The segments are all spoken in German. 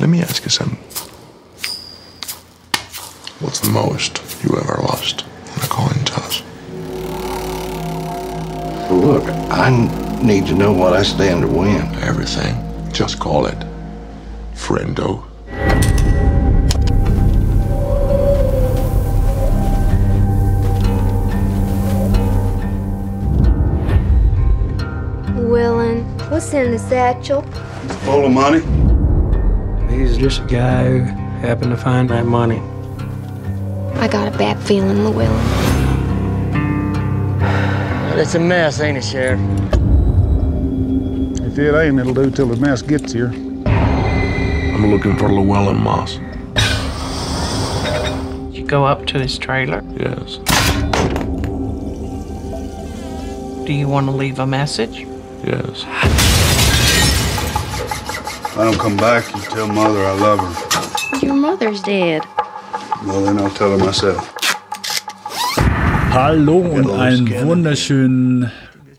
Let me ask you something. What's the most you ever lost in a coin toss? Look, I need to know what I stand to win. Everything. Just call it friendo. Willin, what's in the satchel? It's Full of money? He's just a guy who happened to find that money. I got a bad feeling, Llewellyn. But it's a mess, ain't it, Sheriff? If it ain't, it'll do till the mess gets here. I'm looking for Llewellyn Moss. You go up to his trailer. Yes. Do you want to leave a message? Yes. Ah, If I don't come back, you tell Mother I love her. Your mother's dead. Well, then I'll tell her myself. Hallo und einen wunderschönen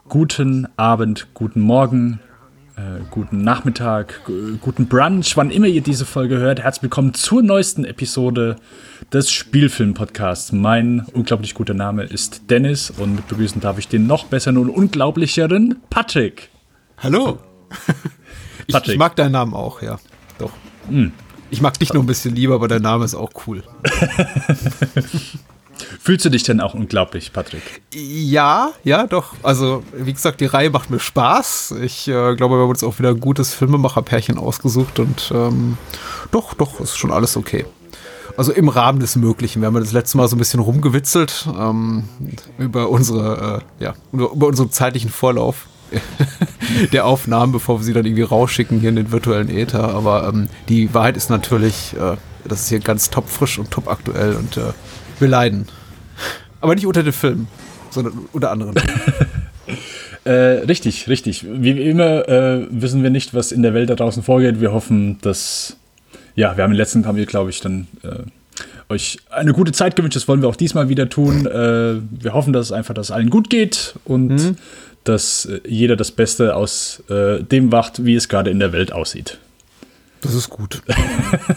guten Abend, guten Morgen, äh, guten Nachmittag, guten Brunch, wann immer ihr diese Folge hört. Herzlich willkommen zur neuesten Episode des Spielfilm-Podcasts. Mein unglaublich guter Name ist Dennis und mit begrüßen darf ich den noch besseren und unglaublicheren Patrick. Hallo. Ich, ich mag deinen Namen auch, ja. Doch. Ich mag dich nur ein bisschen lieber, aber dein Name ist auch cool. Fühlst du dich denn auch unglaublich, Patrick? Ja, ja, doch. Also, wie gesagt, die Reihe macht mir Spaß. Ich äh, glaube, wir haben uns auch wieder ein gutes Filmemacher-Pärchen ausgesucht und ähm, doch, doch, ist schon alles okay. Also im Rahmen des Möglichen. Wir haben ja das letzte Mal so ein bisschen rumgewitzelt ähm, über unsere, äh, ja, über unseren zeitlichen Vorlauf der Aufnahmen, bevor wir sie dann irgendwie rausschicken hier in den virtuellen Äther. Aber ähm, die Wahrheit ist natürlich, äh, das ist hier ganz top frisch und top aktuell und äh, wir leiden. Aber nicht unter den Filmen, sondern unter anderen. Äh, richtig, richtig. Wie immer äh, wissen wir nicht, was in der Welt da draußen vorgeht. Wir hoffen, dass, ja, wir haben im letzten, wir, glaube ich, dann äh, euch eine gute Zeit gewünscht. Das wollen wir auch diesmal wieder tun. Äh, wir hoffen, dass es einfach, dass es allen gut geht und dass äh, jeder das Beste aus äh, dem wacht, wie es gerade in der Welt aussieht. Das ist gut.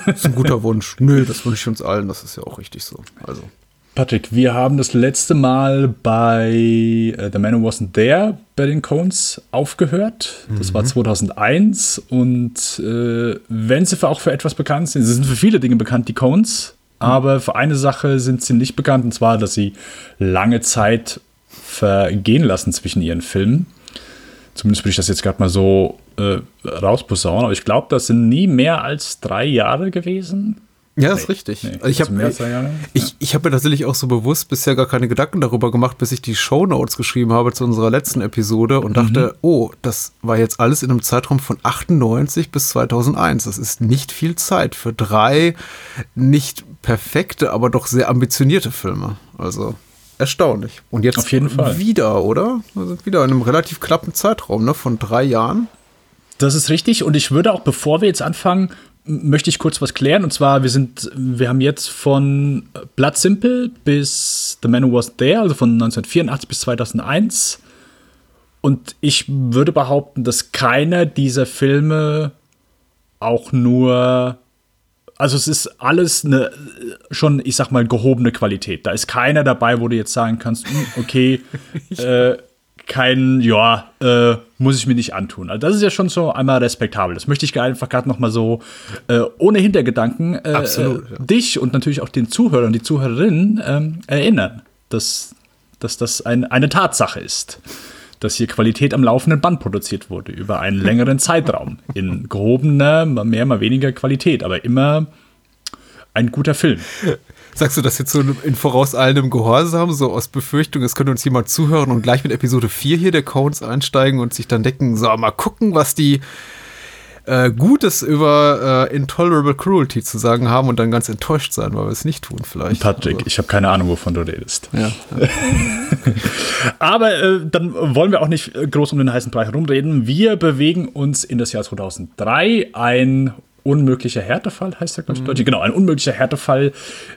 Das ist ein guter Wunsch. Nö, das wünsche ich uns allen. Das ist ja auch richtig so. Also. Patrick, wir haben das letzte Mal bei äh, The Man Who Wasn't There bei den Cones aufgehört. Das war 2001 und äh, wenn sie für auch für etwas bekannt sind, sie sind für viele Dinge bekannt, die Cones, aber für eine Sache sind sie nicht bekannt und zwar, dass sie lange Zeit vergehen lassen zwischen ihren Filmen. Zumindest würde ich das jetzt gerade mal so äh, rausposaunen, aber ich glaube, das sind nie mehr als drei Jahre gewesen. Ja, das ist richtig. Nee, Also ich also habe drei Jahre? ich, ich hab mir tatsächlich auch so bewusst bisher gar keine Gedanken darüber gemacht, bis ich die Shownotes geschrieben habe zu unserer letzten Episode und dachte, oh, das war jetzt alles in einem Zeitraum von 98 bis 2001. Das ist nicht viel Zeit für drei nicht perfekte, aber doch sehr ambitionierte Filme. Also erstaunlich. Und jetzt Auf jeden Fall. wieder, oder? Wir sind wieder in einem relativ knappen Zeitraum, ne, von drei Jahren. Das ist richtig. Und ich würde auch, bevor wir jetzt anfangen, möchte ich kurz was klären. Und zwar, wir sind, wir haben jetzt von Blood Simple bis The Man Who Was There, also von 1984 bis 2001. Und ich würde behaupten, dass keiner dieser Filme auch nur also es ist alles eine schon, ich sag mal, gehobene Qualität. Da ist keiner dabei, wo du jetzt sagen kannst, hm, okay, äh, kein, ja, äh, muss ich mir nicht antun. Also das ist ja schon so einmal respektabel. Das möchte ich einfach gerade noch mal so äh, ohne Hintergedanken äh, Absolut, äh, ja. dich und natürlich auch den Zuhörer und die Zuhörerinnen ähm, erinnern, dass, dass das ein, eine Tatsache ist. Dass hier Qualität am laufenden Band produziert wurde, über einen längeren Zeitraum. In gehobener, mehr, mal weniger Qualität, aber immer ein guter Film. Sagst du das jetzt so in vorauseilendem Gehorsam, so aus Befürchtung, es könnte uns jemand zuhören und gleich mit Episode 4 hier der Cones einsteigen und sich dann denken, so, mal gucken, was die äh, Gutes über äh, Intolerable Cruelty zu sagen haben und dann ganz enttäuscht sein, weil wir es nicht tun vielleicht. Patrick, Also, ich habe keine Ahnung, wovon du redest. ja. Aber äh, dann wollen wir auch nicht groß um den heißen Brei herumreden. Wir bewegen uns in das Jahr 2003. Ein unmöglicher Härtefall, heißt der, glaube ich, Deutsche. Genau, ein unmöglicher Härtefall.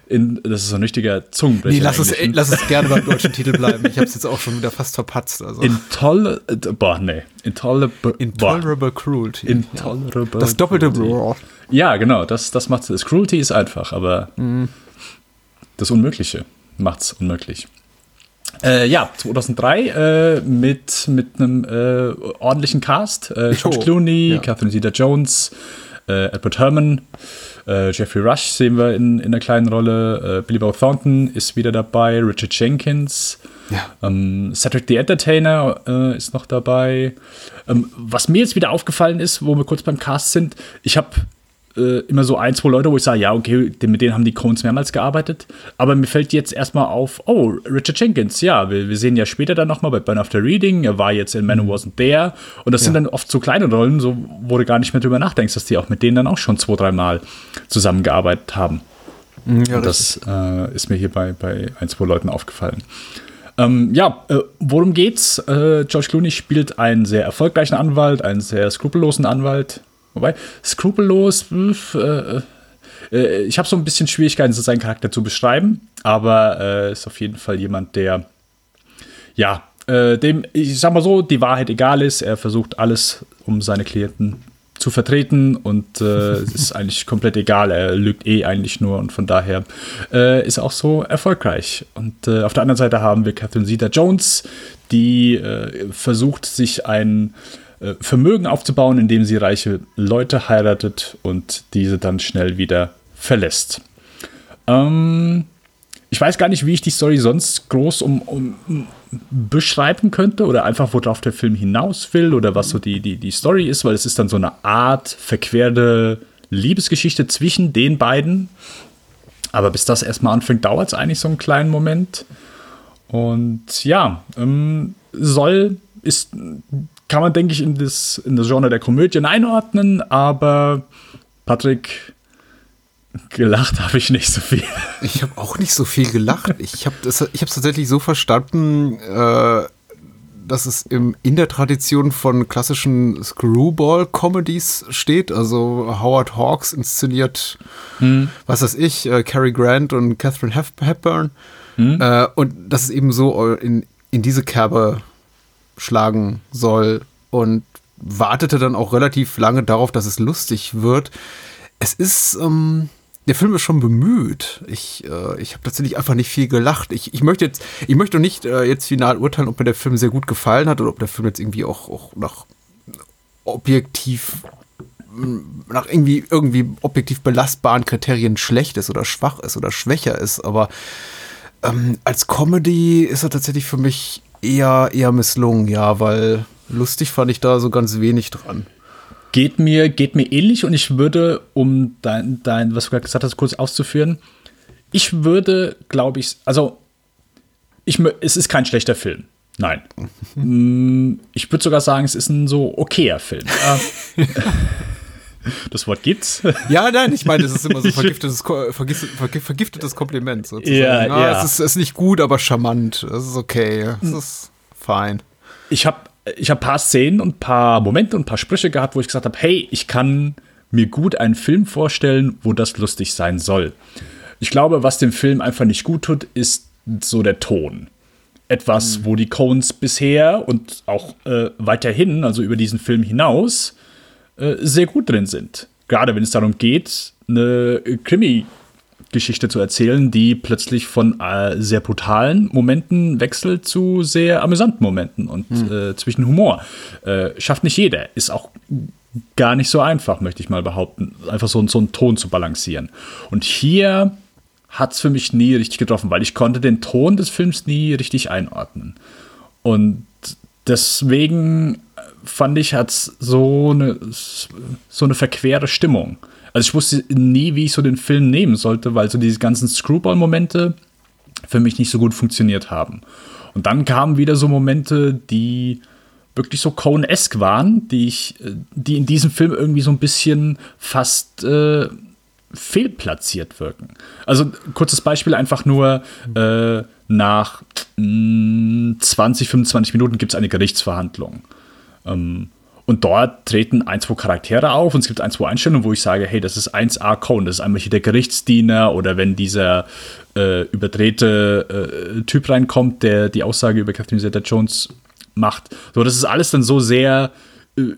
In, das ist so ein richtiger Zungenbrecher. Nee, lass es, lass es gerne beim deutschen Titel bleiben. Ich habe es jetzt auch schon wieder fast verpatzt. Also. Intoler boah, nee. Intolerable. Intolerable Cruelty. Intolerable. Das doppelte Cruelty. Ja, genau, das, das macht es. Cruelty ist einfach, aber Mhm. das Unmögliche macht es unmöglich. Äh, ja, 2003 äh, mit, mit einem äh, ordentlichen Cast. Äh, George Clooney, ja. Catherine Zeta-Jones, äh, Edward Herman, äh, Jeffrey Rush sehen wir in, in einer kleinen Rolle. Äh, Billy Bob Thornton ist wieder dabei. Richard Jenkins. Ja. Ähm, Cedric the Entertainer äh, ist noch dabei. Ähm, was mir jetzt wieder aufgefallen ist, wo wir kurz beim Cast sind, ich habe äh, immer so ein, zwei Leute, wo ich sage, ja, okay, mit denen haben die Coens mehrmals gearbeitet. Aber mir fällt jetzt erstmal auf, oh, Richard Jenkins, ja, wir, wir sehen ja später dann nochmal bei Burn After Reading, er war jetzt in Man Who Wasn't There. Und das sind dann oft so kleine Rollen, so, wo du gar nicht mehr drüber nachdenkst, dass die auch mit denen dann auch schon zwei, dreimal zusammengearbeitet haben. Ja, Und das äh, ist mir hier bei, bei ein, zwei Leuten aufgefallen. Ähm, ja, äh, worum geht's? Äh, George Clooney spielt einen sehr erfolgreichen Anwalt, einen sehr skrupellosen Anwalt. Wobei, skrupellos, äh, äh, ich habe so ein bisschen Schwierigkeiten, so seinen Charakter zu beschreiben, aber äh, ist auf jeden Fall jemand, der, ja, äh, dem, ich sag mal so, die Wahrheit egal ist. Er versucht alles, um seine Klienten zu vertreten und äh, ist eigentlich komplett egal. Er lügt eh eigentlich nur und von daher äh, ist er auch so erfolgreich. Und äh, auf der anderen Seite haben wir Catherine Zeta-Jones, die äh, versucht, sich ein äh, Vermögen aufzubauen, indem sie reiche Leute heiratet und diese dann schnell wieder verlässt. Ähm, ich weiß gar nicht, wie ich die Story sonst groß um, um, um beschreiben könnte oder einfach, worauf der Film hinaus will oder was so die, die, die Story ist, weil es ist dann so eine Art verquerte Liebesgeschichte zwischen den beiden. Aber bis das erstmal anfängt, dauert es eigentlich so einen kleinen Moment. Und ja, ähm, soll, ist, kann man, denke ich, in das, in das Genre der Komödien einordnen, aber Patrick, gelacht habe ich nicht so viel. Ich habe auch nicht so viel gelacht. Ich habe es tatsächlich so verstanden, äh, dass es im, in der Tradition von klassischen Screwball-Comedies steht. Also Howard Hawks inszeniert, was weiß ich, äh, Cary Grant und Catherine Hep Hepburn. Äh, und dass es eben so in, in diese Kerbe schlagen soll und wartete dann auch relativ lange darauf, dass es lustig wird. Es ist, ähm, der Film ist schon bemüht. Ich, äh, ich habe tatsächlich einfach nicht viel gelacht. Ich, ich möchte jetzt, ich möchte nicht äh, jetzt final urteilen, ob mir der Film sehr gut gefallen hat oder ob der Film jetzt irgendwie auch, auch nach objektiv nach irgendwie, irgendwie objektiv belastbaren Kriterien schlecht ist oder schwach ist oder schwächer ist, aber ähm, als Comedy ist er tatsächlich für mich eher, eher misslungen, ja, weil lustig fand ich da so ganz wenig dran. Geht mir, geht mir ähnlich und ich würde, um dein, dein, was du gerade gesagt hast, kurz auszuführen, ich würde, glaube ich, also ich, es ist kein schlechter Film. Nein. Mm, ich würde sogar sagen, es ist ein so okayer Film. Das Wort gibt's. Ja, nein, ich meine, es ist immer so vergiftetes, vergif- vergiftetes Kompliment sozusagen. Ja, Ah, ja. Es ist, es ist nicht gut, aber charmant. Es ist okay. Es ist fein. ich habe ich hab paar Szenen und paar Momente und paar Sprüche gehabt, wo ich gesagt habe, hey, ich kann mir gut einen Film vorstellen, wo das lustig sein soll. Ich glaube, was dem Film einfach nicht gut tut, ist so der Ton. Etwas, wo die Coens bisher und auch äh, weiterhin, also über diesen Film hinaus, äh, sehr gut drin sind. Gerade wenn es darum geht, eine Krimi-Geschichte zu erzählen, die plötzlich von äh, sehr brutalen Momenten wechselt zu sehr amüsanten Momenten und äh, zwischen Humor. Äh, schafft nicht jeder. Ist auch gar nicht so einfach, möchte ich mal behaupten, einfach so, so einen Ton zu balancieren. Und hier hat es für mich nie richtig getroffen, weil ich konnte den Ton des Films nie richtig einordnen. Und deswegen fand ich, hat so eine, so eine verquere Stimmung. Also ich wusste nie, wie ich so den Film nehmen sollte, weil so diese ganzen Screwball-Momente für mich nicht so gut funktioniert haben. Und dann kamen wieder so Momente, die wirklich so Coen-esque waren, die ich, die in diesem Film irgendwie so ein bisschen fast äh, fehlplatziert wirken. Also kurzes Beispiel einfach nur äh, nach mh, 20, 25 Minuten gibt es eine Gerichtsverhandlung. Ähm, Und dort treten ein, zwei Charaktere auf und es gibt ein, zwei Einstellungen, wo ich sage, hey, das ist 1A Cohen, das ist einmal hier der Gerichtsdiener oder wenn dieser äh, überdrehte äh, Typ reinkommt, der die Aussage über Catherine Zeta-Jones macht. So, das ist alles dann so sehr äh,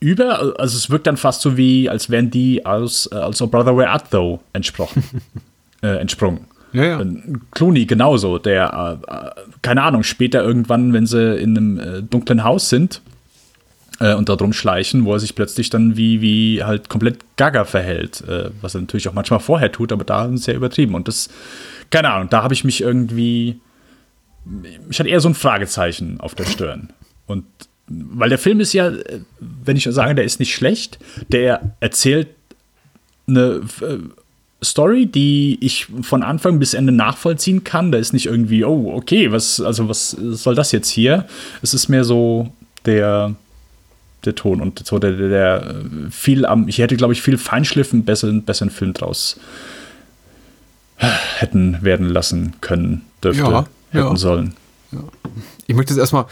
über, also es wirkt dann fast so wie, als wären die aus, äh, als Brother Where Art Thou entsprochen, äh, entsprungen. Ja, ja. Clooney genauso, der, äh, keine Ahnung, später irgendwann, wenn sie in einem äh, dunklen Haus sind äh, und da drum schleichen, wo er sich plötzlich dann wie, wie halt komplett gaga verhält, äh, was er natürlich auch manchmal vorher tut, aber da sehr übertrieben. Und das, keine Ahnung, da habe ich mich irgendwie, ich hatte eher so ein Fragezeichen auf der Stirn. Und weil der Film ist ja, äh, wenn ich sage, der ist nicht schlecht, der erzählt eine äh, Story, die ich von Anfang bis Ende nachvollziehen kann. Da ist nicht irgendwie, oh, okay, was, also was soll das jetzt hier? Es ist mehr so der, der Ton und so der, der, der viel am, ich hätte, glaube ich, viel Feinschliffen besseren, besseren Film draus hätten werden lassen können, dürfte, Ja, hätten ja. sollen. Ich möchte jetzt erstmal,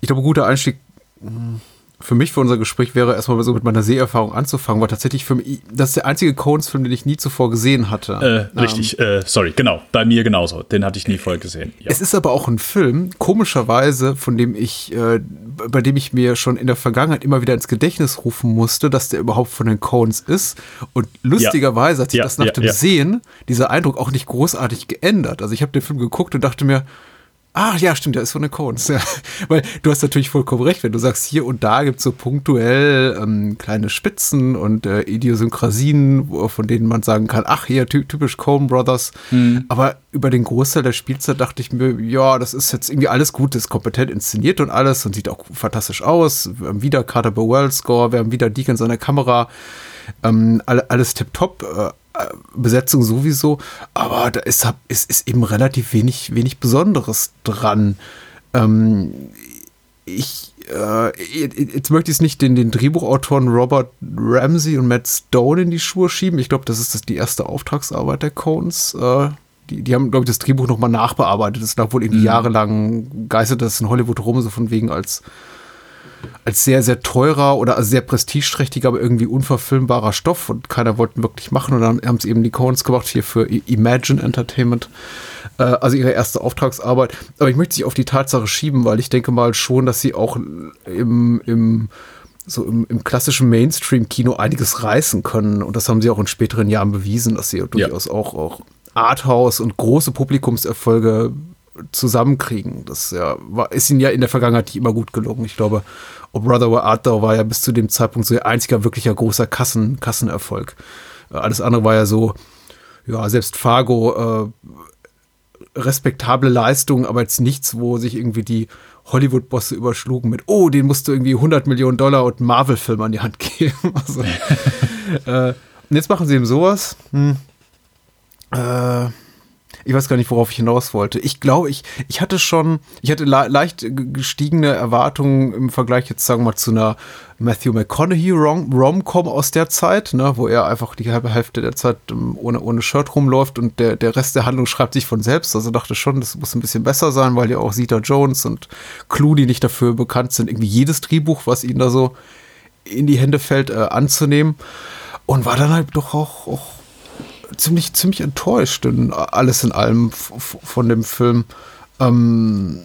ich glaube, ein guter Einstieg mh, für mich für unser Gespräch wäre erstmal so mit meiner Seherfahrung anzufangen, weil tatsächlich für mich, das ist der einzige Coens-Film, den ich nie zuvor gesehen hatte. Äh, richtig, äh, sorry, genau, bei mir genauso. Den hatte ich nie vorher gesehen. Ja. Es ist aber auch ein Film, komischerweise, von dem ich, äh, bei dem ich mir schon in der Vergangenheit immer wieder ins Gedächtnis rufen musste, dass der überhaupt von den Coens ist. Und lustigerweise hat sich Ja, das nach ja, dem ja. Sehen, dieser Eindruck auch nicht großartig geändert. Also ich habe den Film geguckt und dachte mir, Ach ja, stimmt, der ist von den Coens. Ja. Weil du hast natürlich vollkommen recht, wenn du sagst, hier und da gibt es so punktuell ähm, kleine Spitzen und äh, Idiosynkrasien, von denen man sagen kann, ach hier, ty typisch Coen Brothers. Aber über den Großteil der Spielzeit dachte ich mir, ja, das ist jetzt irgendwie alles gut, ist kompetent inszeniert und alles und sieht auch fantastisch aus. Wir haben wieder Carter Burwell Score, wir haben wieder Deacon seiner Kamera. Ähm, alle, alles tipptopp. Äh, Besetzung sowieso, aber da ist, ist, ist eben relativ wenig, wenig Besonderes dran. Ähm, ich, äh, jetzt möchte ich es nicht den, den Drehbuchautoren Robert Ramsey und Matt Stone in die Schuhe schieben. Ich glaube, das ist das die erste Auftragsarbeit der Coens. Äh, die, die haben, glaube ich, das Drehbuch nochmal nachbearbeitet. Das lag wohl irgendwie jahrelang, geistert das in Hollywood rum, so von wegen als als sehr, sehr teurer oder als sehr prestigeträchtiger, aber irgendwie unverfilmbarer Stoff und keiner wollte ihn wirklich machen. Und dann haben es eben die Coens gemacht hier für Imagine Entertainment, äh, also ihre erste Auftragsarbeit. Aber ich möchte sie auf die Tatsache schieben, weil ich denke mal schon, dass sie auch im, im so im, im klassischen Mainstream-Kino einiges reißen können. Und das haben sie auch in späteren Jahren bewiesen, dass sie ja. durchaus auch, auch Arthouse und große Publikumserfolge zusammenkriegen. Das ja, war, ist ihnen ja in der Vergangenheit nicht immer gut gelungen. Ich glaube, O Brother Where Art Thou war ja bis zu dem Zeitpunkt so ihr einziger wirklicher großer Kassen, Kassenerfolg. Äh, Alles andere war ja so, ja, selbst Fargo, äh, respektable Leistung, aber jetzt nichts, wo sich irgendwie die Hollywood-Bosse überschlugen mit, oh, den musst du irgendwie 100 Millionen Dollar und Marvel-Film an die Hand geben. Also, äh, und jetzt machen sie eben sowas. Hm. Äh, ich weiß gar nicht, worauf ich hinaus wollte. Ich glaube, ich, ich hatte schon, ich hatte le leicht gestiegene Erwartungen im Vergleich jetzt, sagen wir mal, zu einer Matthew McConaughey Rom- Rom-Com aus der Zeit, ne, wo er einfach die halbe Hälfte der Zeit ähm, ohne, ohne Shirt rumläuft und der, der Rest der Handlung schreibt sich von selbst. Also dachte schon, das muss ein bisschen besser sein, weil ja auch Zeta Jones und Clooney nicht dafür bekannt sind, irgendwie jedes Drehbuch, was ihnen da so in die Hände fällt, äh, anzunehmen. Und war dann halt doch auch, auch ziemlich, ziemlich enttäuscht in alles in allem von dem Film. Ähm,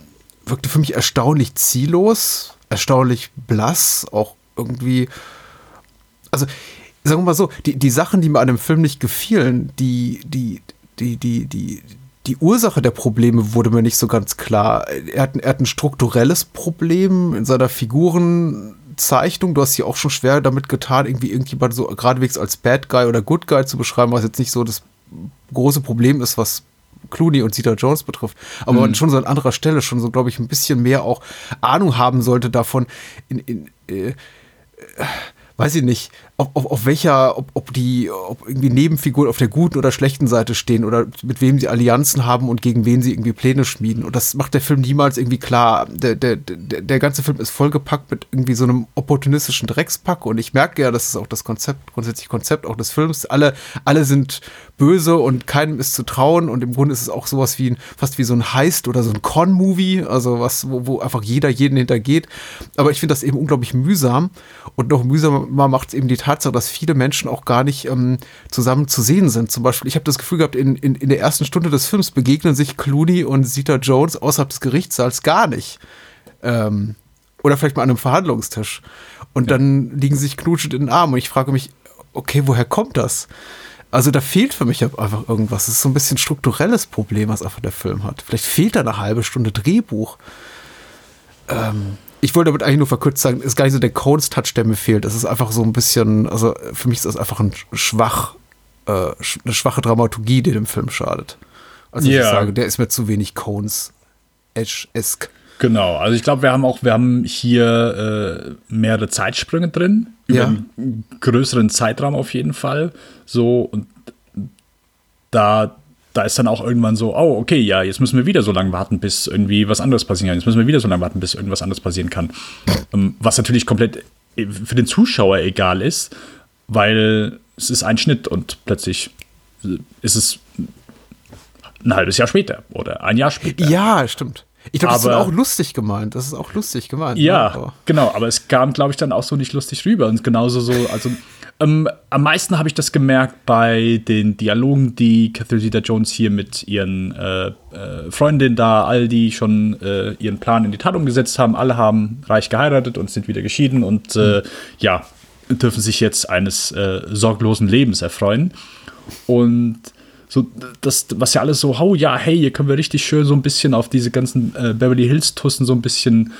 wirkte für mich erstaunlich ziellos, erstaunlich blass, auch irgendwie. Also, sagen wir mal so, die, die Sachen, die mir an dem Film nicht gefielen, die, die, die, die, die, die Ursache der Probleme wurde mir nicht so ganz klar. Er hat, er hat ein strukturelles Problem in seiner Figurenzeichnung. Du hast hier auch schon schwer damit getan, irgendwie irgendjemand so geradewegs als Bad Guy oder Good Guy zu beschreiben, was jetzt nicht so das große Problem ist, was Clooney und Zeta Jones betrifft, aber man schon so an anderer Stelle schon so, glaube ich, ein bisschen mehr auch Ahnung haben sollte davon, in, in, äh, weiß ich nicht, auf, auf, auf welcher, ob, ob die, ob irgendwie Nebenfiguren auf der guten oder schlechten Seite stehen oder mit wem sie Allianzen haben und gegen wen sie irgendwie Pläne schmieden. Und das macht der Film niemals irgendwie klar. Der, der, der, der ganze Film ist vollgepackt mit irgendwie so einem opportunistischen Dreckspack. Und ich merke ja, das ist auch das Konzept, grundsätzlich Konzept auch des Films. Alle, alle sind böse und keinem ist zu trauen. Und im Grunde ist es auch sowas wie ein, fast wie so ein Heist oder so ein Con-Movie, also was, wo, wo einfach jeder jeden hintergeht. Aber ich finde das eben unglaublich mühsam. Und noch mühsamer macht es eben die Tatsache, dass viele Menschen auch gar nicht ähm, zusammen zu sehen sind. Zum Beispiel, ich habe das Gefühl gehabt, in, in, in der ersten Stunde des Films begegnen sich Clooney und Zeta Jones außerhalb des Gerichtssaals gar nicht. Ähm, oder vielleicht mal an einem Verhandlungstisch. Und ja. dann liegen sie sich knutschend in den Armen. Und ich frage mich, okay, woher kommt das? Also da fehlt für mich einfach irgendwas. Das ist so ein bisschen ein strukturelles Problem, was einfach der Film hat. Vielleicht fehlt da eine halbe Stunde Drehbuch. Ähm, ich wollte damit eigentlich nur verkürzt sagen, ist gar nicht so der Cones-Touch, der mir fehlt. Es ist einfach so ein bisschen, also für mich ist das einfach ein schwach, äh, eine schwache Dramaturgie, die dem Film schadet. Also yeah. ich sage, der ist mir zu wenig Cones-esque. Genau, also ich glaube, wir haben auch, wir haben hier äh, mehrere Zeitsprünge drin, über ja. einen größeren Zeitraum auf jeden Fall. So, und da, da ist dann auch irgendwann so, oh, okay, ja, jetzt müssen wir wieder so lange warten, bis irgendwie was anderes passieren kann. Jetzt müssen wir wieder so lange warten, bis irgendwas anderes passieren kann. Ähm, was natürlich komplett äh, für den Zuschauer egal ist, weil es ist ein Schnitt und plötzlich ist es ein halbes Jahr später oder ein Jahr später. Ja, stimmt. Ich glaube, das ist auch lustig gemeint. Das ist auch lustig gemeint. Ja, ne? genau. Aber es kam, glaube ich, dann auch so nicht lustig rüber. Und genauso so, also ähm, am meisten habe ich das gemerkt bei den Dialogen, die Catherine Zeta-Jones hier mit ihren äh, äh, Freundinnen da, all die schon äh, ihren Plan in die Tat umgesetzt haben. Alle haben reich geheiratet und sind wieder geschieden und mhm. ja, dürfen sich jetzt eines äh, sorglosen Lebens erfreuen. Und so das, was ja alles so, oh ja, hey, hier können wir richtig schön so ein bisschen auf diese ganzen äh, Beverly Hills Tussen so ein bisschen,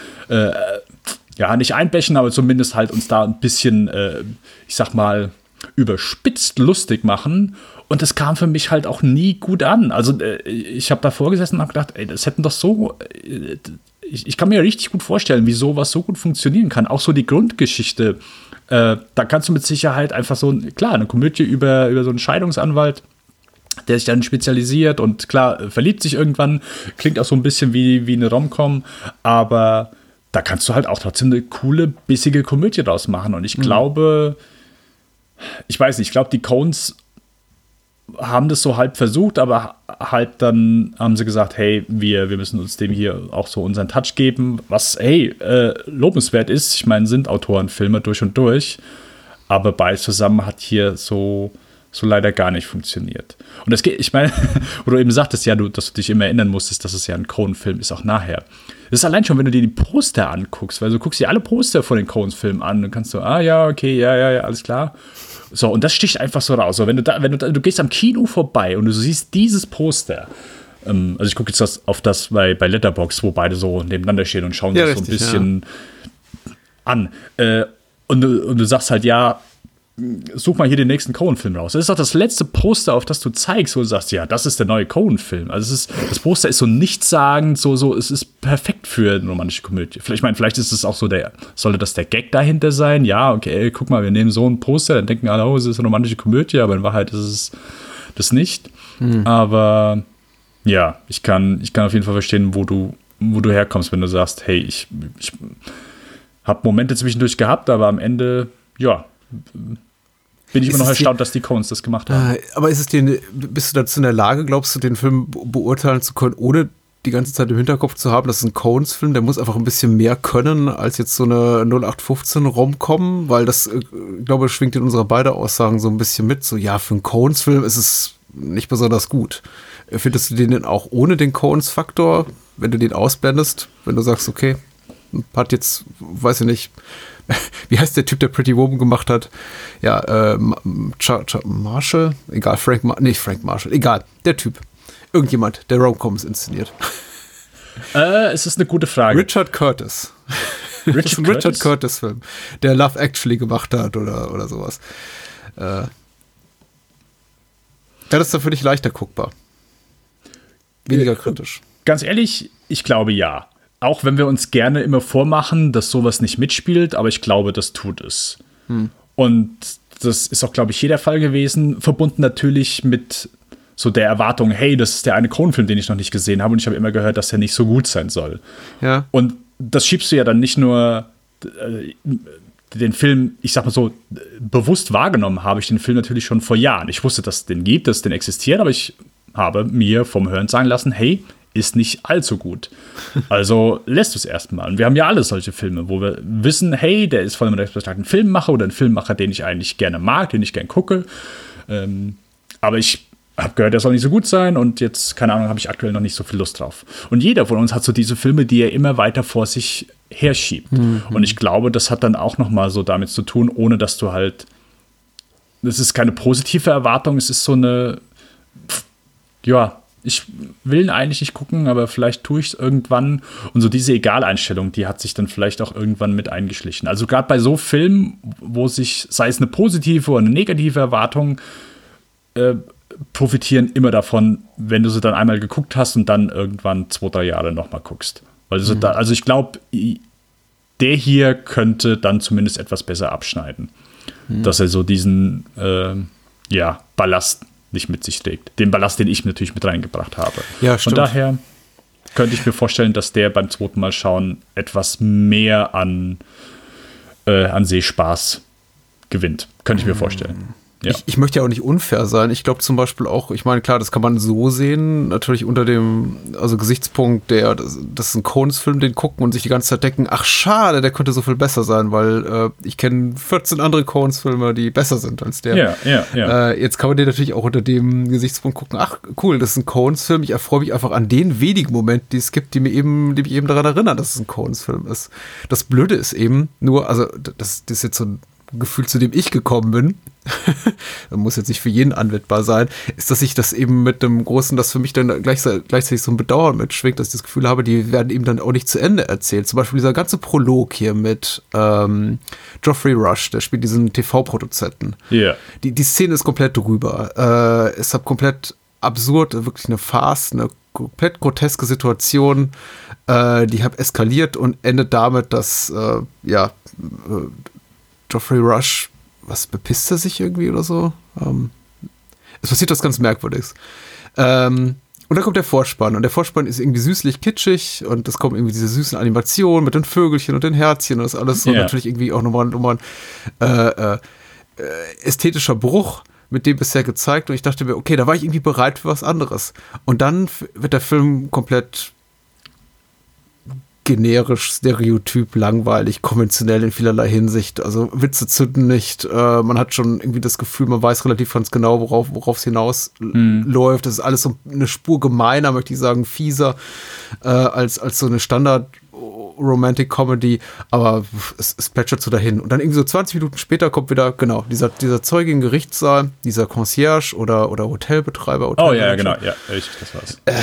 ja, nicht einbächen, aber zumindest halt uns da ein bisschen, äh, ich sag mal, überspitzt lustig machen. Und das kam für mich halt auch nie gut an. Also äh, ich habe da vorgesessen und habe gedacht, ey, das hätten doch so, äh, ich, ich, kann mir richtig gut vorstellen, wie sowas so gut funktionieren kann. Auch so die Grundgeschichte. Äh, da kannst du mit Sicherheit einfach so, klar, eine Komödie über, über so einen Scheidungsanwalt der sich dann spezialisiert und klar, verliebt sich irgendwann, klingt auch so ein bisschen wie, wie eine Romcom, aber da kannst du halt auch trotzdem eine coole, bissige Komödie draus machen. Und ich mhm. glaube, ich weiß nicht, ich glaube, die Cones haben das so halb versucht, aber halb dann haben sie gesagt, hey, wir, wir müssen uns dem hier auch so unseren Touch geben, was, hey, äh, lobenswert ist. Ich meine, sind Autorenfilme durch und durch, aber beides zusammen hat hier so so leider gar nicht funktioniert. Und das geht, ich meine, wo du eben sagtest, ja, du, dass du dich immer erinnern musstest, dass es ja ein Cohen-Film ist, auch nachher. Das ist allein schon, wenn du dir die Poster anguckst, weil du guckst dir alle Poster von den Coens-Filmen an und kannst so, ah ja, okay, ja, ja, ja, alles klar. So, und das sticht einfach so raus. So, wenn du da, wenn du, da, du gehst am Kino vorbei und du siehst dieses Poster, ähm, also ich gucke jetzt das, auf das bei, bei Letterbox, wo beide so nebeneinander stehen und schauen ja, sich so ein bisschen ja. an. Äh, und, und du sagst halt, ja, such mal hier den nächsten Cohen-Film raus. Das ist doch das letzte Poster, auf das du zeigst, wo du sagst, ja, das ist der neue Cohen-Film. Also es ist, das Poster ist so nichtssagend, so, so, es ist perfekt für eine romantische Komödie. Vielleicht, ich meine, vielleicht ist es auch so der, sollte das der Gag dahinter sein? Ja, okay, guck mal, wir nehmen so ein Poster, dann denken alle, oh, es ist eine romantische Komödie, aber in Wahrheit ist es das nicht. Hm. Aber ja, ich kann, ich kann auf jeden Fall verstehen, wo du, wo du herkommst, wenn du sagst, hey, ich, ich habe Momente zwischendurch gehabt, aber am Ende, ja, bin ich immer noch erstaunt, dass die Coens das gemacht haben. Äh, aber ist es dir, bist du dazu in der Lage, glaubst du, den Film beurteilen zu können, ohne die ganze Zeit im Hinterkopf zu haben, das ist ein Coens-Film, der muss einfach ein bisschen mehr können als jetzt so eine 0815 Rom-Com, weil das, äh, glaube ich, schwingt in unserer beiden Aussagen so ein bisschen mit. So, ja, für einen Coens-Film ist es nicht besonders gut. Findest du den denn auch ohne den Coens-Faktor, wenn du den ausblendest, wenn du sagst, okay, hat jetzt, weiß ich nicht, wie heißt der Typ, der Pretty Woman gemacht hat? Ja, äh, Marshall? Egal, Frank, Mar nicht Frank Marshall, egal, der Typ. Irgendjemand, der Romcoms inszeniert. Äh, es ist eine gute Frage. Richard Curtis. Richard Curtis? Richard Curtis-Film, der Love Actually gemacht hat oder, oder sowas. Äh, ja, das ist dann für dich leichter guckbar. Weniger kritisch. Ganz ehrlich, ich glaube ja auch wenn wir uns gerne immer vormachen, dass sowas nicht mitspielt, aber ich glaube, das tut es. Hm. Und das ist auch, glaube ich, jeder Fall gewesen, verbunden natürlich mit so der Erwartung, hey, das ist der eine Kronfilm, den ich noch nicht gesehen habe und ich habe immer gehört, dass er nicht so gut sein soll. Ja. Und das schiebst du ja dann nicht nur äh, den Film, ich sag mal so, bewusst wahrgenommen habe ich den Film natürlich schon vor Jahren. Ich wusste, dass es den gibt, dass es den existiert, aber ich habe mir vom Hören sagen lassen, hey, ist nicht allzu gut. Also lässt du es erstmal. Und wir haben ja alle solche Filme, wo wir wissen, hey, der ist von einem respektablen Filmemacher oder ein Filmemacher, den ich eigentlich gerne mag, den ich gerne gucke. Ähm, aber ich habe gehört, der soll nicht so gut sein und jetzt, keine Ahnung, habe ich aktuell noch nicht so viel Lust drauf. Und jeder von uns hat so diese Filme, die er immer weiter vor sich herschiebt. Mhm. Und ich glaube, das hat dann auch noch mal so damit zu tun, ohne dass du halt, das ist keine positive Erwartung, es ist so eine, ja, ich will ihn eigentlich nicht gucken, aber vielleicht tue ich es irgendwann. Und so diese Egaleinstellung, die hat sich dann vielleicht auch irgendwann mit eingeschlichen. Also gerade bei so Filmen, wo sich, sei es eine positive oder eine negative Erwartung, äh, profitieren immer davon, wenn du sie dann einmal geguckt hast und dann irgendwann zwei, drei Jahre nochmal guckst. Also, mhm. da, also ich glaube, der hier könnte dann zumindest etwas besser abschneiden. Mhm. Dass er so diesen äh, ja, Ballast nicht mit sich trägt. Den Ballast, den ich natürlich mit reingebracht habe. Ja, stimmt. Von daher könnte ich mir vorstellen, dass der beim zweiten Mal schauen etwas mehr an, äh, an Sehspaß gewinnt. Könnte ich mir vorstellen. Ja. Ich, ich, möchte ja auch nicht unfair sein. Ich glaube zum Beispiel auch, ich meine, klar, das kann man so sehen, natürlich unter dem also Gesichtspunkt, der, das, das ist ein Coens-Film, den gucken und sich die ganze Zeit denken, ach schade, der könnte so viel besser sein, weil äh, ich kenne 14 andere Coens-Filme, die besser sind als der. Ja, ja, ja. Äh, jetzt kann man den natürlich auch unter dem Gesichtspunkt gucken, ach cool, das ist ein Coens-Film. Ich erfreue mich einfach an den wenigen Momenten, die es gibt, die mir eben, die mich eben daran erinnern, dass es ein Coens-Film ist. Das Blöde ist eben nur, also das, das ist jetzt so ein Gefühl, zu dem ich gekommen bin, muss jetzt nicht für jeden anwendbar sein, ist, dass ich das eben mit dem großen, das für mich dann gleichzeitig, so ein Bedauern mitschwingt, dass ich das Gefühl habe, die werden eben dann auch nicht zu Ende erzählt. Zum Beispiel dieser ganze Prolog hier mit ähm, Geoffrey Rush, der spielt diesen TV-Produzenten. Ja. Yeah. Die, die Szene ist komplett drüber. Äh, ist halt komplett absurd, wirklich eine Farce, eine komplett groteske Situation, äh, die hat eskaliert und endet damit, dass äh, ja äh, Geoffrey Rush, was bepisst er sich irgendwie oder so? Ähm, es passiert was ganz Merkwürdiges. Ähm, und dann kommt der Vorspann und der Vorspann ist irgendwie süßlich kitschig und es kommen irgendwie diese süßen Animationen mit den Vögelchen und den Herzchen und das alles so yeah. natürlich irgendwie auch nochmal, nochmal ein äh, äh, ästhetischer Bruch mit dem bisher gezeigt und ich dachte mir, okay, da war ich irgendwie bereit für was anderes. Und dann wird der Film komplett generisch, stereotyp, langweilig, konventionell in vielerlei Hinsicht. Also Witze zünden nicht. Äh, man hat schon irgendwie das Gefühl, man weiß relativ ganz genau, worauf worauf es hinaus mhm. läuft. Das ist alles so eine Spur gemeiner, möchte ich sagen, fieser äh, als als so eine Standard Romantic Comedy, aber es, es plätschert so dahin. Und dann irgendwie so 20 Minuten später kommt wieder, genau, dieser, dieser Zeuge im Gerichtssaal, dieser Concierge oder, oder Hotelbetreiber. oh ja, genau, ja, richtig, das war's. Äh,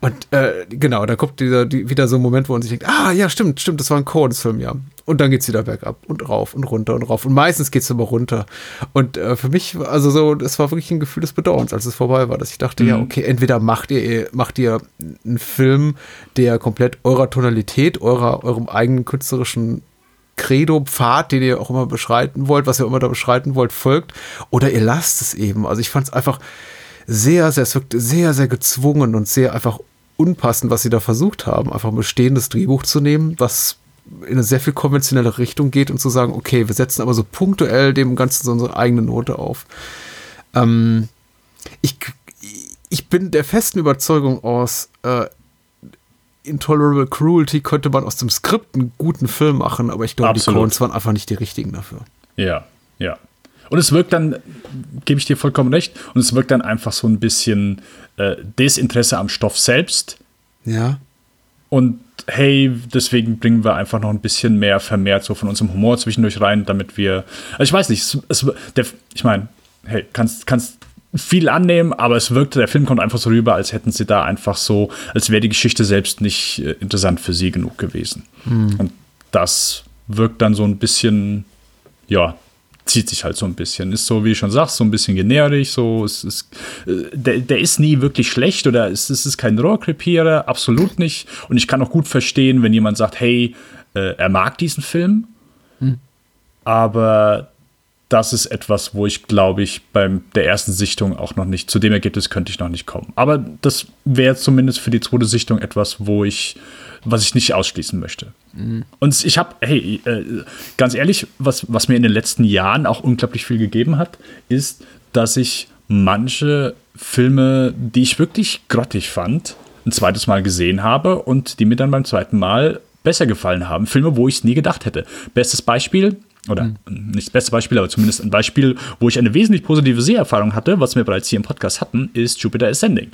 und äh, genau, da kommt dieser, die, wieder so ein Moment, wo man sich denkt, ah ja, stimmt, stimmt, das war ein Coens-Film, ja. Und dann geht's wieder bergab und rauf und runter und rauf. Und meistens geht's immer runter. Und äh, für mich, also so, das war wirklich ein Gefühl des Bedauerns, als es vorbei war, dass ich dachte, mhm. ja, okay, entweder macht ihr, macht ihr einen Film, der komplett eurer Tonalität, eurer, eurem eigenen künstlerischen Credo, Pfad, den ihr auch immer beschreiten wollt, was ihr immer da beschreiten wollt, folgt, oder ihr lasst es eben. Also ich fand es einfach sehr, sehr, es wirkte sehr, sehr gezwungen und sehr einfach unpassend, was sie da versucht haben, einfach ein bestehendes Drehbuch zu nehmen, was in eine sehr viel konventionelle Richtung geht und zu sagen, okay, wir setzen aber so punktuell dem Ganzen so unsere eigene Note auf. Ähm, ich, ich bin der festen Überzeugung aus, äh, Intolerable Cruelty könnte man aus dem Skript einen guten Film machen, aber ich glaube, die Coens waren einfach nicht die richtigen dafür. Ja, ja. Und es wirkt dann, gebe ich dir vollkommen recht, und es wirkt dann einfach so ein bisschen äh, Desinteresse am Stoff selbst. Ja. Und hey, deswegen bringen wir einfach noch ein bisschen mehr vermehrt so von unserem Humor zwischendurch rein, damit wir. Also ich weiß nicht, es, es, der, ich meine, hey, kannst, kannst viel annehmen, aber es wirkte, der Film kommt einfach so rüber, als hätten sie da einfach so, als wäre die Geschichte selbst nicht äh, interessant für sie genug gewesen. Mhm. Und das wirkt dann so ein bisschen, ja, zieht sich halt so ein bisschen. Ist so, wie ich schon sagst, so ein bisschen generisch. So, es ist, äh, der, der ist nie wirklich schlecht oder es, es ist kein Rohrkrepierer, absolut nicht. Und ich kann auch gut verstehen, wenn jemand sagt, hey, äh, er mag diesen Film, hm. aber das ist etwas, wo ich glaube ich beim der ersten Sichtung auch noch nicht, zu dem Ergebnis könnte ich noch nicht kommen. Aber das wäre zumindest für die zweite Sichtung etwas, wo ich, was ich nicht ausschließen möchte. Mhm. Und ich habe, hey, äh, ganz ehrlich, was, was mir in den letzten Jahren auch unglaublich viel gegeben hat, ist, dass ich manche Filme, die ich wirklich grottig fand, ein zweites Mal gesehen habe und die mir dann beim zweiten Mal besser gefallen haben. Filme, wo ich es nie gedacht hätte. Bestes Beispiel, oder mhm. nicht das beste Beispiel, aber zumindest ein Beispiel, wo ich eine wesentlich positive Seherfahrung hatte, was wir bereits hier im Podcast hatten, ist Jupiter Ascending.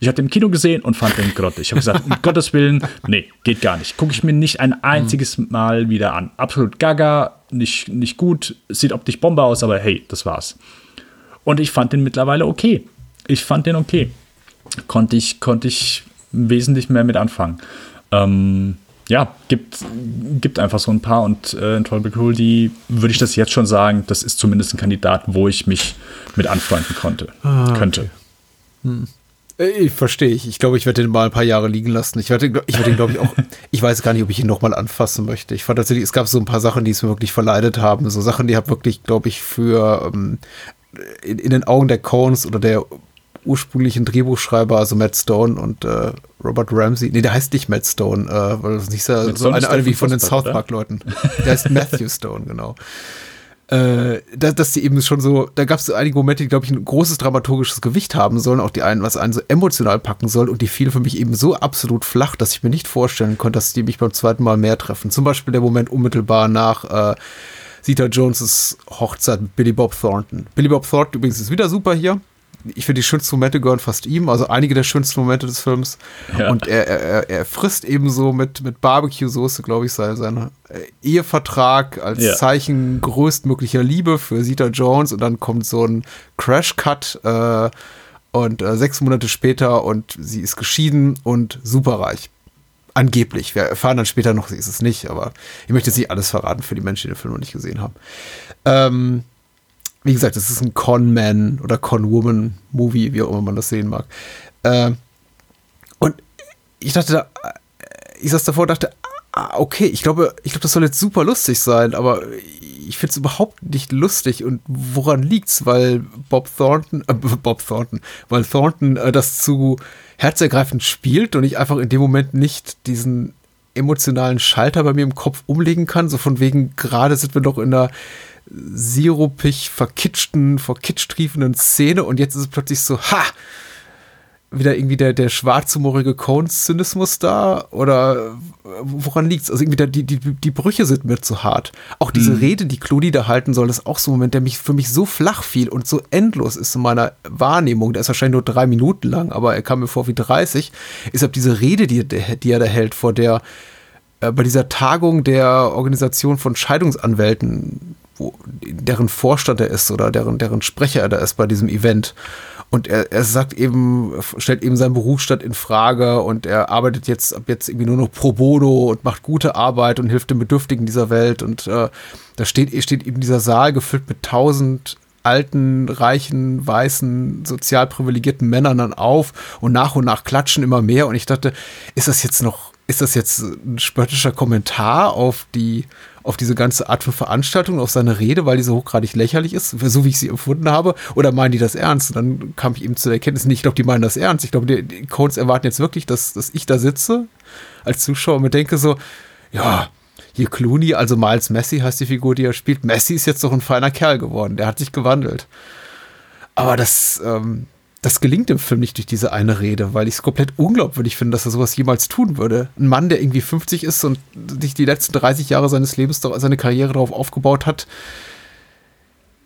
Ich habe den im Kino gesehen und fand den grottig. Ich habe gesagt, um Gottes Willen, nee, geht gar nicht. Gucke ich mir nicht ein einziges Mal wieder an. Absolut gaga, nicht, nicht gut, sieht optisch Bombe aus, aber hey, das war's. Und ich fand den mittlerweile okay. Ich fand den okay. Konnte ich, konnte ich wesentlich mehr mit anfangen. Ähm, ja, gibt, gibt einfach so ein paar und äh, in Trollbeck die würde ich das jetzt schon sagen, das ist zumindest ein Kandidat, wo ich mich mit anfreunden konnte, ah, könnte. Okay. Hm. Äh, ich verstehe ich. Ich glaube, ich werde den mal ein paar Jahre liegen lassen. Ich werde, ich werde ihn, glaube ich, auch. Ich weiß gar nicht, ob ich ihn nochmal anfassen möchte. Ich fand tatsächlich, es gab so ein paar Sachen, die es mir wirklich verleidet haben. So Sachen, die habe wirklich, glaube ich, für ähm, in, in, den Augen der Cones oder der ursprünglichen Drehbuchschreiber, also Matt Stone und äh, Robert Ramsey. Nee, der heißt nicht Matt Stone, äh, weil das nicht so, so eine, eine wie von den South Park-Leuten. Der heißt Matthew Stone, genau. Äh, dass, dass die eben schon so, da gab es so einige Momente, die, glaube ich, ein großes dramaturgisches Gewicht haben sollen, auch die einen, was einen so emotional packen soll und die fielen für mich eben so absolut flach, dass ich mir nicht vorstellen konnte, dass die mich beim zweiten Mal mehr treffen. Zum Beispiel der Moment unmittelbar nach äh, Zeta Jones' Hochzeit mit Billy Bob Thornton. Billy Bob Thornton übrigens ist wieder super hier ich finde, die schönsten Momente gehören fast ihm, also einige der schönsten Momente des Films. Ja. Und er, er, er frisst eben so mit, mit Barbecue-Soße, glaube ich, seinen, seinen äh, Ehevertrag als ja. Zeichen größtmöglicher Liebe für Sita Jones und dann kommt so ein Crash-Cut äh, und äh, sechs Monate später und sie ist geschieden und superreich. Angeblich. Wir erfahren dann später noch, sie ist es nicht, aber ich möchte jetzt nicht alles verraten für die Menschen, die den Film noch nicht gesehen haben. Ähm, wie gesagt, es ist ein Con-Man oder Con-Woman-Movie, wie auch immer man das sehen mag. Äh, und ich dachte, ich saß davor und dachte, ah, okay, ich glaube, ich glaube, das soll jetzt super lustig sein, aber ich finde es überhaupt nicht lustig. Und woran liegt's? Weil Bob Thornton, äh, Bob Thornton, weil Thornton äh, das zu herzergreifend spielt und ich einfach in dem Moment nicht diesen emotionalen Schalter bei mir im Kopf umlegen kann. So von wegen, gerade sind wir doch in einer sirupig verkitschten, verkitscht triefenden Szene und jetzt ist es plötzlich so, ha! Wieder irgendwie der, der schwarzhumorige Cones-Zynismus da? Oder woran liegt's? Also irgendwie der, die, die, die Brüche sind mir zu hart. Auch diese hm. Rede, die Clody da halten soll, ist auch so ein Moment, der mich für mich so flach fiel und so endlos ist in meiner Wahrnehmung. Der ist wahrscheinlich nur drei Minuten lang, aber er kam mir vor wie 30. Ist ab diese Rede, die, die er da hält, vor der äh, bei dieser Tagung der Organisation von Scheidungsanwälten wo, deren Vorstand er ist oder deren, deren Sprecher er da ist bei diesem Event. Und er, er sagt eben, stellt eben seinen Berufsstand in Frage und er arbeitet jetzt ab jetzt irgendwie nur noch pro bono und macht gute Arbeit und hilft den Bedürftigen dieser Welt. Und äh, da steht, steht eben dieser Saal gefüllt mit tausend alten, reichen, weißen, sozial privilegierten Männern dann auf und nach und nach klatschen immer mehr. Und ich dachte, ist das jetzt noch, ist das jetzt ein spöttischer Kommentar auf die auf diese ganze Art von Veranstaltung, auf seine Rede, weil die so hochgradig lächerlich ist, so wie ich sie empfunden habe, oder meinen die das ernst? Und dann kam ich eben zu der Erkenntnis, nee, ich glaube, die meinen das ernst. Ich glaube, die, die Codes erwarten jetzt wirklich, dass, dass ich da sitze als Zuschauer und mir denke so, ja, hier Clooney, also Miles Messi heißt die Figur, die er spielt. Messi ist jetzt doch ein feiner Kerl geworden, der hat sich gewandelt. Aber das, ähm, das gelingt im Film nicht durch diese eine Rede, weil ich es komplett unglaubwürdig finde, dass er sowas jemals tun würde. Ein Mann, der irgendwie 50 ist und sich die letzten 30 Jahre seines Lebens, seine Karriere darauf aufgebaut hat,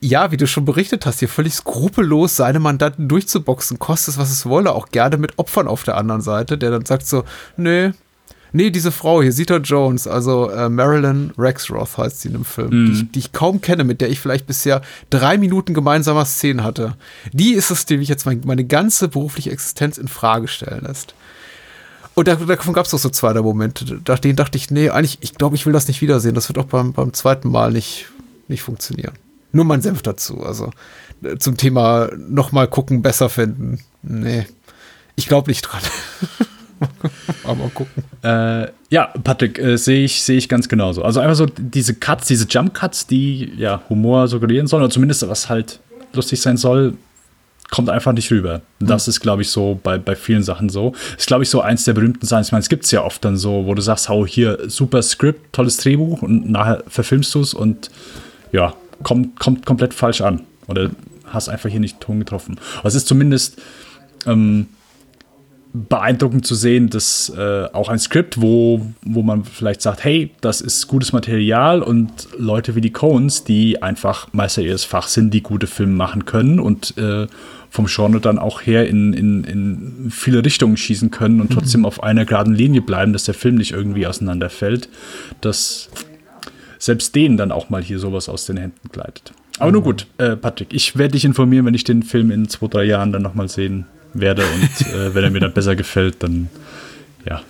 ja, wie du schon berichtet hast, hier völlig skrupellos seine Mandanten durchzuboxen, kostet es, was es wolle, auch gerne mit Opfern auf der anderen Seite, der dann sagt so, nee, Nee, diese Frau hier, Sita Jones, also äh, Marilyn Rexroth heißt sie in dem Film, mm. die, ich, die, ich, kaum kenne, mit der ich vielleicht bisher drei Minuten gemeinsamer Szenen hatte. Die ist es, die mich jetzt mein, meine ganze berufliche Existenz in Frage stellen lässt. Und davon gab es auch so zwei der Momente. Nach denen dachte ich, nee, eigentlich, ich glaube, ich will das nicht wiedersehen. Das wird auch beim, beim zweiten Mal nicht, nicht funktionieren. Nur mein Senf dazu. Also äh, zum Thema nochmal gucken, besser finden. Nee, ich glaube nicht dran. Aber gucken. Äh, ja, Patrick, äh, sehe ich, sehe ich ganz genauso. Also einfach so diese Cuts, diese Jump Cuts, die ja Humor suggerieren sollen, oder zumindest was halt lustig sein soll, kommt einfach nicht rüber. Das ist, glaube ich, so bei, bei vielen Sachen so. Ist, glaube ich, so eins der berühmten Sachen. Ich meine, es gibt es ja oft dann so, wo du sagst, hau hier, super Skript, tolles Drehbuch und nachher verfilmst du es und ja, kommt, kommt komplett falsch an. Oder hast einfach hier nicht den Ton getroffen. Aber es ist zumindest ähm, beeindruckend zu sehen, dass äh, auch ein Skript, wo, wo man vielleicht sagt, hey, das ist gutes Material und Leute wie die Coens, die einfach Meister ihres Fachs sind, die gute Filme machen können und äh, vom Genre dann auch her in, in, in viele Richtungen schießen können und trotzdem auf einer geraden Linie bleiben, dass der Film nicht irgendwie auseinanderfällt, dass selbst denen dann auch mal hier sowas aus den Händen gleitet. Aber nur gut, äh, Patrick, ich werde dich informieren, wenn ich den Film in zwei, drei Jahren dann nochmal sehen werde und äh, wenn er mir dann besser gefällt, dann ja,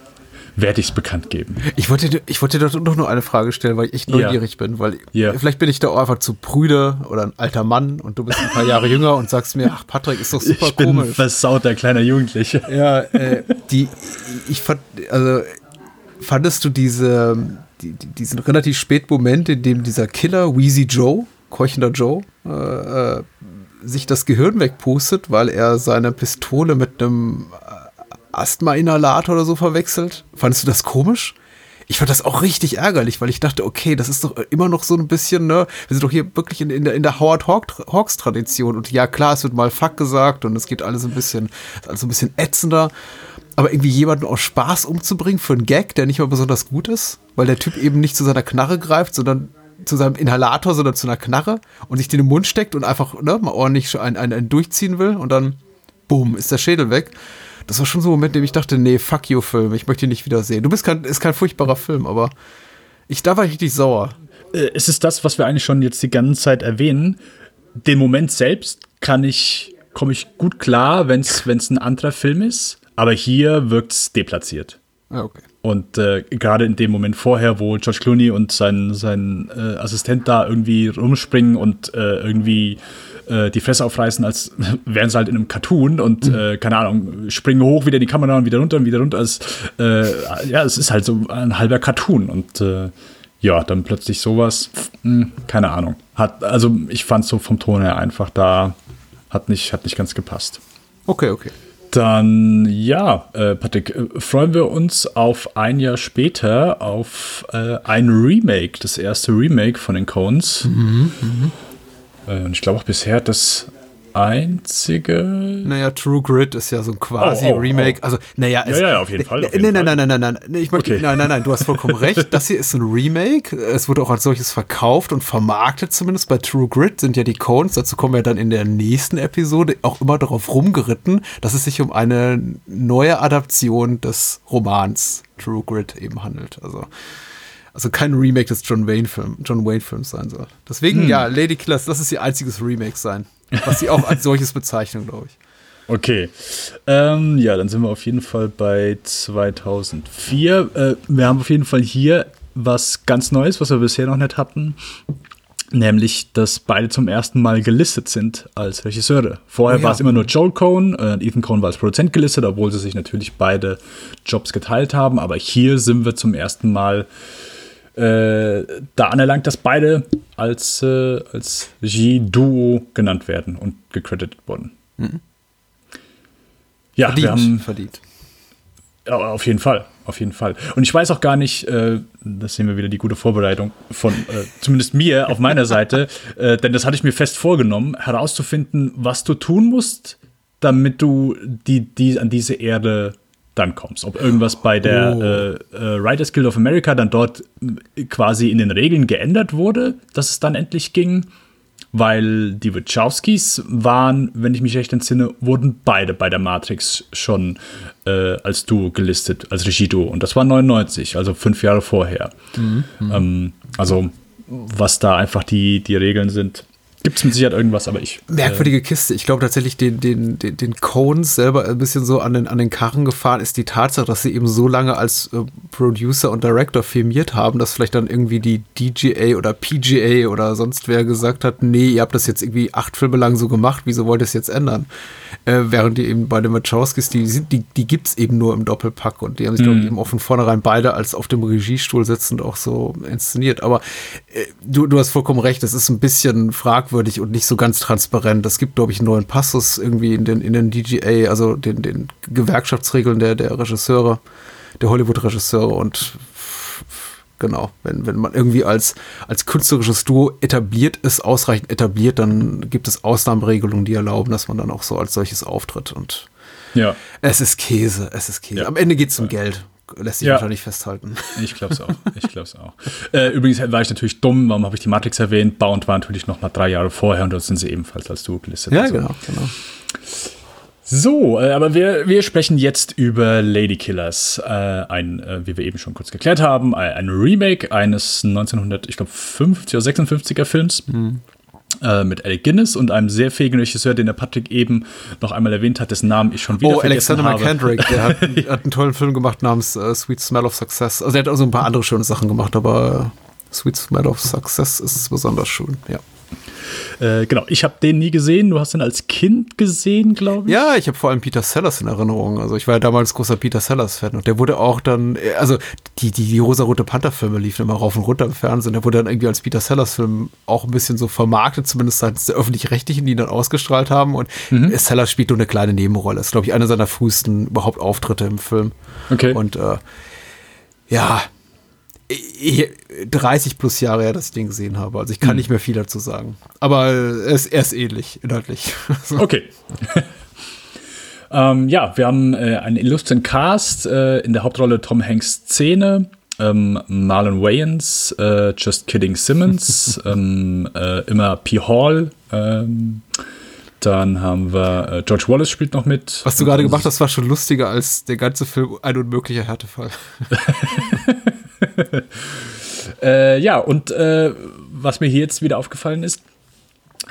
werde ich es bekannt geben. Ich wollte, dir- ich wollte dir doch noch nur eine Frage stellen, weil ich echt neugierig bin, weil Ja. vielleicht bin ich da auch einfach zu prüde oder ein alter Mann und du bist ein paar Jahre jünger und sagst mir, ach Patrick, ist doch super ich bin komisch. versauter kleiner Jugendlicher. Ja, äh, die, ich fand, also, fandest du diese, die, die, diesen relativ späten Moment, in dem dieser Killer, Wheezy Joe, keuchender Joe, äh, äh, sich das Gehirn wegpustet, weil er seine Pistole mit einem äh, Asthma-Inhalator oder so verwechselt? Fandest du das komisch? Ich fand das auch richtig ärgerlich, weil ich dachte, okay, das ist doch immer noch so ein bisschen, ne, wir sind doch hier wirklich in, in der, in der Howard Hawk- Hawks Tradition und ja, klar, es wird mal Fuck gesagt und es geht alles ein bisschen, alles ein bisschen ätzender, aber irgendwie jemanden aus Spaß umzubringen für einen Gag, der nicht mal besonders gut ist, weil der Typ eben nicht zu seiner Knarre greift, sondern zu seinem Inhalator, sondern zu einer Knarre und sich den im Mund steckt und einfach, ne, mal ordentlich einen, einen, einen durchziehen will und dann, boom, ist der Schädel weg. Das war schon so ein Moment, in dem ich dachte, nee, fuck you Film, ich möchte ihn nicht wiedersehen. Du bist kein, ist kein furchtbarer Film, aber ich, da war ich richtig sauer. Äh, es ist das, was wir eigentlich schon jetzt die ganze Zeit erwähnen. Den Moment selbst kann ich, komme ich gut klar, wenn es ein anderer Film ist, aber hier wirkt es deplatziert. Ja, okay. Und äh, gerade in dem Moment vorher, wo George Clooney und sein, sein äh, Assistent da irgendwie rumspringen und äh, irgendwie äh, die Fresse aufreißen, als wären sie halt in einem Cartoon und äh, keine Ahnung, springen hoch, wieder die Kamera und wieder runter und wieder runter. Es, äh, ja, es ist halt so ein halber Cartoon und ja, dann plötzlich sowas, hm, keine Ahnung. Hat, also ich fand so vom Ton her einfach da, hat nicht, hat nicht ganz gepasst. Okay, okay. Dann, ja, äh, Patrick, äh, freuen wir uns auf ein Jahr später auf äh, ein Remake, das erste Remake von den Coens. Äh, und ich glaube auch bisher das einzige. Naja, True Grit ist ja so ein quasi Oh, oh, Remake. oh. Also, naja, Ja, ja, auf jeden Fall, auf jeden nein, Fall. nein, nein, nein, nein, nein. Ich möchte, Okay. nein, nein, nein, du hast vollkommen recht. Das hier ist ein Remake. Es wurde auch als solches verkauft und vermarktet zumindest. Bei True Grit sind ja die Cones, dazu kommen wir dann in der nächsten Episode, auch immer darauf rumgeritten, dass es sich um eine neue Adaption des Romans True Grit eben handelt. Also, also kein Remake des John Wayne Film, John Wayne Films sein soll. Deswegen, Hm. ja, Lady Killers, das ist ihr einziges Remake sein. Was sie auch als solches bezeichnen, glaube ich. Okay. Ähm, ja, dann sind wir auf jeden Fall bei 2004. Äh, wir haben auf jeden Fall hier was ganz Neues, was wir bisher noch nicht hatten. Nämlich, dass beide zum ersten Mal gelistet sind als Regisseure. Vorher Oh ja. war es immer nur Joel Cohn. Äh, Ethan Cohn war als Produzent gelistet, obwohl sie sich natürlich beide Jobs geteilt haben. Aber hier sind wir zum ersten Mal äh, da anerlangt, dass beide als, äh, als Regie-Duo genannt werden und gecredited wurden. Ja, Verdient, wir haben verdient. ja, auf jeden Fall, auf jeden Fall. Und ich weiß auch gar nicht, äh, das sehen wir wieder die gute Vorbereitung von äh, zumindest mir auf meiner Seite, äh, denn das hatte ich mir fest vorgenommen, herauszufinden, was du tun musst, damit du die, die an diese Erde dann kommst. Ob irgendwas bei der Oh. äh, äh, Writers Guild of America dann dort quasi in den Regeln geändert wurde, dass es dann endlich ging. Weil die Wachowskis waren, wenn ich mich recht entsinne, wurden beide bei der Matrix schon äh, als Duo gelistet, als Regieduo. Und das war 99, also fünf Jahre vorher. Ähm, also, was da einfach die, die Regeln sind. Gibt es mit Sicherheit irgendwas, aber ich. Merkwürdige Kiste. Ich glaube tatsächlich, den, den, den, den Cones selber ein bisschen so an den, an den Karren gefahren ist die Tatsache, dass sie eben so lange als äh, Producer und Director filmiert haben, dass vielleicht dann irgendwie die DGA oder PGA oder sonst wer gesagt hat, nee, ihr habt das jetzt irgendwie acht Filme lang so gemacht, wieso wollt ihr es jetzt ändern? Äh, während die eben bei den Wachowskis, die sind, die, die gibt es eben nur im Doppelpack und die haben sich, glaube ich, eben auch von vornherein beide als auf dem Regiestuhl sitzend auch so inszeniert. Aber äh, du, du hast vollkommen recht, es ist ein bisschen fragwürdig und nicht so ganz transparent. Es gibt, glaube ich, einen neuen Passus irgendwie in den, in den DGA, also den, den Gewerkschaftsregeln der, der Regisseure, der Hollywood-Regisseure und genau, wenn, wenn man irgendwie als, als künstlerisches Duo etabliert ist, ausreichend etabliert, dann gibt es Ausnahmeregelungen, die erlauben, dass man dann auch so als solches auftritt und ja. es ist Käse, es ist Käse. Ja. Am Ende geht es um Geld. Lässt sich Ja. wahrscheinlich festhalten. Ich glaube es auch. Ich glaube es auch. Äh, übrigens war ich natürlich dumm. Warum habe ich die Matrix erwähnt? Bound war natürlich noch mal drei Jahre vorher und dort sind sie ebenfalls als Duo gelistet. Ja, Also, genau, genau. So, äh, aber wir, wir sprechen jetzt über Lady Killers. Äh, ein, äh, wie wir eben schon kurz geklärt haben, ein, Remake eines 1900, ich glaube 50 oder 56er Films. Äh, mit Alec Guinness und einem sehr fähigen Regisseur, den der Patrick eben noch einmal erwähnt hat, dessen Namen ich schon wieder Oh, vergessen Alexander habe. McKendrick, der hat, hat einen tollen Film gemacht namens äh, Sweet Smell of Success. Also er hat auch so ein paar andere schöne Sachen gemacht, aber Sweet Smell of Success ist besonders schön, ja. Äh, genau, ich habe den nie gesehen. Du hast ihn als Kind gesehen, glaube ich. Ja, ich habe vor allem Peter Sellers in Erinnerung. Also ich war ja damals großer Peter Sellers-Fan und der wurde auch dann, äh, also die, die, die rosa-rote Panther-Filme liefen immer rauf und runter im Fernsehen. Der wurde dann irgendwie als Peter Sellers-Film auch ein bisschen so vermarktet, zumindest seitens der Öffentlich-Rechtlichen, die ihn dann ausgestrahlt haben. Und Mhm. Sellers spielt nur eine kleine Nebenrolle. Das ist, glaube ich, einer seiner frühesten überhaupt Auftritte im Film. Okay. Und äh, ja, 30 plus Jahre her, dass ich den gesehen habe. Also ich kann nicht mehr viel dazu sagen. Aber er ist, er ist ähnlich, inhaltlich. Okay. ähm, ja, wir haben äh, einen illustren Cast. Äh, in der Hauptrolle Tom Hanks Szene. Ähm, Marlon Wayans, äh, Just Kidding Simmons, ähm, äh, immer P. Hall. Ähm, dann haben wir äh, George Wallace spielt noch mit. Was du gerade gemacht hast, war schon lustiger als der ganze Film Ein unmöglicher Härtefall. Äh, ja, und äh, was mir hier jetzt wieder aufgefallen ist,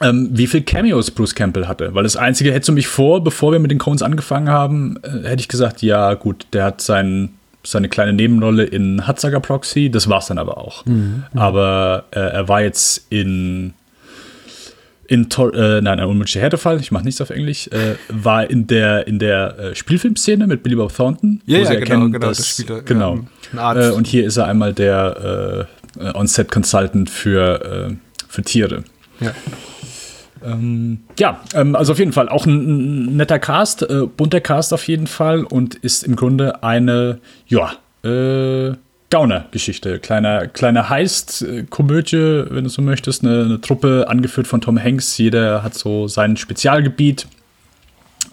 ähm, wie viel Cameos Bruce Campbell hatte. Weil das Einzige, hättest du mich vor, bevor wir mit den Coens angefangen haben, äh, hätte ich gesagt, ja gut, der hat sein, seine kleine Nebenrolle in Hatzager Proxy, das war's dann aber auch. Aber äh, er war jetzt in in Tor äh, nein, ein unmöglicher Härtefall, ich mache nichts auf Englisch, äh, war in der, in der äh, Spielfilmszene mit Billy Bob Thornton. Ja, wo ja, genau, erkennen, genau, dass- das spielt er, genau. ja, ein Arzt. Äh, und hier ist er einmal der äh, äh, On-Set-Consultant für, äh, für Tiere. Ja. Ähm, ja, ähm, also auf jeden Fall auch ein, ein netter Cast, äh, bunter Cast auf jeden Fall und ist im Grunde eine, ja, äh, Gauner-Geschichte. Kleiner, kleiner Heist-Komödie, wenn du so möchtest. Eine, eine Truppe angeführt von Tom Hanks. Jeder hat so sein Spezialgebiet.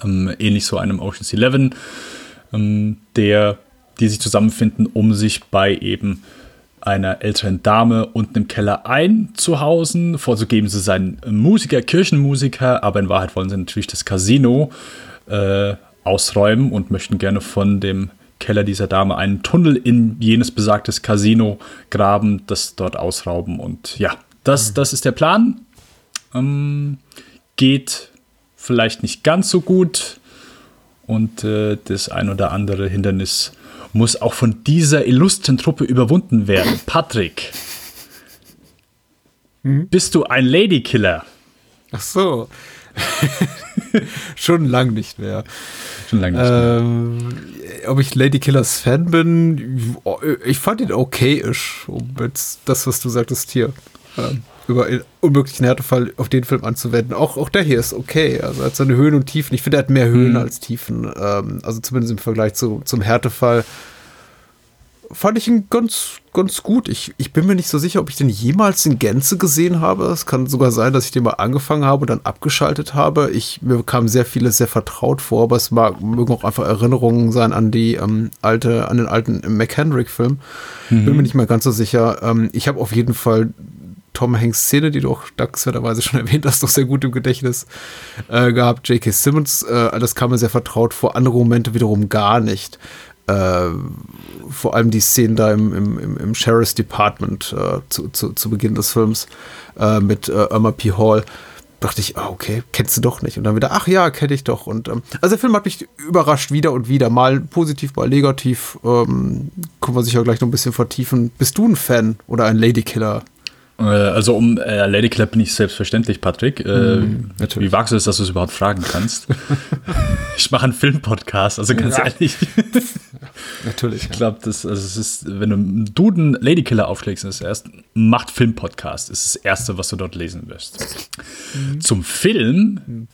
Ähm, ähnlich so einem Ocean's Eleven, ähm, der, die sich zusammenfinden, um sich bei eben einer älteren Dame unten im Keller einzuhausen. Vorzugeben, sie seien Musiker, Kirchenmusiker, aber in Wahrheit wollen sie natürlich das Casino äh, ausräumen und möchten gerne von dem Keller dieser Dame einen Tunnel in jenes besagtes Casino graben, das dort ausrauben. Und ja, das, das ist der Plan. Ähm, geht vielleicht nicht ganz so gut. Und äh, das ein oder andere Hindernis muss auch von dieser illustren Truppe überwunden werden. Patrick, bist du ein Ladykiller? Ach so. schon lang nicht mehr. Schon lange nicht. mehr. Ähm, ob ich Lady Killers Fan bin, ich fand ihn okayisch, um jetzt das, was du sagtest hier, ähm, über einen unmöglichen Härtefall auf den Film anzuwenden. Auch, auch der hier ist okay. Also er hat seine Höhen und Tiefen. Ich finde, er hat mehr Höhen Mhm. als Tiefen. Ähm, also zumindest im Vergleich zu, zum Härtefall fand ich ihn ganz, ganz gut. Ich, ich bin mir nicht so sicher, ob ich den jemals in Gänze gesehen habe. Es kann sogar sein, dass ich den mal angefangen habe und dann abgeschaltet habe. Ich, mir kam sehr vieles sehr vertraut vor, aber es mag, mögen auch einfach Erinnerungen sein an die ähm, alte, an den alten McHenrick-Film. Bin mir nicht mal ganz so sicher. Ähm, ich habe auf jeden Fall Tom Hanks Szene, die du auch dankenswerterweise schon erwähnt hast, noch sehr gut im Gedächtnis äh, gehabt. J.K. Simmons, äh, das kam mir sehr vertraut vor. Andere Momente wiederum gar nicht. Äh, vor allem die Szenen da im, im, im, Sheriff's Department äh, zu, zu, zu Beginn des Films äh, mit äh, Irma P. Hall. dachte ich, ah, okay, kennst du doch nicht. Und dann wieder, ach ja, kenne ich doch. Und ähm, also der Film hat mich überrascht wieder und wieder, mal positiv, mal negativ. Ähm, können wir sicher gleich noch ein bisschen vertiefen. Bist du ein Fan oder ein Ladykiller? Äh, Also um äh, Ladykiller bin ich selbstverständlich, Patrick. Äh, natürlich. wie wagst du es, dass du es überhaupt fragen kannst? ich mache einen Filmpodcast, also ganz Ja. ehrlich. Natürlich. Ich glaube, das also es ist, wenn du einen Duden Ladykiller aufschlägst, ist erst macht Filmpodcast, ist das erste, was du dort lesen wirst. Zum Film,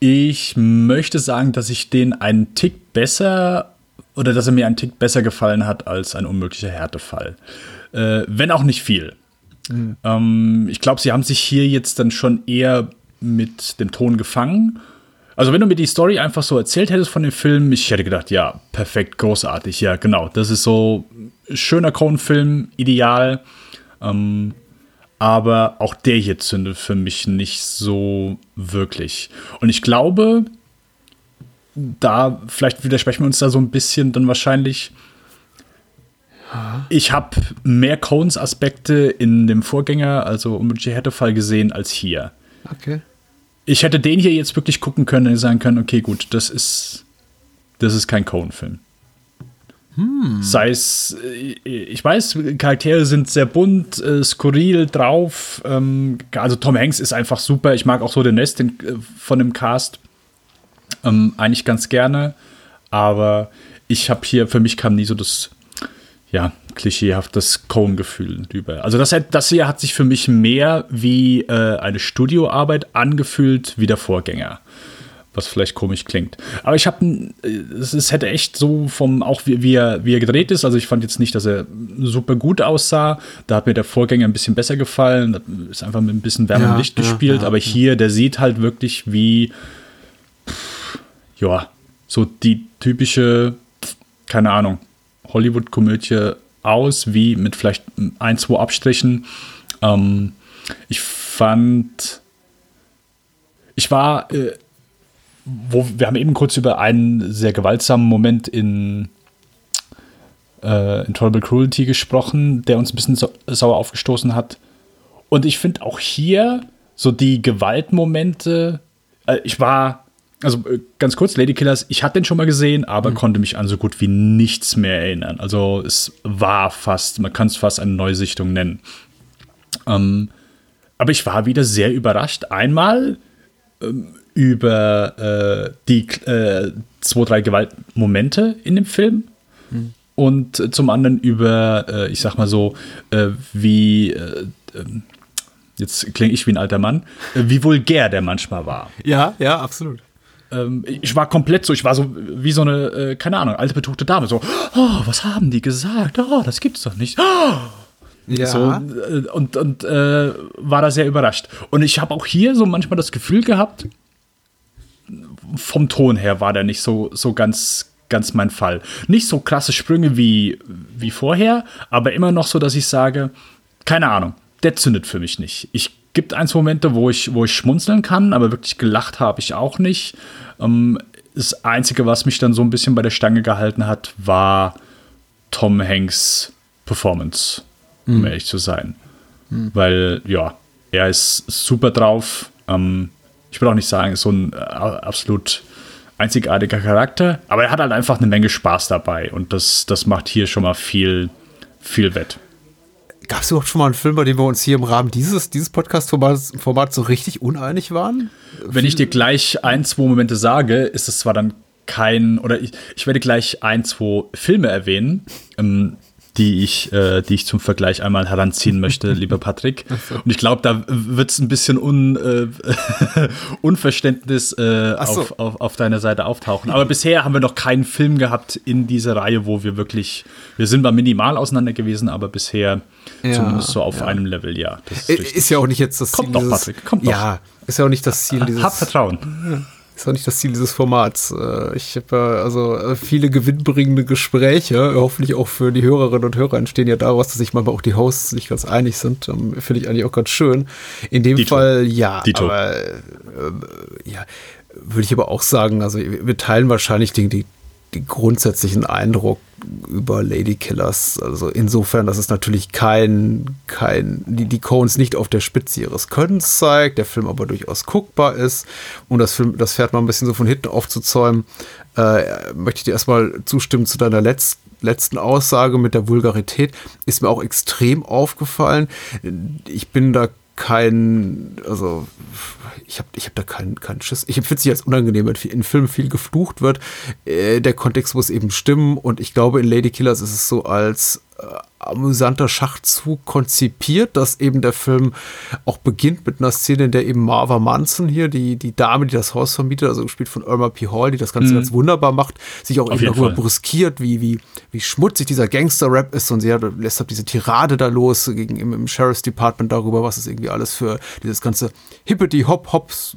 ich möchte sagen, dass ich den einen Tick besser oder dass er mir einen Tick besser gefallen hat als ein unmöglicher Härtefall. Äh, wenn auch nicht viel. Ähm, ich glaube, sie haben sich hier jetzt dann schon eher mit dem Ton gefangen. Also, wenn du mir die Story einfach so erzählt hättest von dem Film, ich hätte gedacht, ja, perfekt, großartig, ja, genau. Das ist so schöner Coen-Film, ideal. Ähm, aber auch der hier zündet für mich nicht so wirklich. Und ich glaube, da, vielleicht widersprechen wir uns da so ein bisschen dann wahrscheinlich. Ich habe mehr Coens Aspekte in dem Vorgänger, also Unmöglicher Härtefall, gesehen als hier. Okay. Ich hätte den hier jetzt wirklich gucken können und sagen können, okay, gut, das ist, das ist kein Coen-Film. Sei es, äh, ich weiß, Charaktere sind sehr bunt, äh, skurril drauf. Ähm, also Tom Hanks ist einfach super. Ich mag auch so den Rest den, äh, von dem Cast ähm, eigentlich ganz gerne. Aber ich habe hier, für mich kam nie so das, ja, klischeehaftes Coen-Gefühl drüber. Also das, das hier hat sich für mich mehr wie äh, eine Studioarbeit angefühlt wie der Vorgänger. Was vielleicht komisch klingt. Aber ich habe, es es hätte echt so vom, auch wie, wie, er, wie er gedreht ist. Also ich fand jetzt nicht, dass er super gut aussah. Da hat mir der Vorgänger ein bisschen besser gefallen. Da ist einfach mit ein bisschen wärmerem Ja, Licht ja, gespielt. ja, aber hier, der sieht halt wirklich wie, ja, so die typische, keine Ahnung, Hollywood-Komödie aus, wie mit vielleicht ein, zwei Abstrichen. Ähm, ich fand, ich war, äh, wo, wir haben eben kurz über einen sehr gewaltsamen Moment in, äh, in Tolerable Cruelty gesprochen, der uns ein bisschen sau sauer aufgestoßen hat. Und ich finde auch hier so die Gewaltmomente, äh, ich war, also äh, ganz kurz, Lady Killers, ich hatte den schon mal gesehen, aber konnte mich an so gut wie nichts mehr erinnern. Also es war fast, man kann es fast eine Neusichtung nennen. Ähm, aber ich war wieder sehr überrascht. Einmal ähm, über äh, die äh, zwei, drei Gewaltmomente in dem Film. Und äh, zum anderen über, äh, ich sag mal so, äh, wie, äh, ähm, jetzt klinge ich wie ein alter Mann, wie vulgär der manchmal war. Ja, ja, absolut. Ähm, ich war komplett so, ich war so wie so eine, äh, keine Ahnung, alte betuchte Dame, so, oh, was haben die gesagt? Oh, das gibt's doch nicht. Oh, Ja. so, äh, und und äh, war da sehr überrascht. Und ich habe auch hier so manchmal das Gefühl gehabt, vom Ton her war der nicht so, so ganz, ganz mein Fall. Nicht so krasse Sprünge wie, wie vorher, aber immer noch so, dass ich sage, keine Ahnung, der zündet für mich nicht. Ich gibt eins Momente, wo ich, wo ich schmunzeln kann, aber wirklich gelacht habe ich auch nicht. Ähm, das Einzige, was mich dann so ein bisschen bei der Stange gehalten hat, war Tom Hanks Performance, um ehrlich zu sein. Weil, ja, er ist super drauf. Ähm, ich will auch nicht sagen, ist so ein äh, absolut einzigartiger Charakter, aber er hat halt einfach eine Menge Spaß dabei und das, das macht hier schon mal viel, viel wett. Gab es überhaupt schon mal einen Film, bei dem wir uns hier im Rahmen dieses, dieses Podcast-Formats Format so richtig uneinig waren? Wenn ich dir gleich ein, zwei Momente sage, ist es zwar dann kein, oder ich, ich werde gleich ein, zwei Filme erwähnen, ähm, die ich, äh, die ich zum Vergleich einmal heranziehen möchte, lieber Patrick. Und ich glaube, da wird es ein bisschen un, äh, Unverständnis äh, so. auf, auf, auf deiner Seite auftauchen. Aber bisher haben wir noch keinen Film gehabt in dieser Reihe, wo wir wirklich, wir sind mal minimal auseinander gewesen, aber bisher Ja, zumindest so auf ja. einem Level, ja. Das ist. Ist ja auch nicht jetzt das Kommt Ziel doch, dieses, Patrick, kommt doch. Ja, ist ja auch nicht das Ziel dieses Hab Vertrauen. Ist auch nicht das Ziel dieses Formats. Äh, Ich habe äh, also äh, viele gewinnbringende Gespräche, hoffentlich auch für die Hörerinnen und Hörer entstehen ja daraus, dass sich manchmal auch die Hosts nicht ganz einig sind. Ähm, Finde ich eigentlich auch ganz schön. In dem Dito. Fall ja, Dito. aber äh, ja, würde ich aber auch sagen, also wir teilen wahrscheinlich die, die, den grundsätzlichen Eindruck über Lady Killers. Also insofern, dass es natürlich kein, kein, die, die Coens nicht auf der Spitze ihres Könnens zeigt, der Film aber durchaus guckbar ist, um das Film, das Pferd mal ein bisschen so von hinten aufzuzäumen, äh, möchte ich dir erstmal zustimmen zu deiner letzten letzten Aussage mit der Vulgarität ist mir auch extrem aufgefallen. Ich bin da kein, also ich habe ich hab da keinen keinen Schiss. Ich empfinde es als unangenehm, wenn in Filmen viel geflucht wird. Äh, der Kontext muss eben stimmen und ich glaube, in Lady Killers ist es so als amüsanter Schachzug konzipiert, dass eben der Film auch beginnt mit einer Szene, in der eben Marva Manson hier, die, die Dame, die das Haus vermietet, also gespielt von Irma P. Hall, die das Ganze mhm. ganz wunderbar macht, sich auch Auf eben darüber Fall. brüskiert, wie, wie, wie schmutzig dieser Gangster-Rap ist und sie hat, lässt halt diese Tirade da los gegen im, im Sheriff's Department darüber, was es irgendwie alles für dieses ganze Hippity-Hop-Hops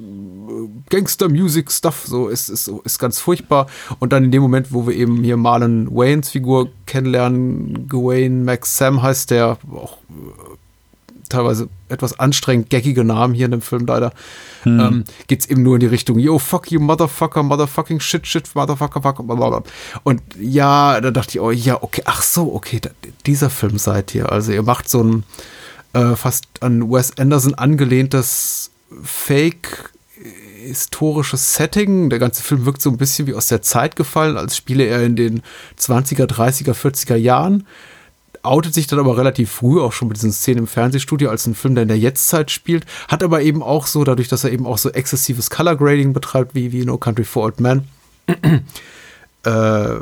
Gangster-Music-Stuff so ist, ist, ist ganz furchtbar. Und dann in dem Moment, wo wir eben hier Marlon Waynes Figur kennenlernen, Gawain Max Sam heißt der, auch äh, teilweise etwas anstrengend geckige Namen hier in dem Film leider, hm. ähm, geht es eben nur in die Richtung, yo, fuck you, motherfucker, motherfucking shit, shit, motherfucker, fuck, blablabla. Und ja, da dachte ich, oh ja, okay, ach so, okay, da, dieser Film seid ihr. Also ihr macht so ein äh, fast an Wes Anderson angelehntes Fake historisches Setting. Der ganze Film wirkt so ein bisschen wie aus der Zeit gefallen, als spiele er in den 20er, 30er, 40er Jahren. Outet sich dann aber relativ früh auch schon mit diesen Szenen im Fernsehstudio als ein Film, der in der Jetztzeit spielt. Hat aber eben auch so, dadurch, dass er eben auch so exzessives Color Grading betreibt, wie, wie No Country for Old Men, äh,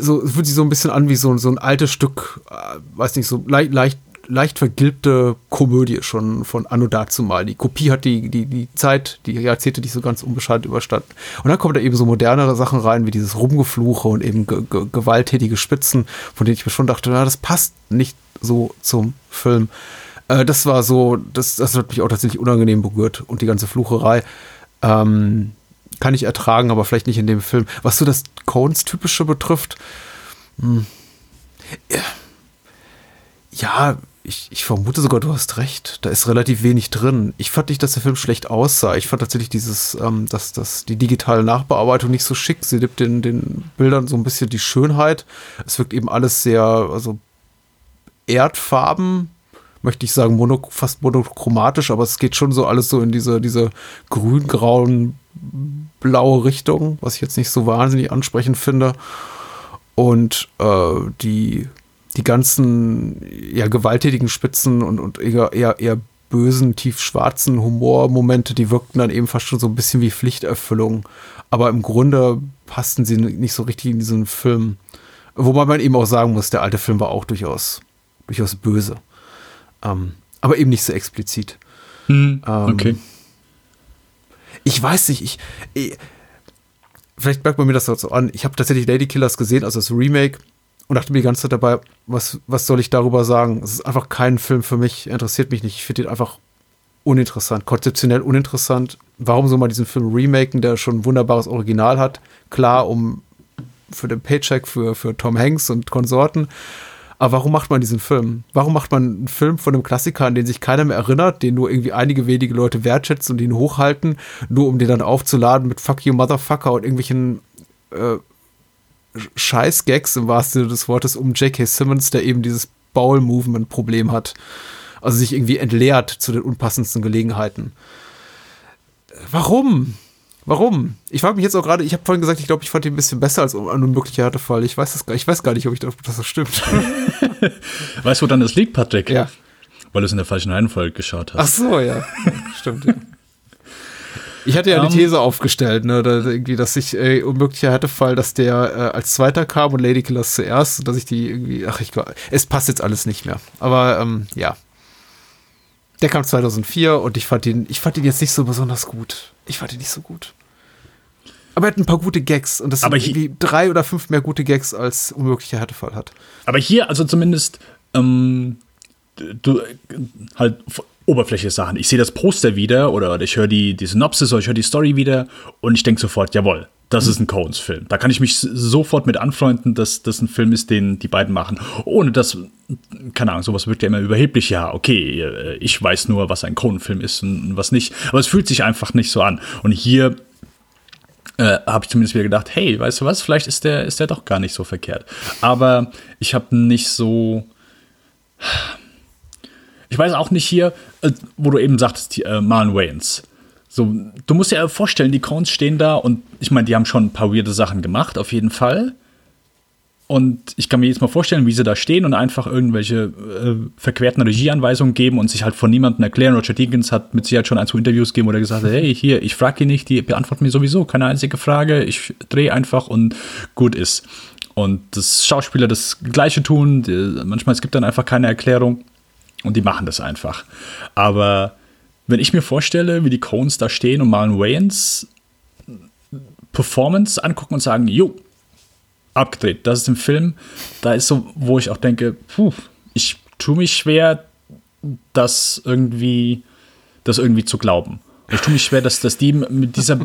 so fühlt sich so ein bisschen an wie so, so ein altes Stück, äh, weiß nicht, so leicht, leicht leicht vergilbte Komödie schon von Anno dazumal. Die Kopie hat die, die, die Zeit, die Jahrzehnte nicht so ganz unbeschadet überstanden. Und dann kommen da eben so modernere Sachen rein, wie dieses Rumgefluche und eben ge ge gewalttätige Spitzen, von denen ich mir schon dachte, na, das passt nicht so zum Film. Äh, das war so, das, das hat mich auch tatsächlich unangenehm berührt und die ganze Flucherei. Ähm, kann ich ertragen, aber vielleicht nicht in dem Film. Was so das Cones-typische betrifft, mh, hm, ja, ich, ich vermute sogar, du hast recht. Da ist relativ wenig drin. Ich fand nicht, dass der Film schlecht aussah. Ich fand tatsächlich dieses, ähm, dass, dass die digitale Nachbearbeitung nicht so schick. Sie gibt den, den Bildern so ein bisschen die Schönheit. Es wirkt eben alles sehr, also Erdfarben, möchte ich sagen, mono, fast monochromatisch, aber es geht schon so alles so in diese, diese grün-grauen, blaue Richtung, was ich jetzt nicht so wahnsinnig ansprechend finde. Und äh, die die ganzen ja, gewalttätigen Spitzen und, und eher, eher, eher bösen, tiefschwarzen Humormomente, die wirkten dann eben fast schon so ein bisschen wie Pflichterfüllung. Aber im Grunde passten sie nicht so richtig in diesen Film. Wobei man eben auch sagen muss, der alte Film war auch durchaus, durchaus böse. Ähm, aber eben nicht so explizit. Hm, ähm, okay. Ich weiß nicht, ich, ich vielleicht merkt man mir das so an. Ich habe tatsächlich Lady Killers gesehen, also das Remake und dachte mir die ganze Zeit dabei, was, was soll ich darüber sagen? Es ist einfach kein Film für mich, interessiert mich nicht. Ich finde ihn einfach uninteressant, konzeptionell uninteressant. Warum soll man diesen Film remaken, der schon ein wunderbares Original hat? Klar, um für den Paycheck für, für Tom Hanks und Konsorten. Aber warum macht man diesen Film? Warum macht man einen Film von einem Klassiker, an den sich keiner mehr erinnert, den nur irgendwie einige wenige Leute wertschätzen und ihn hochhalten, nur um den dann aufzuladen mit Fuck you Motherfucker und irgendwelchen äh, Scheiß-Gags im wahrsten Sinne des Wortes um J.K. Simmons, der eben dieses Bowel-Movement-Problem hat. Also sich irgendwie entleert zu den unpassendsten Gelegenheiten. Warum? Warum? Ich frage mich jetzt auch gerade, ich habe vorhin gesagt, ich glaube, ich fand ihn ein bisschen besser als ein unmöglicher Härtefall. Ich weiß das gar, ich weiß gar nicht, ob ich das, das stimmt. weißt du, wo dann das liegt, Patrick? Ja. Weil du es in der falschen Reihenfolge geschaut hast. Ach so, ja. Stimmt, ja. Ich hatte ja um, eine ähm. These aufgestellt, ne, da, irgendwie, dass ich äh, unmöglicher Härtefall, dass der äh, als zweiter kam und Lady Killers zuerst, dass ich die irgendwie, ach ich es passt jetzt alles nicht mehr. Aber ähm, ja. Der kam 2004 und ich fand ihn, ich fand ihn jetzt nicht so besonders gut. Ich fand ihn nicht so gut. Aber er hat ein paar gute Gags und das aber sind irgendwie drei oder fünf mehr gute Gags als unmöglicher Härtefall hat. Aber hier, also zumindest, ähm, du halt Oberfläche Sachen. Ich sehe das Poster wieder oder ich höre die, die Synopsis oder ich höre die Story wieder und ich denke sofort, jawohl, das ist ein Coens-Film. Da kann ich mich sofort mit anfreunden, dass das ein Film ist, den die beiden machen. Ohne dass, keine Ahnung, sowas wird ja immer überheblich. Ja, okay, äh, ich weiß nur, was ein Coen-Film ist und was nicht. Aber es fühlt sich einfach nicht so an. Und hier äh, habe ich zumindest wieder gedacht, hey, weißt du was, vielleicht ist der, ist der doch gar nicht so verkehrt. Aber ich habe nicht so. Ich weiß auch nicht hier, äh, wo du eben sagtest, äh, Marlon Wayans. So, du musst dir vorstellen, die Cones stehen da und ich meine, die haben schon ein paar weirde Sachen gemacht, auf jeden Fall. Und ich kann mir jetzt mal vorstellen, wie sie da stehen und einfach irgendwelche äh, verquerten Regieanweisungen geben und sich halt von niemandem erklären. Roger Deakins hat mit Sicherheit schon ein, zwei Interviews gegeben, wo er gesagt hey, hier, ich frage die nicht, die beantworten mir sowieso keine einzige Frage. Ich drehe einfach und gut ist. Und das Schauspieler das Gleiche tun. Die, manchmal es gibt dann einfach keine Erklärung und die machen das einfach. Aber wenn ich mir vorstelle, wie die Cones da stehen und Marlon Wayans Performance angucken und sagen, jo, abgedreht. Das ist im Film, da ist so, wo ich auch denke, puh, ich tue mich schwer, das irgendwie, das irgendwie zu glauben. Ich tue mich schwer, dass, dass die mit dieser,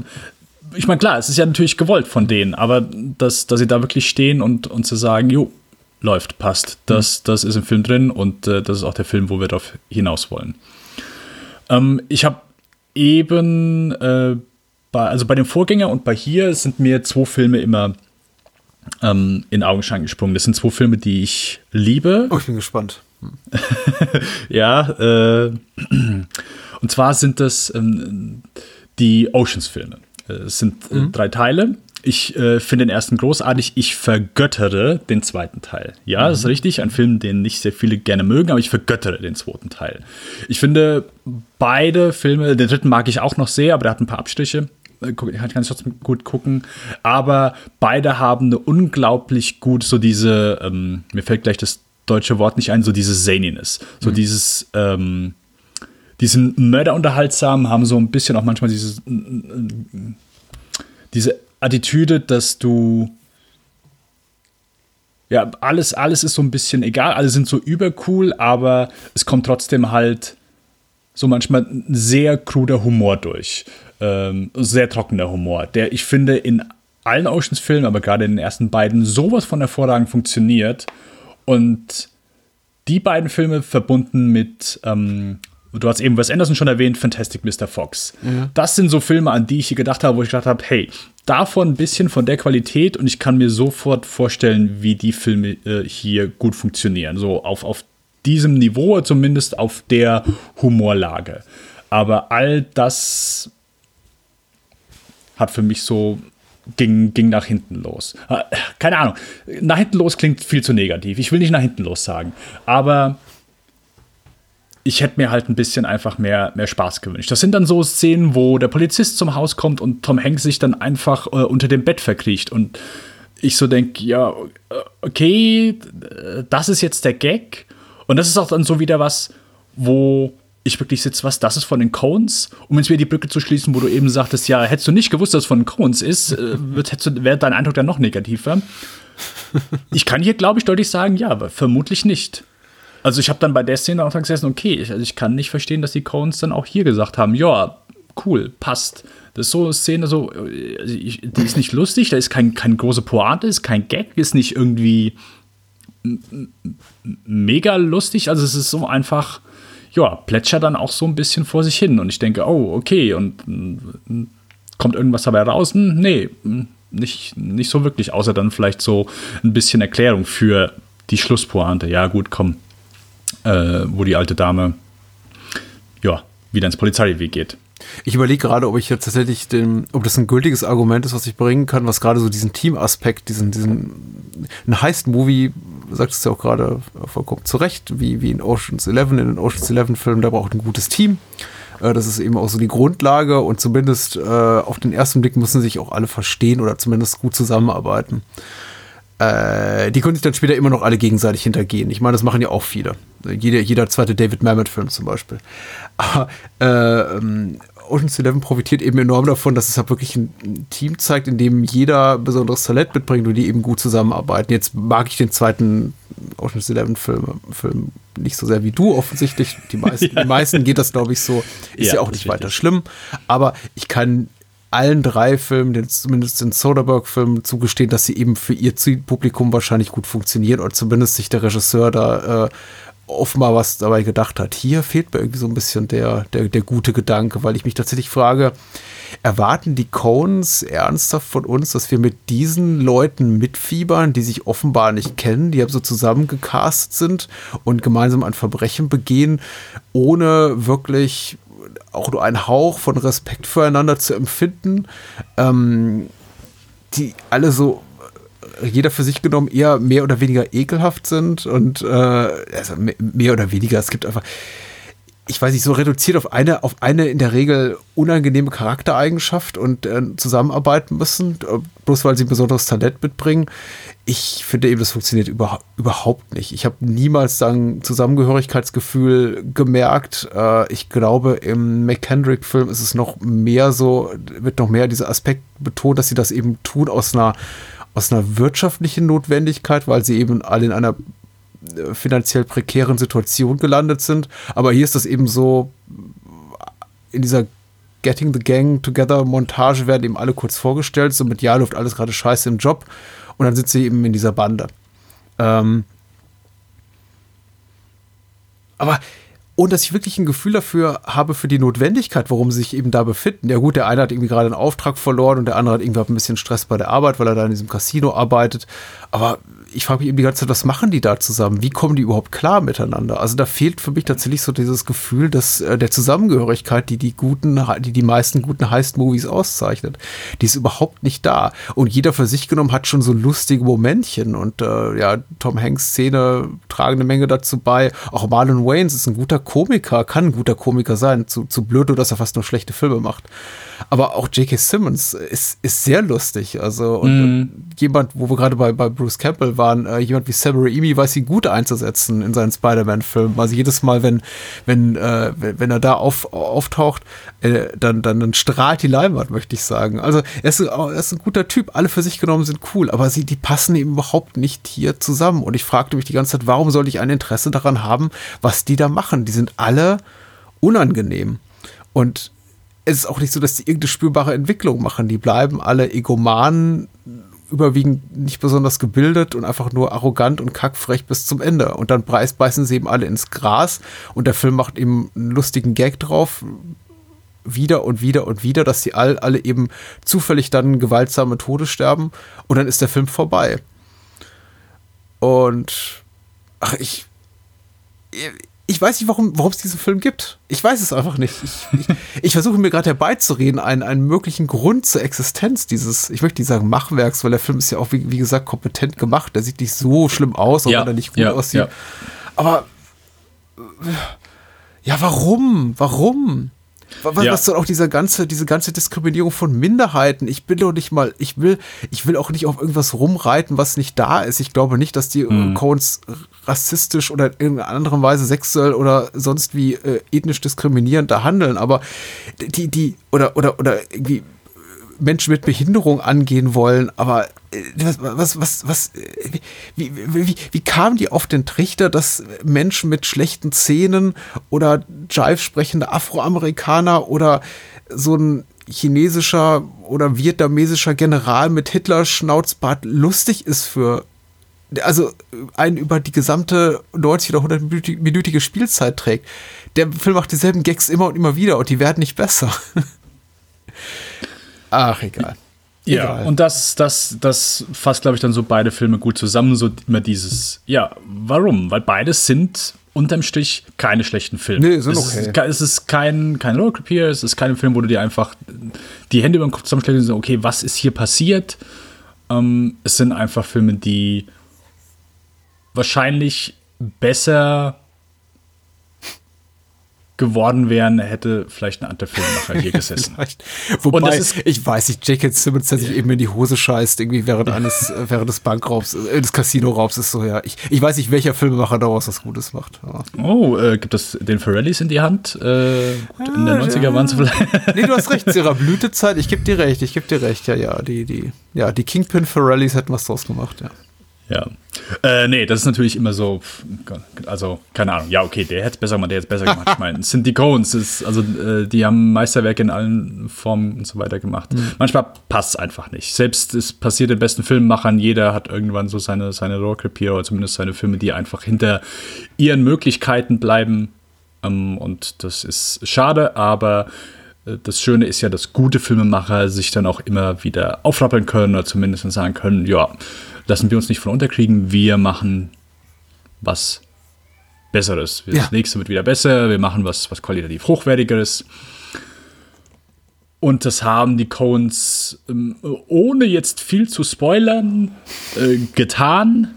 ich meine, klar, es ist ja natürlich gewollt von denen, aber dass, dass sie da wirklich stehen und, und zu sagen, jo, läuft, passt. Das, mhm. das ist im Film drin und äh, das ist auch der Film, wo wir darauf hinaus wollen. Ähm, ich habe eben äh, bei, also bei dem Vorgänger und bei hier sind mir zwei Filme immer ähm, in Augenschein gesprungen. Das sind zwei Filme, die ich liebe. Oh, ich bin gespannt. ja, äh, und zwar sind das ähm, die Oceans-Filme. Es sind äh, mhm. drei Teile. Ich äh, finde den ersten großartig. Ich vergöttere den zweiten Teil. Ja, mhm. das ist richtig. Ein Film, den nicht sehr viele gerne mögen, aber ich vergöttere den zweiten Teil. Ich finde beide Filme, den dritten mag ich auch noch sehr, aber der hat ein paar Abstriche. Äh, kann ich trotzdem gut gucken. Aber beide haben eine unglaublich gut, so diese, ähm, mir fällt gleich das deutsche Wort nicht ein, so diese Zaniness. So mhm. dieses, ähm, die sind mörderunterhaltsam, haben so ein bisschen auch manchmal dieses, diese Attitüde, dass du ja, alles, alles ist so ein bisschen egal, alle sind so übercool, aber es kommt trotzdem halt so manchmal ein sehr kruder Humor durch ähm, sehr trockener Humor, der ich finde in allen Oceans-Filmen, aber gerade in den ersten beiden, sowas von hervorragend funktioniert. Und die beiden Filme verbunden mit, ähm, du hast eben Wes Anderson schon erwähnt, Fantastic Mr. Fox. Ja. Das sind so Filme, an die ich hier gedacht habe, wo ich gedacht habe, hey, davon ein bisschen von der Qualität und ich kann mir sofort vorstellen, wie die Filme äh, hier gut funktionieren. So auf, auf diesem Niveau, zumindest auf der Humorlage. Aber all das hat für mich so ging, ging nach hinten los. Äh, keine Ahnung. Nach hinten los klingt viel zu negativ. Ich will nicht nach hinten los sagen. Aber ich hätte mir halt ein bisschen einfach mehr, mehr Spaß gewünscht. Das sind dann so Szenen, wo der Polizist zum Haus kommt und Tom Hanks sich dann einfach äh, unter dem Bett verkriecht. Und ich so denke, ja, okay, das ist jetzt der Gag. Und das ist auch dann so wieder was, wo ich wirklich sitze, was, das ist von den Cones? Um jetzt wieder die Brücke zu schließen, wo du eben sagtest, ja, hättest du nicht gewusst, dass es von den Cones ist, äh, wäre dein Eindruck dann noch negativer. Ich kann hier, glaube ich, deutlich sagen, ja, aber vermutlich nicht. Also ich habe dann bei der Szene auch gesessen, okay, ich, also ich kann nicht verstehen, dass die Cones dann auch hier gesagt haben, ja, cool, passt. Das ist so eine Szene, so, also die ist nicht lustig, da ist kein, kein große Pointe, ist kein Gag, ist nicht irgendwie mega lustig, also es ist so einfach ja, plätschert dann auch so ein bisschen vor sich hin. Und ich denke, oh, okay, und mm, kommt irgendwas dabei raus? Hm, nee, hm, nicht, nicht so wirklich, außer dann vielleicht so ein bisschen Erklärung für die Schlusspointe. Ja, gut, komm, äh, wo die alte Dame ja, wieder ins Polizeirevier geht. Ich überlege gerade, ob ich jetzt tatsächlich den, ob das ein gültiges Argument ist, was ich bringen kann, was gerade so diesen Team-Aspekt, diesen, diesen, ein Heist-Movie du sagtest ja auch gerade vollkommen zu Recht, wie, wie in Oceans 11, in den Oceans 11 Filmen, da braucht ein gutes Team. Äh, das ist eben auch so die Grundlage und zumindest äh, auf den ersten Blick müssen sich auch alle verstehen oder zumindest gut zusammenarbeiten. Äh, die können sich dann später immer noch alle gegenseitig hintergehen. Ich meine, das machen ja auch viele. Jeder, jeder zweite David Mamet-Film zum Beispiel. Aber, äh, ähm, Ocean's Eleven profitiert eben enorm davon, dass es halt wirklich ein Team zeigt, in dem jeder besonderes Talent mitbringt und die eben gut zusammenarbeiten. Jetzt mag ich den zweiten Ocean's Eleven Film, Film nicht so sehr wie du offensichtlich. Die meisten, ja. die meisten geht das, glaube ich, so. Ist ja, ja auch nicht weiter schlimm. Aber ich kann allen drei Filmen, zumindest den Soderbergh-Filmen, zugestehen, dass sie eben für ihr Zielpublikum wahrscheinlich gut funktionieren oder zumindest sich der Regisseur da äh, offenbar was dabei gedacht hat. Hier fehlt mir irgendwie so ein bisschen der, der, der gute Gedanke, weil ich mich tatsächlich frage, erwarten die Coens ernsthaft von uns, dass wir mit diesen Leuten mitfiebern, die sich offenbar nicht kennen, die so zusammengecastet sind und gemeinsam ein Verbrechen begehen, ohne wirklich auch nur einen Hauch von Respekt füreinander zu empfinden, ähm, die alle so jeder für sich genommen eher mehr oder weniger ekelhaft sind und äh, also mehr oder weniger, es gibt einfach, ich weiß nicht, so reduziert auf eine, auf eine in der Regel unangenehme Charaktereigenschaft und äh, zusammenarbeiten müssen, äh, bloß weil sie ein besonderes Talent mitbringen. Ich finde eben, das funktioniert über, überhaupt nicht. Ich habe niemals dann Zusammengehörigkeitsgefühl gemerkt. Äh, ich glaube, im McKendrick-Film ist es noch mehr so, wird noch mehr dieser Aspekt betont, dass sie das eben tun aus einer, aus einer wirtschaftlichen Notwendigkeit, weil sie eben alle in einer finanziell prekären Situation gelandet sind. Aber hier ist das eben so, in dieser Getting the Gang Together Montage werden eben alle kurz vorgestellt, so mit ja, läuft alles gerade scheiße im Job. Und dann sind sie eben in dieser Bande. Ähm aber und dass ich wirklich ein Gefühl dafür habe für die Notwendigkeit, warum sie sich eben da befinden. Ja gut, der eine hat irgendwie gerade einen Auftrag verloren und der andere hat irgendwie ein bisschen Stress bei der Arbeit, weil er da in diesem Casino arbeitet. Aber ich frage mich eben die ganze Zeit, was machen die da zusammen? Wie kommen die überhaupt klar miteinander? Also da fehlt für mich tatsächlich so dieses Gefühl dass, äh, der Zusammengehörigkeit, die die guten, die die meisten guten Heist-Movies auszeichnet. Die ist überhaupt nicht da. Und jeder für sich genommen hat schon so lustige Momentchen. Und äh, ja, Tom Hanks Szene tragen eine Menge dazu bei. Auch Marlon Waynes ist ein guter Komiker, kann ein guter Komiker sein. Zu, zu blöd, dass er fast nur schlechte Filme macht. Aber auch J.K. Simmons ist, ist sehr lustig. Also und, mm. und jemand, wo wir gerade bei, bei Bruce Campbell waren, äh, jemand wie Sam Raimi weiß ihn gut einzusetzen in seinen Spider-Man-Filmen. Also jedes Mal, wenn, wenn, äh, wenn er da auf, auftaucht, äh, dann, dann, dann strahlt die Leinwand, möchte ich sagen. Also er ist, er ist ein guter Typ, alle für sich genommen sind cool, aber sie, die passen eben überhaupt nicht hier zusammen. Und ich fragte mich die ganze Zeit, warum sollte ich ein Interesse daran haben, was die da machen? Die sind alle unangenehm. Und es ist auch nicht so, dass die irgendeine spürbare Entwicklung machen. Die bleiben alle Egomanen, überwiegend nicht besonders gebildet und einfach nur arrogant und kackfrech bis zum Ende. Und dann beißen sie eben alle ins Gras und der Film macht eben einen lustigen Gag drauf. Wieder und wieder und wieder, dass sie all, alle eben zufällig dann gewaltsame Tode sterben und dann ist der Film vorbei. Und ach, ich, ich weiß nicht, warum es diesen Film gibt. Ich weiß es einfach nicht. Ich, ich, ich versuche mir gerade herbeizureden, einen, einen möglichen Grund zur Existenz dieses, ich möchte nicht sagen Machwerks, weil der Film ist ja auch, wie, wie gesagt, kompetent gemacht. Der sieht nicht so schlimm aus, ja, er nicht gut ja, aussieht. Ja. Aber ja, warum? Warum? Was, ja. was soll auch dieser ganze, diese ganze Diskriminierung von Minderheiten? Ich bin doch nicht mal, ich will, ich will auch nicht auf irgendwas rumreiten, was nicht da ist. Ich glaube nicht, dass die mhm. Coens rassistisch oder in irgendeiner anderen Weise sexuell oder sonst wie äh, ethnisch diskriminierend da handeln, aber die, die, oder, oder, oder irgendwie Menschen mit Behinderung angehen wollen, aber äh, was, was, was, was äh, wie, wie, wie kamen die auf den Trichter, dass Menschen mit schlechten Zähnen oder Jive sprechende Afroamerikaner oder so ein chinesischer oder vietnamesischer General mit Hitler-Schnauzbart lustig ist für also einen über die gesamte 90 oder 100-minütige Spielzeit trägt. Der Film macht dieselben Gags immer und immer wieder und die werden nicht besser. Ach, egal. Ja, egal. und das, das, das fasst, glaube ich, dann so beide Filme gut zusammen. So immer dieses, ja, warum? Weil beides sind unterm Strich keine schlechten Filme. Nee, sind es okay. Ist, es ist kein, kein Roadtrip hier, es ist kein Film, wo du dir einfach die Hände über den Kopf zusammenschlägst und so, okay, was ist hier passiert? Ähm, es sind einfach Filme, die wahrscheinlich besser geworden wären, hätte vielleicht ein anderer Filmemacher hier gesessen. Wobei, ist, ich weiß nicht, J.K. Simmons, der sich eben in die Hose scheißt, irgendwie während eines, äh, während des Bankraubs, äh, des Casino-Raubs, ist so, ja. Ich, ich weiß nicht, welcher Filmemacher daraus was Gutes macht. Ja. Oh, äh, gibt es den Ferrellis in die Hand? Äh, gut, in den 90er ja. waren es vielleicht. nee, du hast recht, zu ihrer Blütezeit, ich gebe dir recht, ich gebe dir recht, ja, ja, die, die, ja, die Kingpin Ferrellis hätten was draus gemacht, ja. Ja. Äh, nee, das ist natürlich immer so, also keine Ahnung, ja, okay, der hätte es besser gemacht, der hätte es besser gemacht. Ich meine, es sind die Coens, ist, also äh, die haben Meisterwerke in allen Formen und so weiter gemacht. Mhm. Manchmal passt es einfach nicht. Selbst es passiert den besten Filmemachern, jeder hat irgendwann so seine, seine Rohrkrepier oder zumindest seine Filme, die einfach hinter ihren Möglichkeiten bleiben. Ähm, und das ist schade, aber das Schöne ist ja, dass gute Filmemacher sich dann auch immer wieder aufrappeln können oder zumindest sagen können, ja, lassen wir uns nicht von unterkriegen, wir machen was Besseres. Das ja. nächste wird wieder besser, wir machen was, was qualitativ hochwertigeres. Und das haben die Coens, ähm, ohne jetzt viel zu spoilern, äh, getan.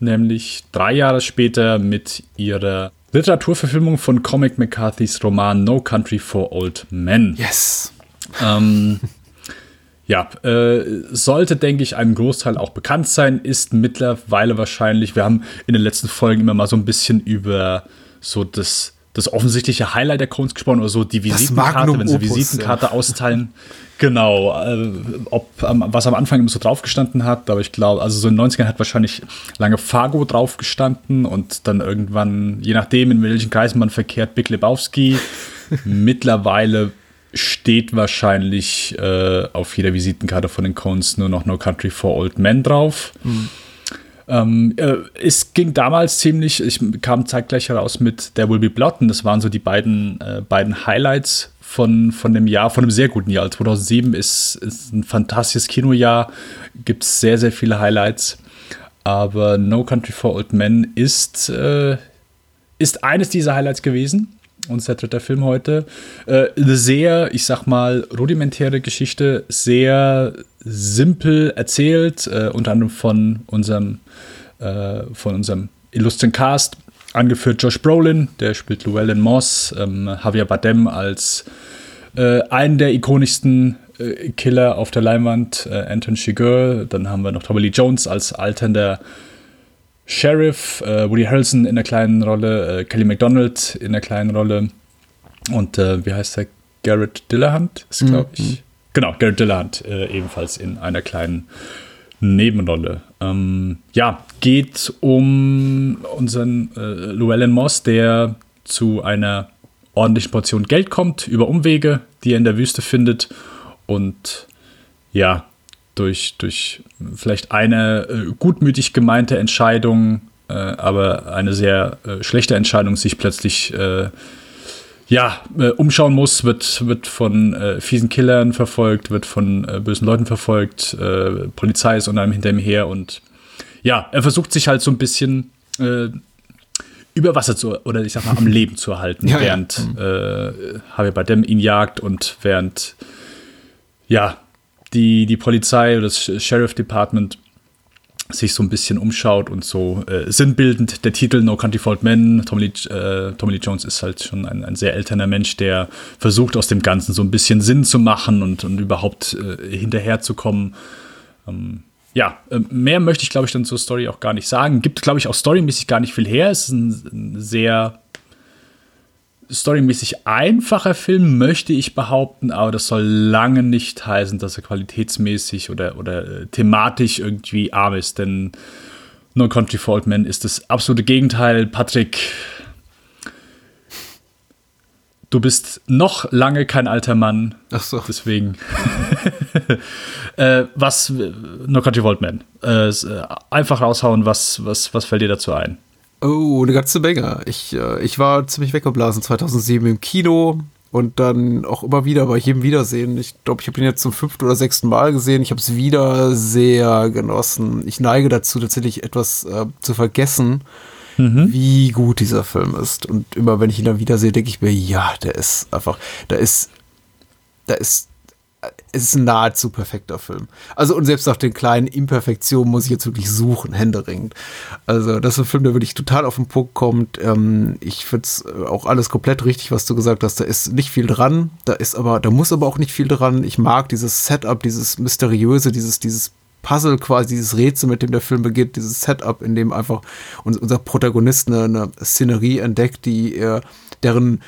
Nämlich drei Jahre später mit ihrer Literaturverfilmung von Comic McCarthys Roman No Country for Old Men. Yes. Ähm, ja, äh, sollte, denke ich, einem Großteil auch bekannt sein, ist mittlerweile wahrscheinlich, wir haben in den letzten Folgen immer mal so ein bisschen über so das, das offensichtliche Highlight der Kunst gesprochen oder so die Visitenkarte, wenn sie Opus, Visitenkarte ja. austeilen. Genau, äh, ob, ähm, was am Anfang immer so drauf gestanden hat, aber ich glaube, also so in den 90ern hat wahrscheinlich lange Fargo drauf gestanden und dann irgendwann, je nachdem, in welchen Kreisen man verkehrt, Big Lebowski. Mittlerweile steht wahrscheinlich äh, auf jeder Visitenkarte von den Cones nur noch No Country for Old Men drauf. Mhm. Ähm, äh, es ging damals ziemlich, ich kam zeitgleich heraus mit There Will Be Blood und das waren so die beiden, äh, beiden Highlights von, von dem Jahr, von einem sehr guten Jahr. 2007 ist, ist ein fantastisches Kinojahr, gibt es sehr, sehr viele Highlights. Aber No Country for Old Men ist, äh, ist eines dieser Highlights gewesen unser dritter Film heute. Äh, eine sehr, ich sag mal, rudimentäre Geschichte, sehr simpel erzählt, äh, unter anderem von unserem, äh, von unserem illustren Cast, angeführt Josh Brolin, der spielt Llewellyn Moss, ähm, Javier Bardem als äh, einen der ikonischsten Killer auf der Leinwand, Anton Chigurh, dann haben wir noch Tommy Lee Jones als alternder Sheriff, äh, Woody Harrelson in der kleinen Rolle, äh, Kelly MacDonald in der kleinen Rolle und äh, wie heißt der? Garrett Dillahunt ist, glaube ich. Mhm. Genau, Garrett Dillahunt äh, ebenfalls in einer kleinen Nebenrolle. Ähm, ja, geht um unseren äh, Llewellyn Moss, der zu einer ordentlichen Portion Geld kommt, über Umwege, die er in der Wüste findet und ja, durch, durch vielleicht eine äh, gutmütig gemeinte Entscheidung, äh, aber eine sehr äh, schlechte Entscheidung, sich plötzlich äh, ja, äh, umschauen muss, wird, wird von äh, fiesen Killern verfolgt, wird von bösen Leuten verfolgt, Polizei ist unter einem hinter ihm her und ja, er versucht sich halt so ein bisschen über Wasser zu, oder ich sag mal, am Leben zu erhalten, ja, während ja. äh, Javier Bardem ihn jagt und während ja, die, die Polizei oder das Sheriff Department sich so ein bisschen umschaut und so äh, sinnbildend der Titel No Country for Old Men. Tommy Lee, äh, Tommy Lee Jones ist halt schon ein, ein sehr älterer Mensch, der versucht aus dem Ganzen so ein bisschen Sinn zu machen und, und überhaupt äh, hinterherzukommen. Ähm, ja, äh, mehr möchte ich glaube ich dann zur Story auch gar nicht sagen. Gibt glaube ich auch storymäßig gar nicht viel her. Es ist ein, ein sehr storymäßig einfacher Film, möchte ich behaupten, aber das soll lange nicht heißen, dass er qualitätsmäßig oder, oder äh, thematisch irgendwie arm ist, denn No Country for Old Men ist das absolute Gegenteil. Patrick, du bist noch lange kein alter Mann. Ach so. Deswegen. äh, was, No Country for Old Men. Äh, äh, einfach raushauen, was, was, was fällt dir dazu ein? Oh, eine ganze Menge. Ich, äh, ich war ziemlich weggeblasen 2007 im Kino und dann auch immer wieder bei jedem Wiedersehen. Ich glaube, ich habe ihn jetzt zum fünften oder sechsten Mal gesehen. Ich habe es wieder sehr genossen. Ich neige dazu, tatsächlich etwas äh, zu vergessen, mhm. wie gut dieser Film ist. Und immer wenn ich ihn dann wiedersehe, denke ich mir, ja, der ist einfach, da ist, da ist es ist ein nahezu perfekter Film. Also und selbst nach den kleinen Imperfektionen muss ich jetzt wirklich suchen, händeringend. Also das ist ein Film, der wirklich total auf den Punkt kommt. Ähm, ich finde es äh, auch alles komplett richtig, was du gesagt hast. Da ist nicht viel dran, da ist aber, da muss aber auch nicht viel dran. Ich mag dieses Setup, dieses mysteriöse, dieses, dieses Puzzle quasi, dieses Rätsel, mit dem der Film beginnt, dieses Setup, in dem einfach unser Protagonist eine, eine Szenerie entdeckt, die er, deren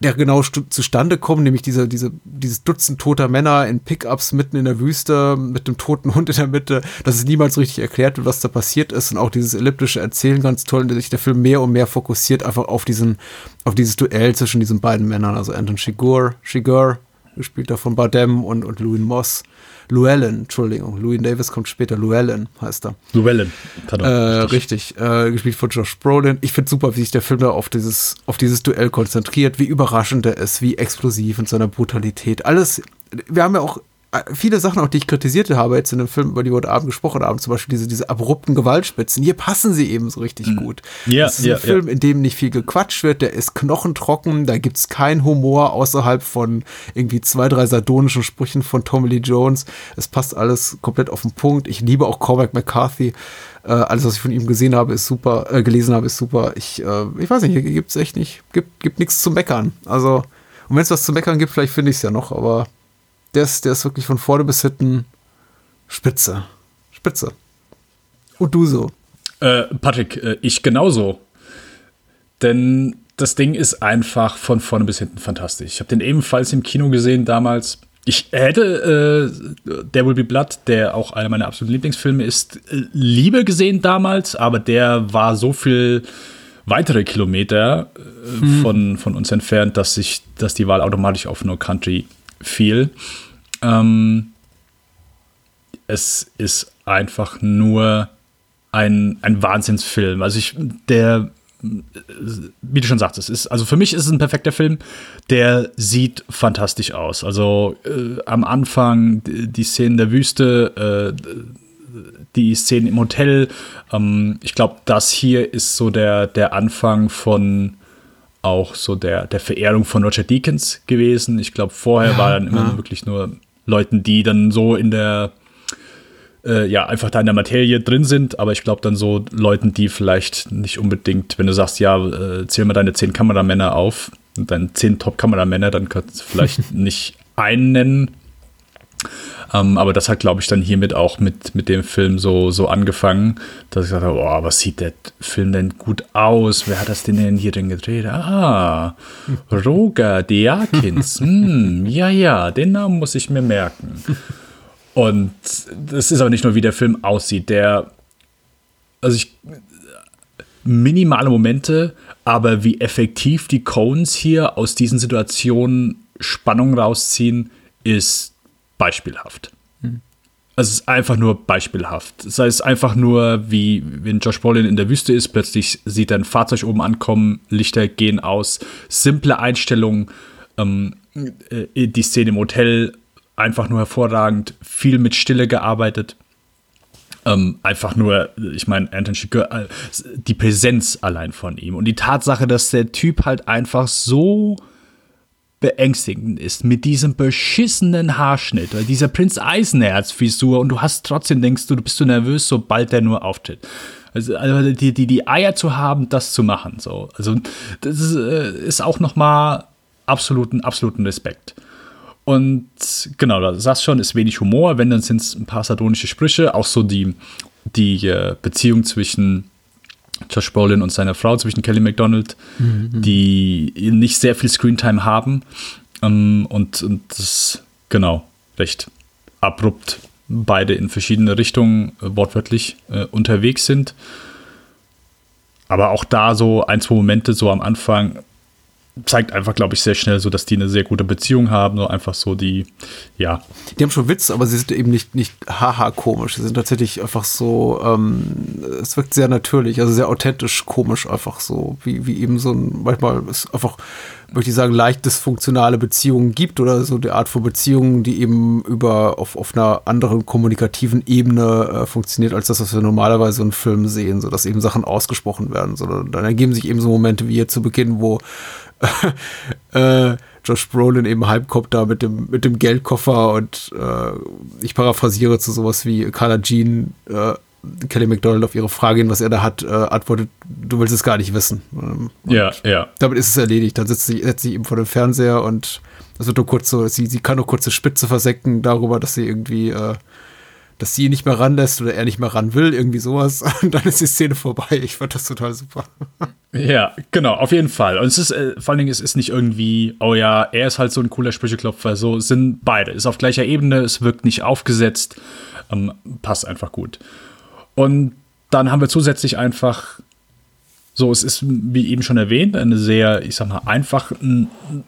der genau zustande kommt, nämlich diese, diese, dieses Dutzend toter Männer in Pickups mitten in der Wüste mit dem toten Hund in der Mitte, dass es niemals richtig erklärt wird, was da passiert ist und auch dieses elliptische Erzählen ganz toll, der sich der Film mehr und mehr fokussiert einfach auf diesen, auf dieses Duell zwischen diesen beiden Männern, also Anton Chigurh, Chigurh, gespielt von Bardem und, und Louis Moss. Llewellyn, Entschuldigung, Louis Davis kommt später, Llewellyn heißt er. Llewellyn, pardon. Äh, richtig, äh, gespielt von Josh Brolin. Ich finde super, wie sich der Film da auf dieses, auf dieses Duell konzentriert, wie überraschend er ist, wie explosiv in seiner Brutalität. Alles, wir haben ja auch viele Sachen, auch die ich kritisierte habe, jetzt in dem Film, über die wir heute Abend gesprochen haben, zum Beispiel diese, diese abrupten Gewaltspitzen, hier passen sie eben so richtig mhm. gut. Ja, das ist ja, ein Film, ja. in dem nicht viel gequatscht wird, der ist knochentrocken, da gibt es keinen Humor außerhalb von irgendwie zwei, drei sardonischen Sprüchen von Tommy Lee Jones. Es passt alles komplett auf den Punkt. Ich liebe auch Cormac McCarthy. Äh, alles, was ich von ihm gesehen habe, ist super, äh, gelesen habe, ist super. Ich, äh, ich weiß nicht, hier gibt es echt nicht, gibt, gibt nichts zu meckern. Also, und wenn es was zu meckern gibt, vielleicht finde ich es ja noch, aber der ist, der ist wirklich von vorne bis hinten spitze. Spitze. Und du so? Äh, Patrick, äh, ich genauso. Denn das Ding ist einfach von vorne bis hinten fantastisch. Ich habe den ebenfalls im Kino gesehen damals. Ich hätte äh, There Will Be Blood, der auch einer meiner absoluten Lieblingsfilme ist, äh, lieber gesehen damals, aber der war so viel weitere Kilometer äh, hm. von, von uns entfernt, dass sich, dass die Wahl automatisch auf No Country viel. Ähm, es ist einfach nur ein, ein Wahnsinnsfilm. Also ich, der, wie du schon sagst, es ist, also für mich ist es ein perfekter Film. Der sieht fantastisch aus. Also äh, am Anfang die, die Szenen der Wüste, äh, die Szenen im Hotel. Ähm, ich glaube, das hier ist so der, der Anfang von auch so der, der Verehrung von Roger Deakins gewesen. Ich glaube, vorher ja, war dann immer ja. wirklich nur Leuten, die dann so in der, äh, ja, einfach da in der Materie drin sind, aber ich glaube dann so Leuten, die vielleicht nicht unbedingt, wenn du sagst, ja, äh, zähl mal deine zehn Kameramänner auf, und deine zehn Top-Kameramänner, dann kannst du vielleicht nicht einen nennen, ähm, aber das hat, glaube ich, dann hiermit auch mit, mit dem Film so, so angefangen, dass ich habe, oh, was sieht der Film denn gut aus? Wer hat das denn hier denn gedreht? Ah, Roger Deakins. hm, ja, ja, den Namen muss ich mir merken. Und das ist aber nicht nur, wie der Film aussieht. Der, also ich, minimale Momente, aber wie effektiv die Cones hier aus diesen Situationen Spannung rausziehen, ist beispielhaft. Hm. Also es ist einfach nur beispielhaft. Es ist einfach nur, wie wenn Josh Brolin in der Wüste ist, plötzlich sieht er ein Fahrzeug oben ankommen, Lichter gehen aus, simple Einstellungen, ähm, äh, die Szene im Hotel einfach nur hervorragend, viel mit Stille gearbeitet. Ähm, einfach nur, ich meine, Anton Chigurh, äh, die Präsenz allein von ihm und die Tatsache, dass der Typ halt einfach so beängstigend ist mit diesem beschissenen Haarschnitt oder dieser Prinz Eisenherz-Frisur und du hast trotzdem denkst du, du bist so nervös, sobald der nur auftritt. Also, also die, die, die Eier zu haben, das zu machen. So. Also das ist, äh, ist auch nochmal absoluten, absoluten Respekt. Und genau, da sagst schon, ist wenig Humor, wenn dann sind es ein paar sardonische Sprüche, auch so die, die äh, Beziehung zwischen Josh Brolin und seiner Frau, zwischen Kelly McDonald, mhm. die nicht sehr viel Screentime haben ähm, und, und das, genau, recht abrupt beide in verschiedene Richtungen äh, wortwörtlich äh, unterwegs sind. Aber auch da so ein, zwei Momente so am Anfang zeigt einfach, glaube ich, sehr schnell so, dass die eine sehr gute Beziehung haben. So einfach so die, ja. Die haben schon Witz, aber sie sind eben nicht, nicht haha komisch. Sie sind tatsächlich einfach so, ähm, es wirkt sehr natürlich, also sehr authentisch komisch einfach so, wie, wie eben so ein, manchmal ist einfach, möchte ich sagen, leicht dysfunktionale Beziehungen gibt oder so die Art von Beziehungen, die eben über, auf, auf einer anderen kommunikativen Ebene äh, funktioniert, als das, was wir normalerweise in Filmen sehen, so dass eben Sachen ausgesprochen werden, sondern dann ergeben sich eben so Momente wie hier zu Beginn, wo äh, Josh Brolin eben da mit dem, mit dem Geldkoffer und äh, ich paraphrasiere zu sowas wie Carla Jean, äh, Kelly McDonald auf ihre Frage hin, was er da hat, äh, antwortet, du willst es gar nicht wissen. Ähm, ja, ja. Damit ist es erledigt. Dann sitzt sie, setzt sie eben vor dem Fernseher und das wird nur kurz so, sie, sie kann nur kurze Spitze versenken darüber, dass sie irgendwie äh, dass sie ihn nicht mehr ranlässt oder er nicht mehr ran will, irgendwie sowas. Und dann ist die Szene vorbei. Ich fand das total super. Ja, genau, auf jeden Fall. Und es ist, äh, vor allen Dingen, es ist nicht irgendwie, oh ja, er ist halt so ein cooler Sprücheklopfer. So sind beide. Ist auf gleicher Ebene, es wirkt nicht aufgesetzt. Ähm, passt einfach gut. Und dann haben wir zusätzlich einfach so, es ist, wie eben schon erwähnt, eine sehr, ich sag mal, einfach,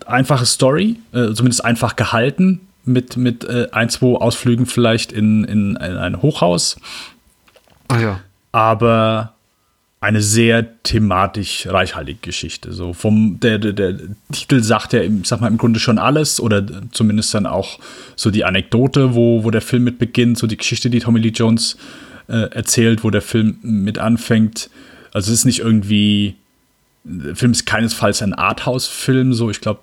einfache Story, äh, zumindest einfach gehalten, mit, mit äh, ein, zwei Ausflügen vielleicht in, in, in ein Hochhaus. Ah ja. Aber eine sehr thematisch reichhaltige Geschichte. So vom der, der, der Titel sagt ja, ich sag mal im Grunde schon alles oder zumindest dann auch so die Anekdote, wo, wo der Film mit beginnt, so die Geschichte, die Tommy Lee Jones äh, erzählt, wo der Film mit anfängt. Also es ist nicht irgendwie, der Film ist keinesfalls ein Arthouse-Film, so ich glaube,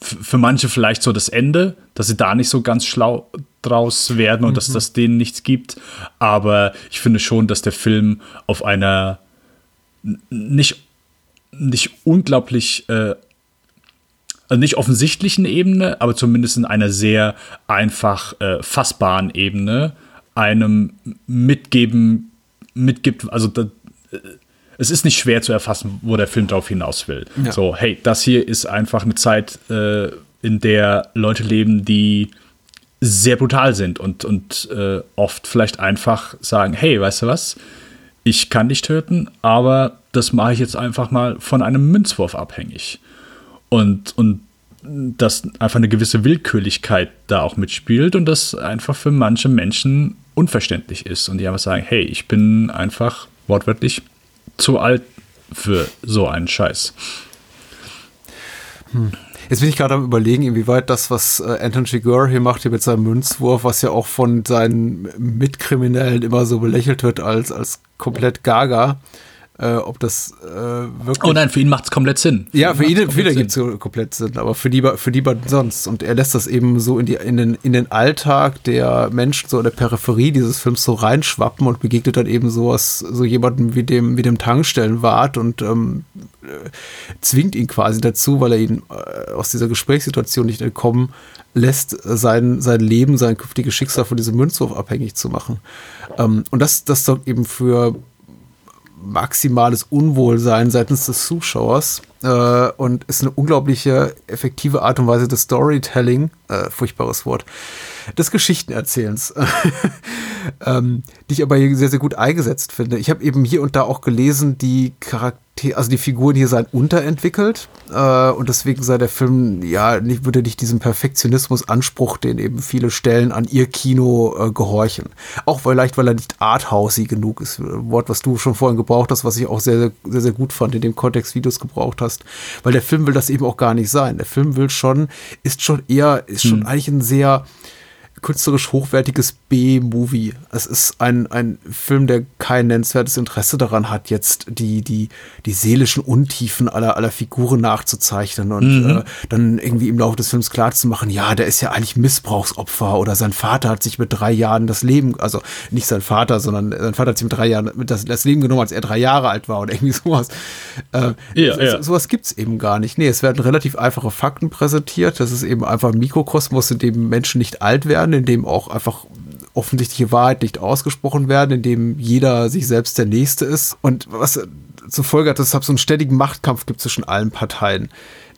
für manche vielleicht so das Ende, dass sie da nicht so ganz schlau draus werden und mhm. dass das denen nichts gibt. Aber ich finde schon, dass der Film auf einer nicht, nicht unglaublich, äh, also nicht offensichtlichen Ebene, aber zumindest in einer sehr einfach äh, fassbaren Ebene einem mitgeben, mitgibt, also da, es ist nicht schwer zu erfassen, wo der Film drauf hinaus will. Ja. So, hey, das hier ist einfach eine Zeit, äh, in der Leute leben, die sehr brutal sind und, und äh, oft vielleicht einfach sagen, hey, weißt du was, ich kann dich töten, aber das mache ich jetzt einfach mal von einem Münzwurf abhängig. Und, und dass einfach eine gewisse Willkürlichkeit da auch mitspielt und das einfach für manche Menschen unverständlich ist. Und die einfach sagen, hey, ich bin einfach wortwörtlich zu alt für so einen Scheiß. Hm. Jetzt bin ich gerade am überlegen, inwieweit das, was äh, Anton Chigurh hier macht, hier mit seinem Münzwurf, was ja auch von seinen Mitkriminellen immer so belächelt wird als, als komplett gaga, äh, ob das äh, wirklich. Oh nein, für ihn macht es komplett Sinn. Für ja, für ihn, für ihn gibt es komplett Sinn, aber für die, für die sonst. Und er lässt das eben so in, die, in, den, in den Alltag der Menschen, so in der Peripherie dieses Films so reinschwappen und begegnet dann eben sowas, so jemanden wie dem, wie dem Tankstellenwart und ähm, äh, zwingt ihn quasi dazu, weil er ihn äh, aus dieser Gesprächssituation nicht entkommen lässt, sein, sein Leben, sein künftiges Schicksal von diesem Münzwurf abhängig zu machen. Ähm, und das, das sorgt eben für maximales Unwohlsein seitens des Zuschauers äh, und ist eine unglaubliche effektive Art und Weise des Storytelling, äh, furchtbares Wort, des Geschichtenerzählens, ähm, die ich aber hier sehr, sehr gut eingesetzt finde. Ich habe eben hier und da auch gelesen, die Charaktere also die Figuren hier seien unterentwickelt äh, und deswegen sei der Film, ja, nicht, würde nicht diesem Perfektionismus-Anspruch, den eben viele Stellen an ihr Kino äh, gehorchen. Auch vielleicht, weil er nicht arthousey genug ist. Ein Wort, was du schon vorhin gebraucht hast, was ich auch sehr, sehr, sehr, sehr gut fand in dem Kontext, wie du es gebraucht hast. Weil der Film will das eben auch gar nicht sein. Der Film will schon, ist schon eher, ist schon hm. eigentlich ein sehr, künstlerisch hochwertiges B-Movie. Es ist ein, ein Film, der kein nennenswertes Interesse daran hat, jetzt die, die, die seelischen Untiefen aller, aller Figuren nachzuzeichnen und mhm. äh, dann irgendwie im Laufe des Films klarzumachen, ja, der ist ja eigentlich Missbrauchsopfer oder sein Vater hat sich mit drei Jahren das Leben, also nicht sein Vater, sondern sein Vater hat sich mit drei Jahren mit das, das Leben genommen, als er drei Jahre alt war oder irgendwie sowas. Äh, ja, so, ja. Sowas gibt's eben gar nicht. Nee, es werden relativ einfache Fakten präsentiert. Das ist eben einfach ein Mikrokosmos, in dem Menschen nicht alt werden in dem auch einfach offensichtliche Wahrheit nicht ausgesprochen werden, in dem jeder sich selbst der Nächste ist. Und was zur Folge hat, dass es so einen ständigen Machtkampf gibt zwischen allen Parteien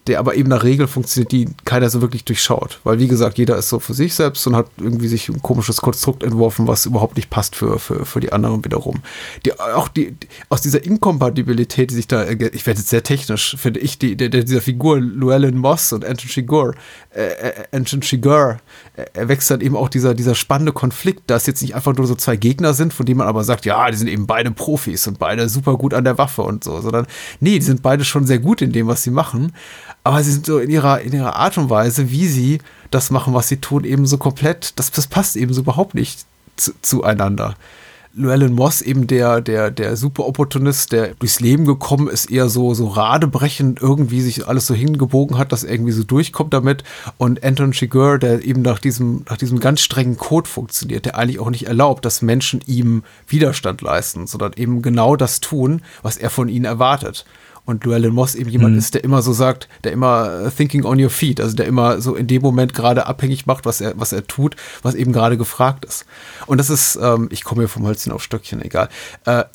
der aber eben nach Regeln funktioniert, die keiner so wirklich durchschaut. Weil, wie gesagt, jeder ist so für sich selbst und hat irgendwie sich ein komisches Konstrukt entworfen, was überhaupt nicht passt für, für, für die anderen wiederum. Die, auch die, aus dieser Inkompatibilität, die sich da, ich werde jetzt sehr technisch, finde ich, die, der, dieser Figur Llewellyn Moss und Anton Chigurh, äh, äh Anton Chigurh, äh, erwächst dann eben auch dieser, dieser spannende Konflikt, dass jetzt nicht einfach nur so zwei Gegner sind, von denen man aber sagt, ja, die sind eben beide Profis und beide super gut an der Waffe und so, sondern nee, die sind beide schon sehr gut in dem, was sie machen aber sie sind so in ihrer, in ihrer Art und Weise, wie sie das machen, was sie tun, eben so komplett, das, das passt eben so überhaupt nicht zu, zueinander. Llewellyn Moss, eben der, der, der Super-Opportunist, der durchs Leben gekommen ist, eher so, so radebrechend irgendwie sich alles so hingebogen hat, dass er irgendwie so durchkommt damit. Und Anton Chigurh, der eben nach diesem, nach diesem ganz strengen Code funktioniert, der eigentlich auch nicht erlaubt, dass Menschen ihm Widerstand leisten, sondern eben genau das tun, was er von ihnen erwartet. Und Llewellyn Moss eben jemand Mhm. ist, der immer so sagt, der immer äh, thinking on your feet, also der immer so in dem Moment gerade abhängig macht, was er, was er tut, was eben gerade gefragt ist. Und das ist, ähm, ich komme hier vom Hölzchen auf Stöckchen, egal. Äh,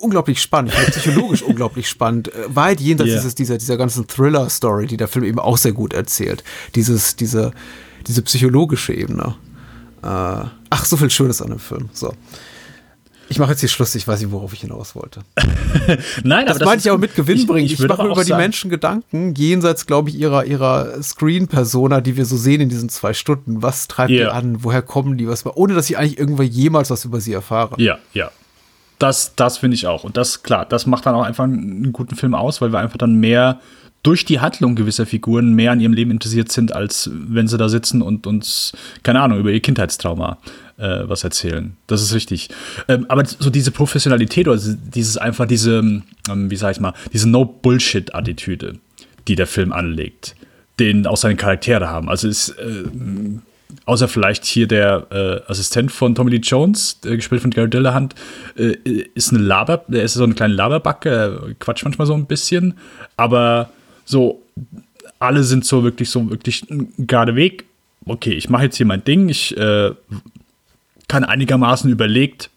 unglaublich spannend, psychologisch unglaublich spannend, weit jenseits Ja. dieses, dieser, dieser ganzen Thriller-Story, die der Film eben auch sehr gut erzählt. Dieses, diese, diese psychologische Ebene. Äh, ach, so viel Schönes an dem Film. So. Ich mache jetzt hier Schluss, ich weiß nicht, worauf ich hinaus wollte. Nein, Das, meinte ich auch mit Gewinn bringen. Ich, würde mache aber über auch die sagen- Menschen Gedanken, jenseits, glaube ich, ihrer, ihrer Screen-Persona, die wir so sehen in diesen zwei Stunden. Was treibt Ja. die an? Woher kommen die? Was, ohne dass ich eigentlich irgendwann jemals was über sie erfahre. Ja, ja. Das, das finde ich auch. Und das, klar, das macht dann auch einfach einen guten Film aus, weil wir einfach dann mehr durch die Handlung gewisser Figuren mehr an ihrem Leben interessiert sind, als wenn sie da sitzen und uns, keine Ahnung, über ihr Kindheitstrauma äh, was erzählen. Das ist richtig. Ähm, aber so diese Professionalität oder dieses einfach diese, ähm, wie sag ich mal, diese No-Bullshit-Attitüde, die der Film anlegt, den auch seine Charaktere haben. Also ist, äh, außer vielleicht hier der äh, Assistent von Tommy Lee Jones, äh, gespielt von Gary Dillahunt, äh, ist eine Laber, der ist so eine kleine Laberbacke, er quatscht manchmal so ein bisschen, aber so alle sind so wirklich so wirklich gerade Weg. Okay, ich mache jetzt hier mein Ding, ich äh, kann einigermaßen überlegt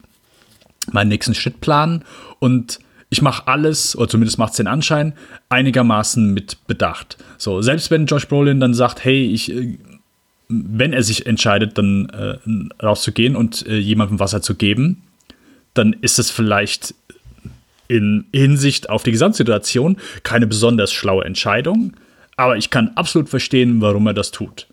meinen nächsten Schritt planen und ich mache alles, oder zumindest macht es den Anschein, einigermaßen mit Bedacht. So, selbst wenn Josh Brolin dann sagt, hey, ich, äh, wenn er sich entscheidet, dann äh, rauszugehen und äh, jemandem Wasser zu geben, dann ist es vielleicht in Hinsicht auf die Gesamtsituation keine besonders schlaue Entscheidung, aber ich kann absolut verstehen, warum er das tut.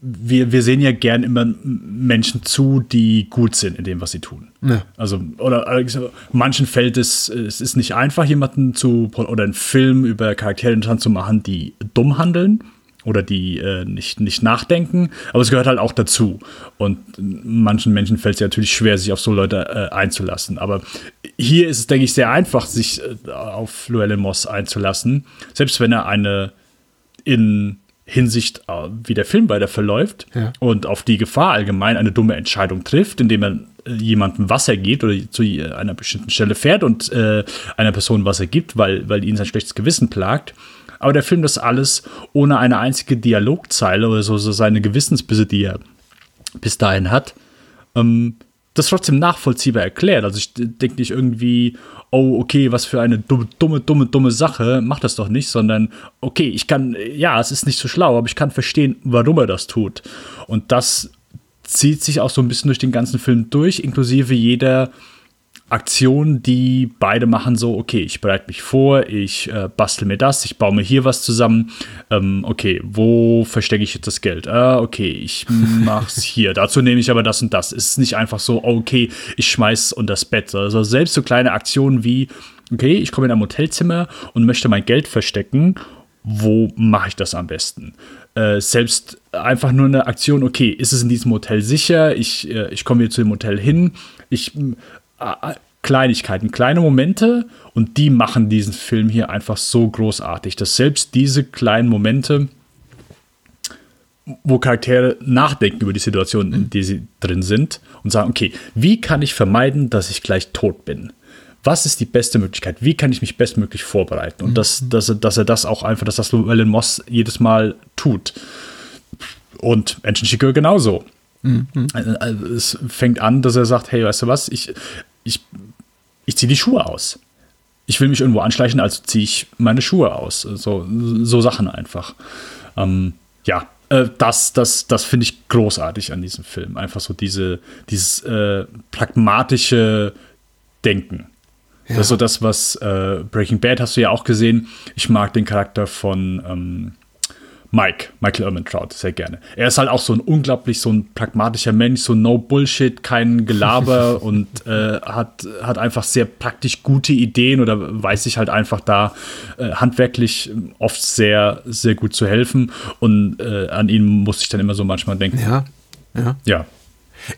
Wir, wir sehen ja gern immer Menschen zu, die gut sind in dem, was sie tun. Also, oder also, manchen fällt es, es ist nicht einfach, jemanden zu, oder einen Film über Charaktere zu machen, die dumm handeln oder die äh, nicht, nicht nachdenken, aber es gehört halt auch dazu. Und manchen Menschen fällt es ja natürlich schwer, sich auf so Leute äh, einzulassen. Aber hier ist es, denke ich, sehr einfach, sich äh, auf Llewellyn Moss einzulassen, selbst wenn er eine in Hinsicht, äh, wie der Film weiter verläuft Ja. und auf die Gefahr allgemein eine dumme Entscheidung trifft, indem er äh, jemandem Wasser gibt oder zu einer bestimmten Stelle fährt und äh, einer Person Wasser gibt, weil, weil ihn sein schlechtes Gewissen plagt. Aber der Film das alles ohne eine einzige Dialogzeile oder so, so seine Gewissensbisse, die er bis dahin hat, ähm, das trotzdem nachvollziehbar erklärt. Also ich denke nicht irgendwie, oh, okay, was für eine dumme, dumme, dumme, dumme Sache, mach das doch nicht, sondern okay, ich kann, ja, es ist nicht so schlau, aber ich kann verstehen, warum er das tut. Und das zieht sich auch so ein bisschen durch den ganzen Film durch, inklusive jeder Aktion, die beide machen, so, okay, ich bereite mich vor, ich äh, bastel mir das, ich baue mir hier was zusammen. Ähm, okay, wo verstecke ich jetzt das Geld? Ah, okay, ich mach's hier. Dazu nehme ich aber das und das. Es ist nicht einfach so, okay, ich schmeiß unter das Bett. Also selbst so kleine Aktionen wie, okay, ich komme in ein Hotelzimmer und möchte mein Geld verstecken. Wo mache ich das am besten? Äh, selbst einfach nur eine Aktion, okay, ist es in diesem Hotel sicher? Ich, äh, ich komme hier zu dem Hotel hin. Ich Kleinigkeiten, kleine Momente und die machen diesen Film hier einfach so großartig, dass selbst diese kleinen Momente, wo Charaktere nachdenken über die Situation, in der sie drin sind und sagen, okay, wie kann ich vermeiden, dass ich gleich tot bin? Was ist die beste Möglichkeit? Wie kann ich mich bestmöglich vorbereiten? Und dass, dass, er, dass er das auch einfach, dass das Llewellyn Moss jedes Mal tut. Und Menschen Chico genauso. Also, also es fängt an, dass er sagt, hey, weißt du was, ich, ich, ich ziehe die Schuhe aus. Ich will mich irgendwo anschleichen, also ziehe ich meine Schuhe aus. So, so Sachen einfach. Ähm, ja, äh, das, das, das finde ich großartig an diesem Film. Einfach so diese, dieses äh, pragmatische Denken. Das ist so das, was äh, Breaking Bad hast du ja auch gesehen. Ich mag den Charakter von ähm, Mike, Michael Ehrmantraut, sehr gerne. Er ist halt auch so ein unglaublich, so ein pragmatischer Mensch, so no Bullshit, kein Gelaber und äh, hat, hat einfach sehr praktisch gute Ideen oder weiß sich halt einfach da äh, handwerklich oft sehr, sehr gut zu helfen. Und äh, an ihn muss ich dann immer so manchmal denken. Ja, ja. Ja.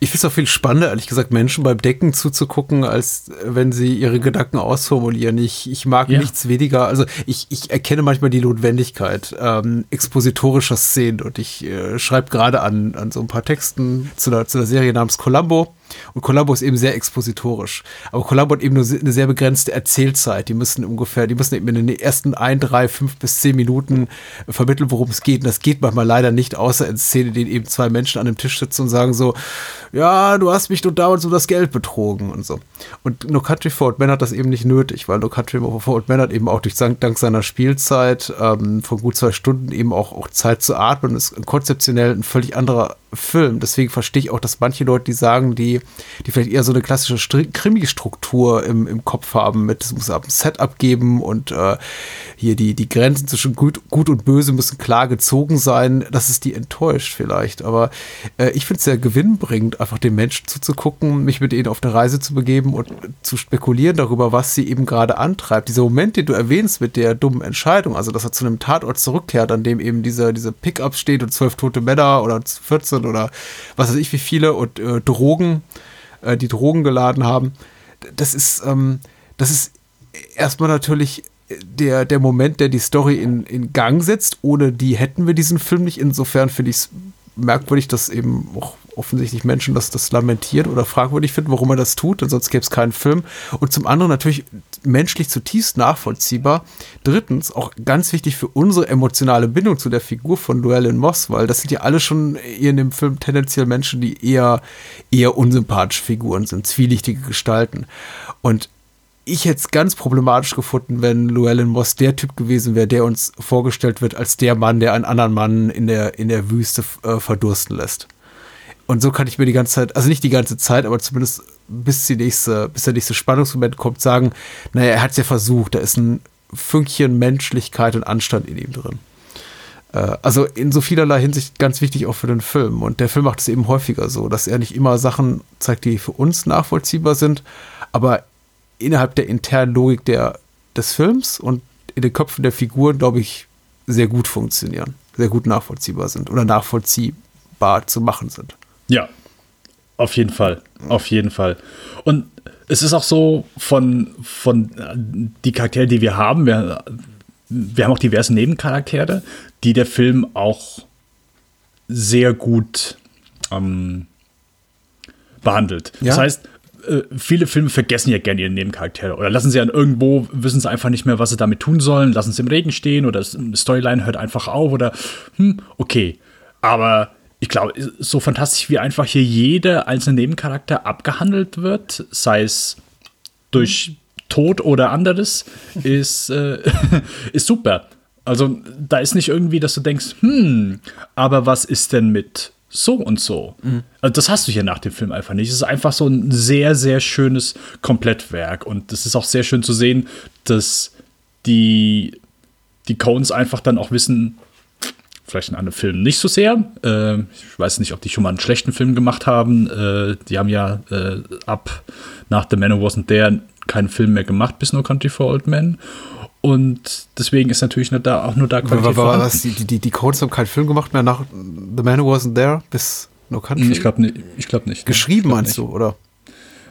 Ich finde es auch viel spannender, ehrlich gesagt, Menschen beim Decken zuzugucken, als wenn sie ihre Gedanken ausformulieren. Ich, ich mag Ja. nichts weniger, also ich, ich erkenne manchmal die Notwendigkeit ähm, expositorischer Szenen und ich äh, schreibe gerade an, an so ein paar Texten zu einer, zu einer Serie namens Columbo. Und Columbo ist eben sehr expositorisch. Aber Columbo hat eben nur eine sehr begrenzte Erzählzeit. Die müssen ungefähr, die müssen eben in den ersten ein, drei, fünf bis zehn Minuten vermitteln, worum es geht. Und das geht manchmal leider nicht, außer in Szene, in denen eben zwei Menschen an einem Tisch sitzen und sagen so, ja, du hast mich nur damals um das Geld betrogen und so. Und No Country for Old Men hat das eben nicht nötig, weil No Country for Old Men hat eben auch durch dank seiner Spielzeit ähm, von gut zwei Stunden eben auch, auch Zeit zu atmen, ist konzeptionell ein völlig anderer Film. Deswegen verstehe ich auch, dass manche Leute, die sagen, die, die vielleicht eher so eine klassische Krimi-Struktur im, im Kopf haben, mit es muss ein Setup geben und äh, hier die, die Grenzen zwischen gut, gut und böse müssen klar gezogen sein, dass es die enttäuscht vielleicht. Aber äh, ich finde es sehr gewinnbringend, einfach den Menschen zuzugucken, mich mit ihnen auf eine Reise zu begeben und zu spekulieren darüber, was sie eben gerade antreibt. Dieser Moment, den du erwähnst mit der dummen Entscheidung, also dass er zu einem Tatort zurückkehrt, an dem eben dieser, diese Pickup steht und zwölf tote Männer oder 14 oder was weiß ich wie viele und äh, Drogen, äh, die Drogen geladen haben. Das ist, ähm, das ist erstmal natürlich der, der Moment, der die Story in, in Gang setzt. Ohne die hätten wir diesen Film nicht. Insofern finde ich es merkwürdig, dass eben auch offensichtlich Menschen das, das lamentieren oder fragwürdig finden, warum er das tut, denn sonst gäbe es keinen Film. Und zum anderen natürlich menschlich zutiefst nachvollziehbar. Drittens, auch ganz wichtig für unsere emotionale Bindung zu der Figur von Llewellyn Moss, weil das sind ja alle schon in dem Film tendenziell Menschen, die eher, eher unsympathische Figuren sind, zwielichtige Gestalten. Und ich hätte es ganz problematisch gefunden, wenn Llewellyn Moss der Typ gewesen wäre, der uns vorgestellt wird als der Mann, der einen anderen Mann in der, in der Wüste äh, verdursten lässt. Und so kann ich mir die ganze Zeit, also nicht die ganze Zeit, aber zumindest bis, die nächste, bis der nächste Spannungsmoment kommt, sagen, naja, er hat es ja versucht, da ist ein Fünkchen Menschlichkeit und Anstand in ihm drin. Äh, also in so vielerlei Hinsicht ganz wichtig auch für den Film. Und der Film macht es eben häufiger so, dass er nicht immer Sachen zeigt, die für uns nachvollziehbar sind, aber innerhalb der internen Logik der, des Films und in den Köpfen der Figuren, glaube ich, sehr gut funktionieren, sehr gut nachvollziehbar sind oder nachvollziehbar zu machen sind. Ja, auf jeden Fall, auf jeden Fall. Und es ist auch so von, von äh, die Charaktere, die wir haben, wir, wir haben auch diverse Nebencharaktere, die der Film auch sehr gut ähm, behandelt. Ja. Das heißt, äh, viele Filme vergessen ja gerne ihre Nebencharaktere oder lassen sie an irgendwo, wissen sie einfach nicht mehr, was sie damit tun sollen, lassen sie im Regen stehen oder Storyline hört einfach auf oder hm, okay. Aber ich glaube, so fantastisch wie einfach hier jeder einzelne Nebencharakter abgehandelt wird, sei es durch Tod oder anderes, ist, äh, ist super. Also da ist nicht irgendwie, dass du denkst, hm, aber was ist denn mit so und so. Mhm. Also das hast du hier nach dem Film einfach nicht. Es ist einfach so ein sehr, sehr schönes Komplettwerk. Und es ist auch sehr schön zu sehen, dass die, die Cones einfach dann auch wissen, vielleicht in anderen Filmen nicht so sehr. Äh, ich weiß nicht, ob die schon mal einen schlechten Film gemacht haben. Äh, die haben ja äh, ab nach The Man Who Wasn't There keinen Film mehr gemacht bis No Country for Old Men. Und deswegen ist natürlich nur da, auch nur da Qualität war, war, was, die, die, die Codes haben keinen Film gemacht mehr nach The Man Who Wasn't There bis No Country? Ich glaube nicht. Ich glaub nicht. Geschrieben meinst nicht. du, oder?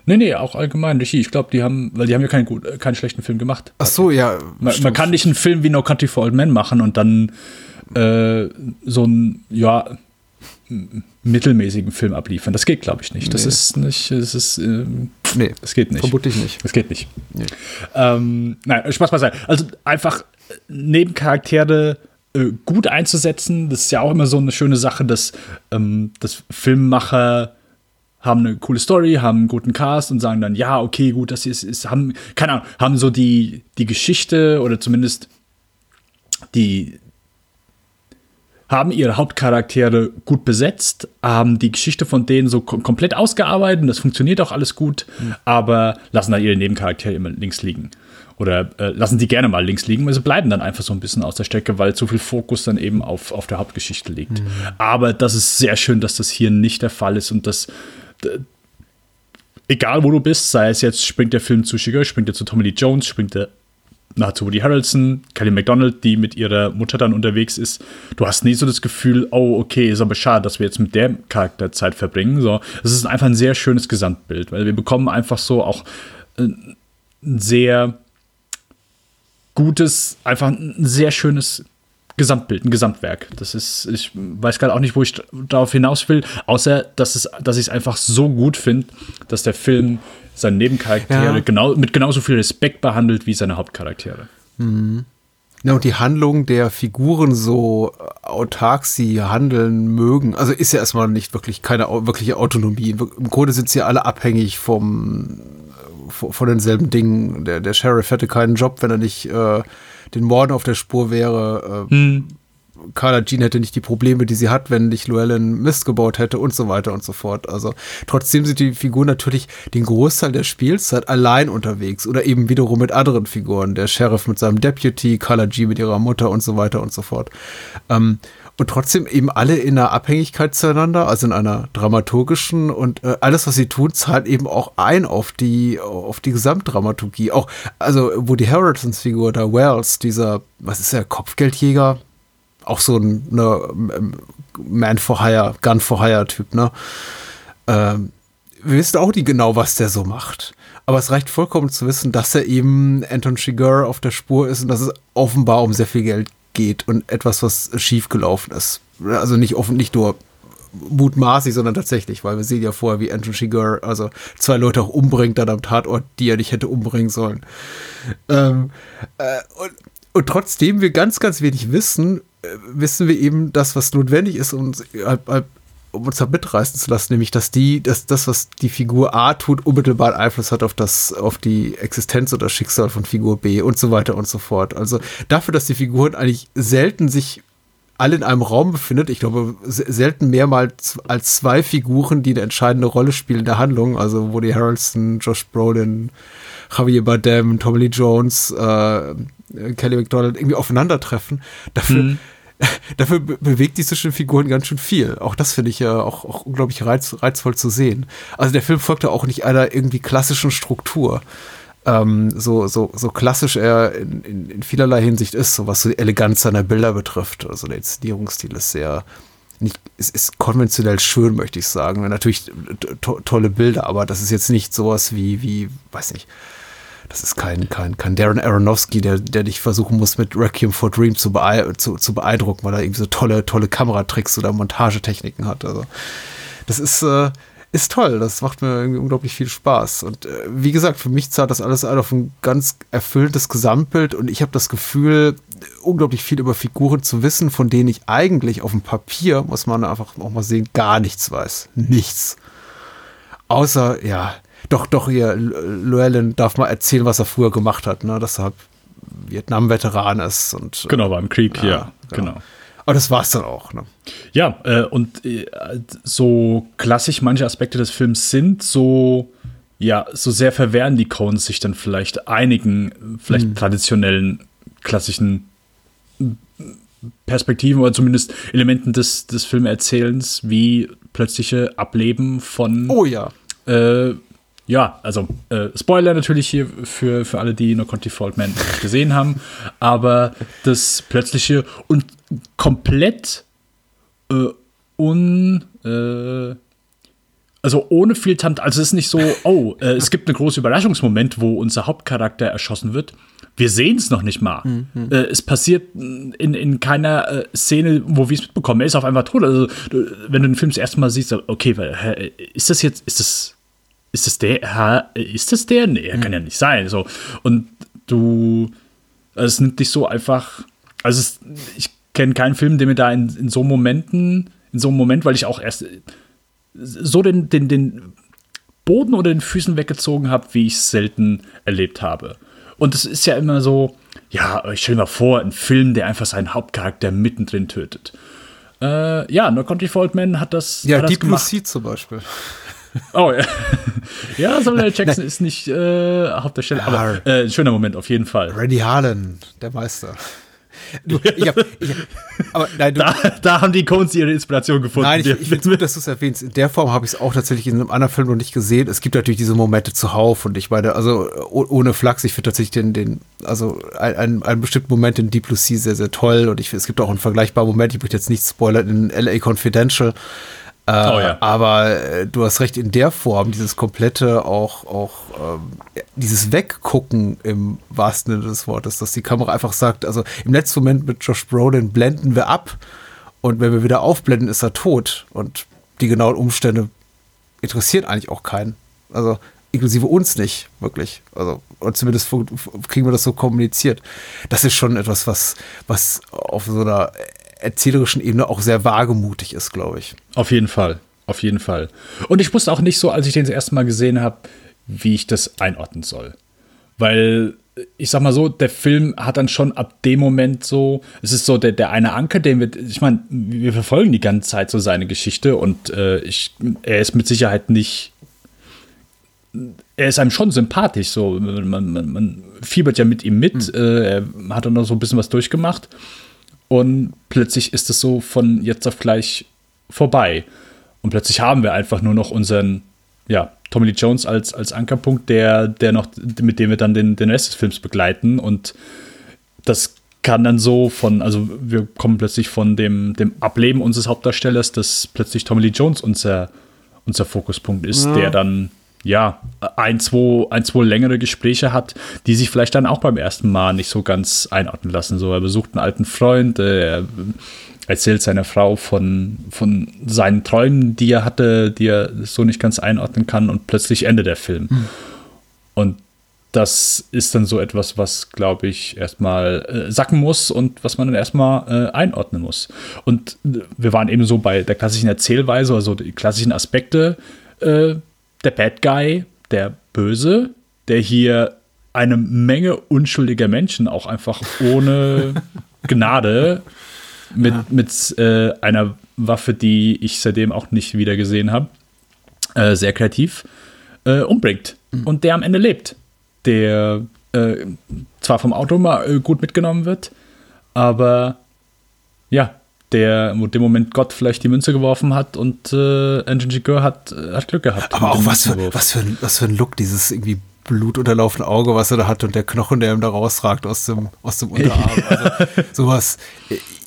Nee, nee, auch allgemein Regie. Ich glaube, die haben, weil die haben ja keinen, gut, keinen schlechten Film gemacht. Ach so, ja. Man, man, kann nicht einen Film wie No Country for Old Men machen und dann äh, so ein, ja, mittelmäßigen Film abliefern. Das geht, glaube ich, nicht. Das nee. ist nicht, das ist, ähm, nee, das geht nicht. Vermutlich nicht. Das geht nicht. Nee. Ähm, nein, Spaß beiseite. Also einfach Nebencharaktere äh, gut einzusetzen, das ist ja auch immer so eine schöne Sache, dass, ähm, dass Filmemacher haben eine coole Story, haben einen guten Cast und sagen dann, ja, okay, gut, das ist, ist haben, keine Ahnung, haben so die, die Geschichte oder zumindest die, haben ihre Hauptcharaktere gut besetzt, haben die Geschichte von denen so kom komplett ausgearbeitet und das funktioniert auch alles gut, mhm. aber lassen dann ihre Nebencharaktere immer links liegen. Oder äh, lassen die gerne mal links liegen, weil sie bleiben dann einfach so ein bisschen aus der Strecke, weil zu viel Fokus dann eben auf, auf der Hauptgeschichte liegt. Mhm. Aber das ist sehr schön, dass das hier nicht der Fall ist und dass egal wo du bist, sei es jetzt springt der Film zu Sugar, springt er zu Tommy Lee Jones, springt er nahezu Woody Harrelson, Kelly MacDonald, die mit ihrer Mutter dann unterwegs ist. Du hast nie so das Gefühl, oh, okay, ist aber schade, dass wir jetzt mit der Charakter Zeit verbringen. So, es ist einfach ein sehr schönes Gesamtbild, weil wir bekommen einfach so auch äh, ein sehr gutes, einfach ein sehr schönes Gesamtbild, ein Gesamtwerk. Das ist, ich weiß gerade auch nicht, wo ich darauf hinaus will, außer dass, es, dass ich es einfach so gut finde, dass der Film seine Nebencharaktere Ja. genau, mit genauso viel Respekt behandelt wie seine Hauptcharaktere. Ja, und die Handlung der Figuren so autark sie handeln mögen, also ist ja erstmal nicht wirklich keine wirkliche Autonomie. Im Grunde sind sie alle abhängig vom äh, von von denselben Dingen. Der, der Sheriff hätte keinen Job, wenn er nicht äh, den Morden auf der Spur wäre. Äh, Carla Jean hätte nicht die Probleme, die sie hat, wenn nicht Llewellyn Mist gebaut hätte und so weiter und so fort. Also trotzdem sind die Figuren natürlich den Großteil der Spielzeit allein unterwegs oder eben wiederum mit anderen Figuren. Der Sheriff mit seinem Deputy, Carla Jean mit ihrer Mutter und so weiter und so fort. Ähm, und trotzdem eben alle in einer Abhängigkeit zueinander, also in einer dramaturgischen und äh, alles, was sie tun, zahlt eben auch ein auf die, auf die Gesamtdramaturgie. Auch, also, wo die Harrisons Figur, da Wells, dieser, was ist der, Kopfgeldjäger, auch so ein ne, ähm, Man for Hire, Gun for Hire Typ, ne? Ähm, wir wissen auch nicht genau, was der so macht. Aber es reicht vollkommen zu wissen, dass er eben Anton Chigurh auf der Spur ist und dass es offenbar um sehr viel Geld geht und etwas, was schiefgelaufen ist. Also nicht offen, nicht nur mutmaßlich, sondern tatsächlich, weil wir sehen ja vorher, wie Anton Chigurh also zwei Leute auch umbringt dann am Tatort, die er nicht hätte umbringen sollen. Ähm, äh, und, und trotzdem wir ganz, ganz wenig wissen, äh, wissen wir eben das, was notwendig ist, um um uns da mitreißen zu lassen, nämlich, dass die, dass das, was die Figur A tut, unmittelbaren Einfluss hat auf das, auf die Existenz oder Schicksal von Figur B und so weiter und so fort. Also dafür, dass die Figuren eigentlich selten sich alle in einem Raum befindet. Ich glaube, se- selten mehrmals als zwei Figuren, die eine entscheidende Rolle spielen in der Handlung. Also Woody Harrelson, Josh Brolin, Javier Bardem, Tommy Lee Jones, äh, Kelly McDonald irgendwie aufeinandertreffen. Dafür, dafür be bewegt die zwischen den Figuren ganz schön viel. Auch das finde ich ja auch, auch unglaublich reiz, reizvoll zu sehen. Also der Film folgt ja auch nicht einer irgendwie klassischen Struktur ähm, so, so, so klassisch er in, in, in vielerlei Hinsicht ist, so was so die Eleganz seiner Bilder betrifft. Also der Inszenierungsstil ist sehr, nicht, ist, ist konventionell schön, möchte ich sagen. Natürlich to tolle Bilder, aber das ist jetzt nicht sowas wie, wie, weiß nicht, das ist kein, kein, kein Darren Aronofsky, der, der dich versuchen muss, mit Requiem for Dream zu, beei zu, zu beeindrucken, weil er irgendwie so tolle, tolle Kameratricks oder Montagetechniken hat. Also, das ist, äh, ist toll. Das macht mir irgendwie unglaublich viel Spaß. Und äh, wie gesagt, für mich zahlt das alles ein auf ein ganz erfülltes Gesamtbild und ich habe das Gefühl, unglaublich viel über Figuren zu wissen, von denen ich eigentlich auf dem Papier, muss man einfach auch mal sehen, gar nichts weiß. Nichts. Außer, ja, doch, doch, hier, Llewellyn darf mal erzählen, was er früher gemacht hat, ne? dass er Vietnam-Veteran ist und. äh, Genau, beim Krieg, ja, genau. Aber das war's dann auch, ne? Ja, äh, und äh, so klassisch manche Aspekte des Films sind, so ja, so sehr verwehren die Coens sich dann vielleicht einigen, vielleicht traditionellen klassischen Perspektiven oder zumindest Elementen des, des Filmerzählens, wie plötzliche Ableben von Oh ja. äh, ja, also äh, Spoiler natürlich hier für, für alle, die No Country for Old Men nicht gesehen haben, aber das plötzliche und komplett äh, un äh, also ohne viel Tant, also es ist nicht so, oh, äh, es gibt einen großen Überraschungsmoment, wo unser Hauptcharakter erschossen wird. Wir sehen es noch nicht mal. Äh, es passiert in, in keiner äh, Szene, wo wir es mitbekommen. Er ist auf einmal tot. Also, wenn du den Film das erste Mal siehst, okay, ist das jetzt, ist das, ist das der, hä, ist das der? Nee, kann ja nicht sein. So. Und du, also es nimmt dich so einfach, also es, ich kenne keinen Film, der mir da in, in so Momenten, in so einem Moment, weil ich auch erst so den, den, den Boden unter den Füßen weggezogen habe, wie ich es selten erlebt habe. Und es ist ja immer so, ja, ich stell mir mal vor, ein Film, der einfach seinen Hauptcharakter mittendrin tötet. Äh, ja, No Country for Old Men hat das, Ja, hat das Deep Blue. Sea zum Beispiel. Oh ja. ja, Samuel L. Jackson ist nicht äh, auf der Stelle, aber äh, ein schöner Moment auf jeden Fall. Randy Harlan, der Meister. Du, ich hab, ich hab, aber nein, du, Da, da haben die Coens ihre Inspiration gefunden. Nein, ich, ich finde es gut, dass du es erwähnst. In der Form habe ich es auch tatsächlich in einem anderen Film noch nicht gesehen. Es gibt natürlich diese Momente zuhauf und ich meine, also oh- ohne Flachs, ich finde tatsächlich den, den also ein- einen, einen bestimmten Moment in Deep Blue Sea sehr, sehr toll und ich, es gibt auch einen vergleichbaren Moment, ich möchte jetzt nicht spoilern, in LA Confidential. Äh, Oh ja. Aber äh, du hast recht, in der Form, dieses komplette auch, auch ähm, dieses Weggucken im wahrsten Sinne des Wortes, dass die Kamera einfach sagt, also im letzten Moment mit Josh Brolin blenden wir ab und wenn wir wieder aufblenden, ist er tot. Und die genauen Umstände interessieren eigentlich auch keinen. Also inklusive uns nicht, wirklich. Also, und zumindest kriegen wir das so kommuniziert. Das ist schon etwas, was, was auf so einer erzählerischen Ebene auch sehr wagemutig ist, glaube ich. Auf jeden Fall. Auf jeden Fall. Und ich wusste auch nicht so, als ich den das erste Mal gesehen habe, wie ich das einordnen soll. Weil, ich sag mal so, der Film hat dann schon ab dem Moment so, es ist so der, der eine Anker, den wir, ich meine, wir verfolgen die ganze Zeit so seine Geschichte und äh, ich, er ist mit Sicherheit nicht, er ist einem schon sympathisch, so, man, man, man fiebert ja mit ihm mit, äh, er hat dann noch so ein bisschen was durchgemacht und plötzlich ist es so von jetzt auf gleich vorbei. Und plötzlich haben wir einfach nur noch unseren, ja, Tommy Lee Jones als, als Ankerpunkt, der, der noch, mit dem wir dann den, den Rest des Films begleiten. Und das kann dann so von, also wir kommen plötzlich von dem, dem Ableben unseres Hauptdarstellers, dass plötzlich Tommy Lee Jones unser, unser Fokuspunkt ist, der dann ja, ein zwei, ein, zwei längere Gespräche hat, die sich vielleicht dann auch beim ersten Mal nicht so ganz einordnen lassen. So, er besucht einen alten Freund, er erzählt seiner Frau von, von seinen Träumen, die er hatte, die er so nicht ganz einordnen kann und plötzlich endet der Film. Und das ist dann so etwas, was, glaube ich, erstmal äh, sacken muss und was man dann erstmal äh, einordnen muss. Und äh, wir waren eben so bei der klassischen Erzählweise, also die klassischen Aspekte. Äh, der Bad Guy, der Böse, der hier eine Menge unschuldiger Menschen auch einfach ohne Gnade mit, mit äh, einer Waffe, die ich seitdem auch nicht wieder gesehen habe, äh, sehr kreativ, äh, umbringt. Und der am Ende lebt. Der äh, zwar vom Auto mal äh, gut mitgenommen wird, aber ja, der in dem Moment Gott vielleicht die Münze geworfen hat und äh, Engine Chigurh hat, äh, hat Glück gehabt. Aber mit auch was für, was, für ein, was für ein Look, dieses irgendwie blutunterlaufene Auge, was er da hat und der Knochen, der ihm da rausragt aus dem, aus dem Unterarm. Also, sowas.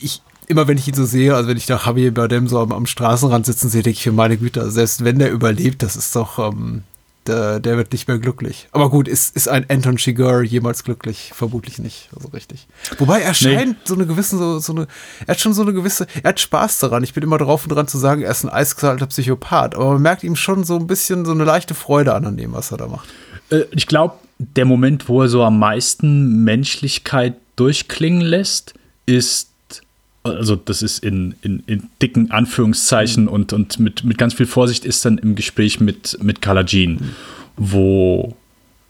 Ich, immer wenn ich ihn so sehe, also wenn ich da Javier Bardem so am, am Straßenrand sitzen sehe, denke ich mir, meine Güte, also selbst wenn der überlebt, das ist doch, ähm, der, der wird nicht mehr glücklich. Aber gut, ist, ist ein Anton Chigurh jemals glücklich? Vermutlich nicht, also richtig. Wobei er scheint so eine gewisse, so, so eine, er hat schon so eine gewisse, er hat Spaß daran. Ich bin immer drauf und dran zu sagen, er ist ein eiskalter Psychopath, aber man merkt ihm schon so ein bisschen so eine leichte Freude an, an dem, was er da macht. Äh, ich glaube, der Moment, wo er so am meisten Menschlichkeit durchklingen lässt, ist, also das ist in, in, in dicken Anführungszeichen und, und mit, mit ganz viel Vorsicht, ist dann im Gespräch mit, mit Carla Jean, wo,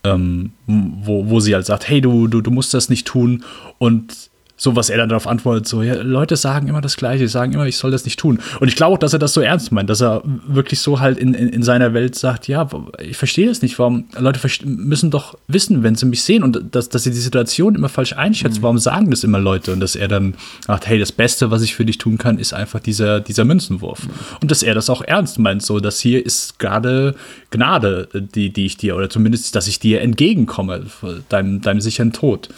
ähm, wo, wo sie halt sagt, hey, du, du, du musst das nicht tun. Und so, was er dann darauf antwortet, so, ja, Leute sagen immer das Gleiche, sie sagen immer, ich soll das nicht tun. Und ich glaube auch, dass er das so ernst meint, dass er wirklich so halt in, in, in seiner Welt sagt, ja, ich verstehe das nicht, warum, Leute müssen doch wissen, wenn sie mich sehen und dass, dass sie die Situation immer falsch einschätzen, warum sagen das immer Leute? Und dass er dann sagt, hey, das Beste, was ich für dich tun kann, ist einfach dieser, dieser Münzenwurf. Und dass er das auch ernst meint, so, dass hier ist gerade Gnade, die, die ich dir, oder zumindest, dass ich dir entgegenkomme, deinem, deinem sicheren Tod.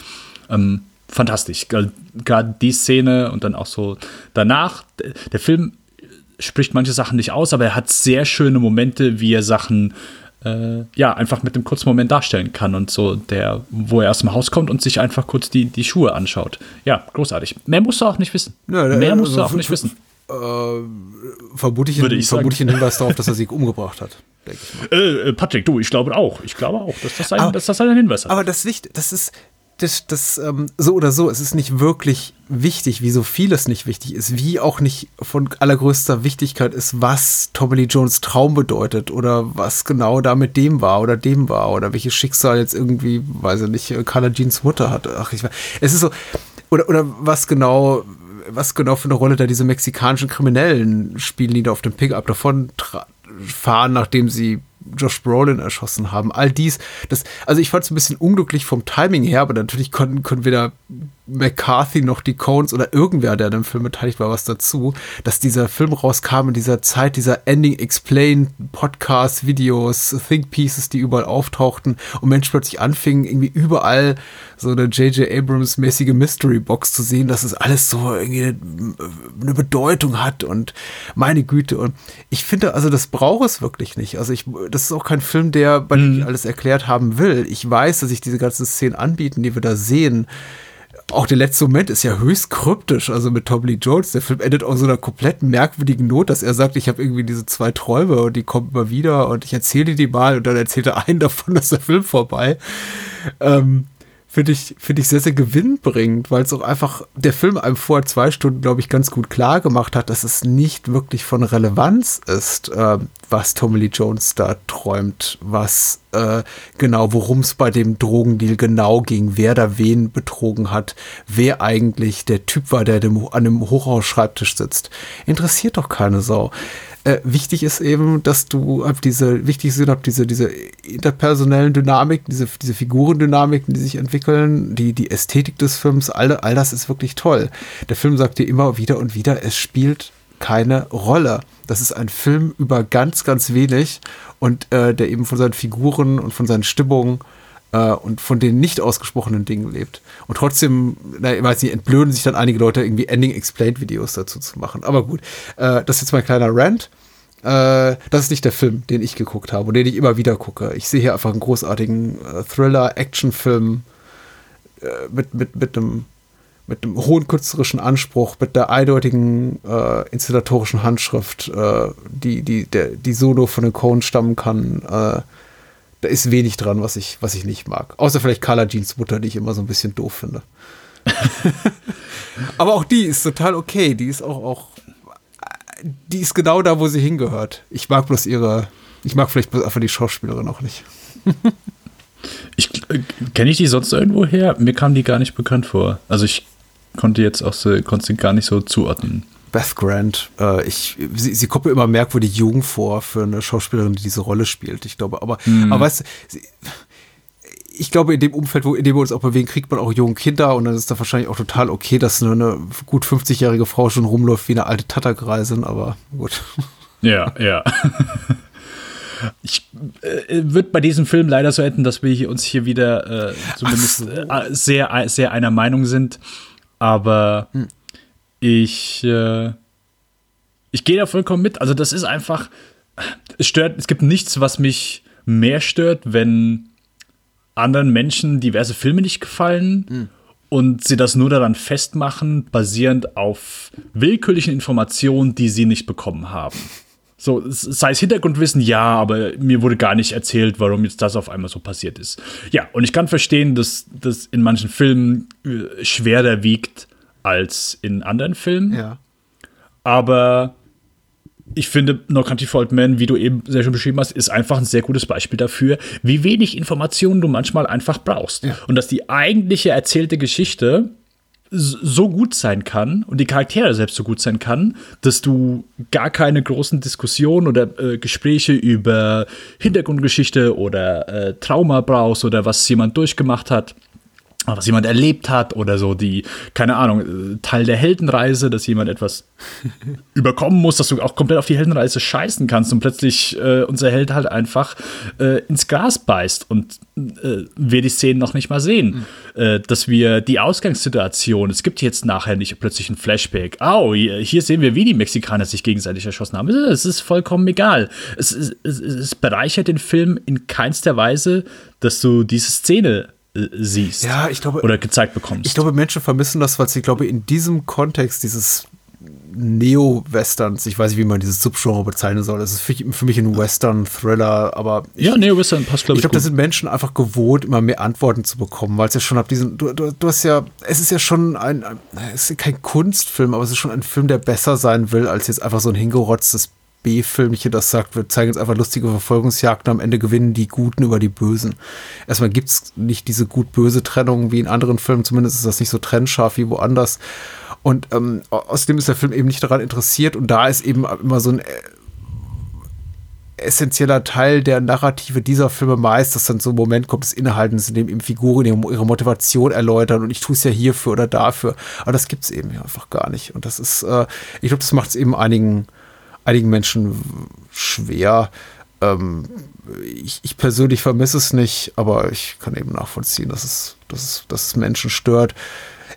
Ähm, fantastisch. Gerade die Szene und dann auch so danach. Der Film spricht manche Sachen nicht aus, aber er hat sehr schöne Momente, wie er Sachen äh, ja einfach mit einem kurzen Moment darstellen kann und so der, wo er aus dem Haus kommt und sich einfach kurz die, die Schuhe anschaut. Ja, großartig. Mehr musst du auch nicht wissen. Ja, Mehr musst du also auch nicht wissen. Vermutlich, Würde ich sagen. vermutlich ein Hinweis darauf, dass er sich umgebracht hat, ich. Äh, äh, Patrick, du, ich glaube auch. Ich glaube auch, dass das ein, Aber- dass das ein Hinweis hat. Aber das Wicht, das ist, das, das ähm, so oder so, es ist nicht wirklich wichtig, wie so vieles nicht wichtig ist, wie auch nicht von allergrößter Wichtigkeit ist, was Tommy Lee Jones Traum bedeutet oder was genau da mit dem war oder dem war oder welches Schicksal jetzt irgendwie, weiß ich nicht, Carla Jeans Mutter hat. Ach, ich weiß. Es ist so, oder, oder was genau, was genau für eine Rolle da diese mexikanischen Kriminellen spielen, die da auf dem Pickup davon fahren, nachdem sie Josh Brolin erschossen haben. All dies, das, also ich fand es ein bisschen unglücklich vom Timing her, aber natürlich konnten, konnten wir da McCarthy noch die Cones oder irgendwer, der an dem Film beteiligt war, was dazu, dass dieser Film rauskam in dieser Zeit dieser Ending Explain Podcasts, Videos, Think Pieces, die überall auftauchten und Menschen plötzlich anfingen, irgendwie überall so eine J.J. Abrams mäßige Mystery Box zu sehen, dass es alles so irgendwie eine, eine Bedeutung hat und meine Güte und ich finde also, das braucht es wirklich nicht. Also ich, das ist auch kein Film, der bei dem ich alles erklärt haben will. Ich weiß, dass sich diese ganzen Szenen anbieten, die wir da sehen auch der letzte Moment ist ja höchst kryptisch, also mit Tom Lee Jones. Der Film endet auf so einer komplett merkwürdigen Not, dass er sagt, ich habe irgendwie diese zwei Träume und die kommen immer wieder und ich erzähle dir die mal und dann erzählt er einen davon, dass der Film vorbei. Ähm, finde ich, finde ich sehr, sehr gewinnbringend, weil es auch einfach der Film einem vor zwei Stunden, glaube ich, ganz gut klar gemacht hat, dass es nicht wirklich von Relevanz ist, äh, was Tommy Lee Jones da träumt, was äh, genau, worum es bei dem Drogendeal genau ging, wer da wen betrogen hat, wer eigentlich der Typ war, der dem, an dem Hochhausschreibtisch sitzt. Interessiert doch keine Sau. Äh, wichtig ist eben, dass du ab diese, wichtig sind ab diese, diese interpersonellen Dynamiken, diese, diese Figurendynamiken, die sich entwickeln, die, die Ästhetik des Films, all, all das ist wirklich toll. Der Film sagt dir immer wieder und wieder, es spielt keine Rolle. Das ist ein Film über ganz, ganz wenig und äh, der eben von seinen Figuren und von seinen Stimmungen und von den nicht ausgesprochenen Dingen lebt. Und trotzdem, na, ich weiß nicht, entblöden sich dann einige Leute irgendwie Ending-Explained-Videos dazu zu machen. Aber gut, äh, das ist jetzt mein kleiner Rant. Äh, das ist nicht der Film, den ich geguckt habe und den ich immer wieder gucke. Ich sehe hier einfach einen großartigen äh, Thriller-Action-Film äh, mit, mit, mit einem mit einem hohen künstlerischen Anspruch, mit der eindeutigen äh, inszenatorischen Handschrift, äh, die, die, der, die Solo von den Cohen stammen kann, äh, da ist wenig dran, was ich, was ich nicht mag. Außer vielleicht Carla Jeans Mutter, die ich immer so ein bisschen doof finde. Aber auch die ist total okay. Die ist auch, auch, die ist genau da, wo sie hingehört. Ich mag bloß ihre, ich mag vielleicht bloß einfach die Schauspielerin auch nicht. ich, äh, Kenne ich die sonst irgendwo her? Mir kam die gar nicht bekannt vor. Also ich konnte jetzt auch so, konnte sie gar nicht so zuordnen. Beth Grant. Äh, ich, sie, sie kommt mir immer merkwürdig jung vor für eine Schauspielerin, die diese Rolle spielt. Ich glaube, aber, mhm. aber weißt du, ich glaube, in dem Umfeld, wo, in dem wir uns auch bewegen, kriegt man auch junge Kinder und dann ist da wahrscheinlich auch total okay, dass nur eine gut 50-jährige Frau schon rumläuft wie eine alte Tattergreisin, aber gut. Ja, ja. Ich äh, wird bei diesem Film leider so enden, dass wir hier uns hier wieder äh, zumindest so. äh, sehr, sehr einer Meinung sind. Aber hm ich, äh, ich gehe da vollkommen mit. Also, das ist einfach, es stört, es gibt nichts, was mich mehr stört, wenn anderen Menschen diverse Filme nicht gefallen mhm. und sie das nur daran festmachen, basierend auf willkürlichen Informationen, die sie nicht bekommen haben. So, sei es Hintergrundwissen, ja, aber mir wurde gar nicht erzählt, warum jetzt das auf einmal so passiert ist. Ja, und ich kann verstehen, dass das in manchen Filmen äh, schwerer wiegt, als in anderen Filmen. Ja. Aber ich finde, No Country for Old Men, wie du eben sehr schön beschrieben hast, ist einfach ein sehr gutes Beispiel dafür, wie wenig Informationen du manchmal einfach brauchst. Ja. Und dass die eigentliche erzählte Geschichte so gut sein kann und die Charaktere selbst so gut sein kann, dass du gar keine großen Diskussionen oder äh, Gespräche über Hintergrundgeschichte oder äh, Trauma brauchst oder was jemand durchgemacht hat was jemand erlebt hat oder so die, keine Ahnung, äh, Teil der Heldenreise, dass jemand etwas überkommen muss, dass du auch komplett auf die Heldenreise scheißen kannst und plötzlich äh, unser Held halt einfach äh, ins Gras beißt und äh, wir die Szenen noch nicht mal sehen. Mhm. dass wir die Ausgangssituation, es gibt jetzt nachher nicht plötzlich ein Flashback. Oh, hier sehen wir, wie die Mexikaner sich gegenseitig erschossen haben. Es ist vollkommen egal. Es, es, es bereichert den Film in keinster Weise, dass du diese Szene siehst. Ja, ich glaube. Oder gezeigt bekommst. Ich glaube, Menschen vermissen das, weil sie, glaube in diesem Kontext dieses Neo-Westerns, ich weiß nicht, wie man dieses Subgenre bezeichnen soll. Das ist für, für mich ein Western-Thriller, aber. Ich, ja, Neo-Western passt, glaube ich. Ich glaube, da sind Menschen einfach gewohnt, immer mehr Antworten zu bekommen, weil es ja schon ab diesem. Du, du, du, hast ja. Es ist ja schon ein. Es ist kein Kunstfilm, aber es ist schon ein Film, der besser sein will, als jetzt einfach so ein hingerotztes B-Filmchen, das sagt, wir zeigen jetzt einfach lustige Verfolgungsjagden, am Ende gewinnen die Guten über die Bösen. Erstmal gibt es nicht diese gut-böse Trennung wie in anderen Filmen, zumindest ist das nicht so trennscharf wie woanders. Und ähm, außerdem ist der Film eben nicht daran interessiert und da ist eben immer so ein essentieller Teil der Narrative dieser Filme meist, dass dann so ein Moment kommt des Innehaltens, in dem eben Figuren ihre Motivation erläutern und ich tue es ja hierfür oder dafür. Aber das gibt es eben einfach gar nicht. Und das ist, äh, ich glaube, das macht es eben einigen, einigen Menschen schwer. Ähm, ich, ich, persönlich vermisse es nicht, aber ich kann eben nachvollziehen, dass es, dass es, dass es Menschen stört.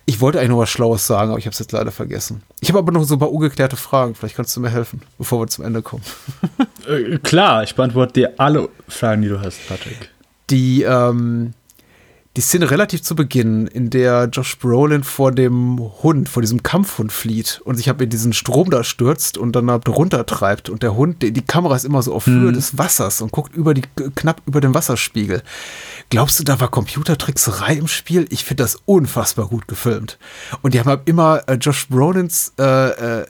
Ich wollte eigentlich noch was Schlaues sagen, aber ich habe es jetzt leider vergessen. Ich habe aber noch so ein paar ungeklärte Fragen. Vielleicht kannst du mir helfen, bevor wir zum Ende kommen. Äh, klar, ich beantworte dir alle Fragen, die du hast, Patrick. Die, ähm, die Szene relativ zu Beginn, in der Josh Brolin vor dem Hund, vor diesem Kampfhund flieht und sich ab in diesen Strom da stürzt und dann runtertreibt und der Hund, die, die Kamera ist immer so auf Höhe mhm. des Wassers und guckt über die, knapp über den Wasserspiegel. Glaubst du, da war Computertrickserei im Spiel? Ich finde das unfassbar gut gefilmt. Und die haben halt immer äh, Josh Brolins äh, äh,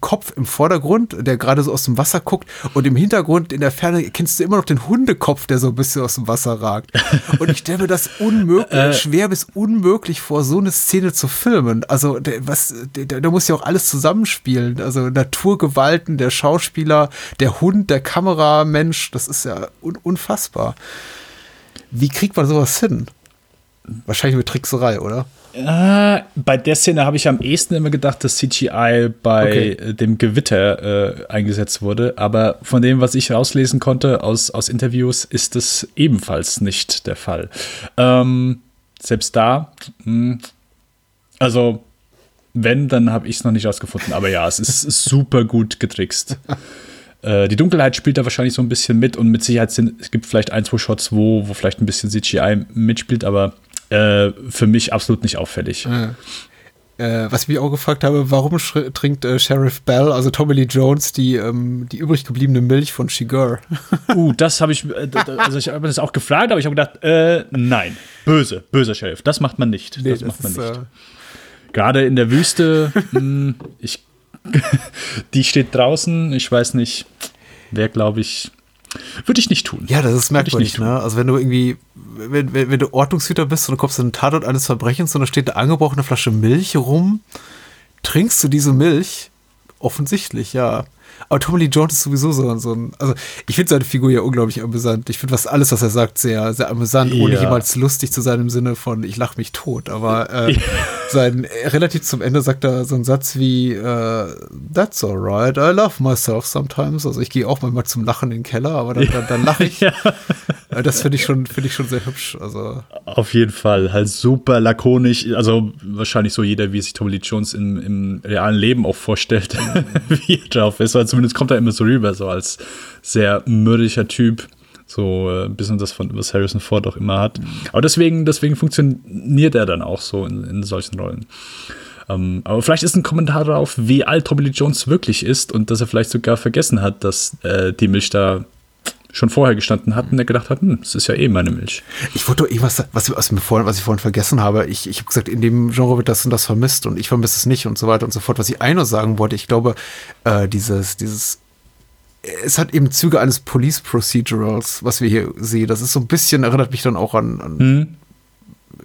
Kopf im Vordergrund, der gerade so aus dem Wasser guckt und im Hintergrund in der Ferne kennst du immer noch den Hundekopf, der so ein bisschen aus dem Wasser ragt. Und ich stelle mir das unmöglich, äh. schwer bis unmöglich vor, so eine Szene zu filmen. Also, der, was, der, da muss ja auch alles zusammenspielen. Also Naturgewalten, der Schauspieler, der Hund, der Kameramensch, das ist ja un unfassbar. Wie kriegt man sowas hin? Wahrscheinlich mit Trickserei, oder? Äh, bei der Szene habe ich am ehesten immer gedacht, dass CGI bei okay. Dem Gewitter äh, eingesetzt wurde. Aber von dem, was ich rauslesen konnte aus, aus Interviews, ist das ebenfalls nicht der Fall. Ähm, selbst da, mh, hm, also wenn, dann habe ich es noch nicht rausgefunden. Aber ja, es ist super gut getrickst. Äh, die Dunkelheit spielt da wahrscheinlich so ein bisschen mit und mit Sicherheit sind, es gibt vielleicht ein, zwei Shots, wo, wo vielleicht ein bisschen CGI mitspielt, aber äh, für mich absolut nicht auffällig. Ja. Äh, was ich mich auch gefragt habe, warum trinkt äh, Sheriff Bell, also Tommy Lee Jones, die, ähm, die übrig gebliebene Milch von Shigur? Uh, das habe ich, äh, also ich habe das auch gefragt, aber ich habe gedacht, äh, nein, böse, böser Sheriff, das macht man nicht. Nee, das, das, macht man ist, nicht. Gerade in der Wüste, mh, hm, ich, die steht draußen, ich weiß nicht, wer glaube ich, würde ich nicht tun. Ja, das ist merkwürdig, ne? Also wenn du irgendwie, wenn, wenn, wenn, du Ordnungshüter bist und du kommst in den Tatort eines Verbrechens und da steht eine angebrochene Flasche Milch rum, trinkst du diese Milch? Offensichtlich, ja. Aber Tommy Lee Jones ist sowieso so, so ein, also ich finde seine Figur ja unglaublich amüsant. Ich finde was alles, was er sagt, sehr, sehr amüsant, ja. ohne jemals lustig zu sein im Sinne von, ich lache mich tot. Aber äh, sein, relativ zum Ende sagt er so einen Satz wie, äh, That's alright, I love myself sometimes. Also ich gehe auch mal zum Lachen in den Keller, aber dann, dann, dann lache ich. ja. Das finde ich, schon, ich schon sehr hübsch. Also. Auf jeden Fall, halt super lakonisch. Also wahrscheinlich so jeder, wie sich Tommy Lee Jones im, im realen Leben auch vorstellt, wie er drauf ist. Weil zumindest kommt er immer so rüber, so als sehr mürrischer Typ. So äh, ein bisschen das, von, was Harrison Ford auch immer hat. Aber deswegen, deswegen funktioniert er dann auch so in, in solchen Rollen. Ähm, aber vielleicht ist ein Kommentar darauf, wie alt Tommy Lee Jones wirklich ist und dass er vielleicht sogar vergessen hat, dass äh, die Milch da schon vorher gestanden hat und er gedacht hat, hm, das ist ja eh meine Milch. Ich wollte irgendwas, was, was, mir vorhin, was ich vorhin vergessen habe, ich, ich habe gesagt, in dem Genre wird das und das vermisst und ich vermisse es nicht und so weiter und so fort. Was ich einer sagen wollte, ich glaube, äh, dieses, dieses es hat eben Züge eines Police Procedurals, was wir hier sehen. Das ist so ein bisschen, erinnert mich dann auch an, an hm.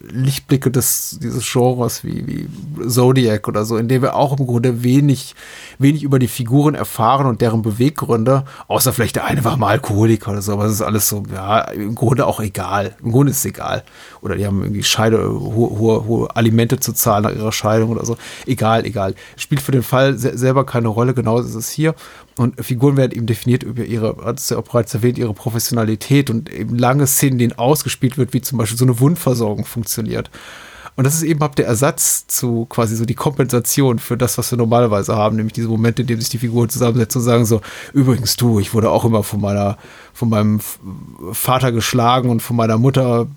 Lichtblicke des, dieses Genres wie, wie Zodiac oder so, in dem wir auch im Grunde wenig, wenig über die Figuren erfahren und deren Beweggründe, außer vielleicht der eine war mal Alkoholiker oder so, aber es ist alles so, ja, im Grunde auch egal. Im Grunde ist es egal. Oder die haben irgendwie Scheide, hohe, hohe, hohe Alimente zu zahlen nach ihrer Scheidung oder so. Egal, egal. Spielt für den Fall selber keine Rolle, genauso ist es hier. Und Figuren werden eben definiert über ihre, hat es ja auch bereits erwähnt, ihre Professionalität und eben lange Szenen, denen ausgespielt wird, wie zum Beispiel so eine Wundversorgung funktioniert. Und das ist eben ab der Ersatz zu quasi so die Kompensation für das, was wir normalerweise haben, nämlich diese Momente, in denen sich die Figuren zusammensetzen und sagen so, übrigens du, ich wurde auch immer von meiner, von meinem Vater geschlagen und von meiner Mutter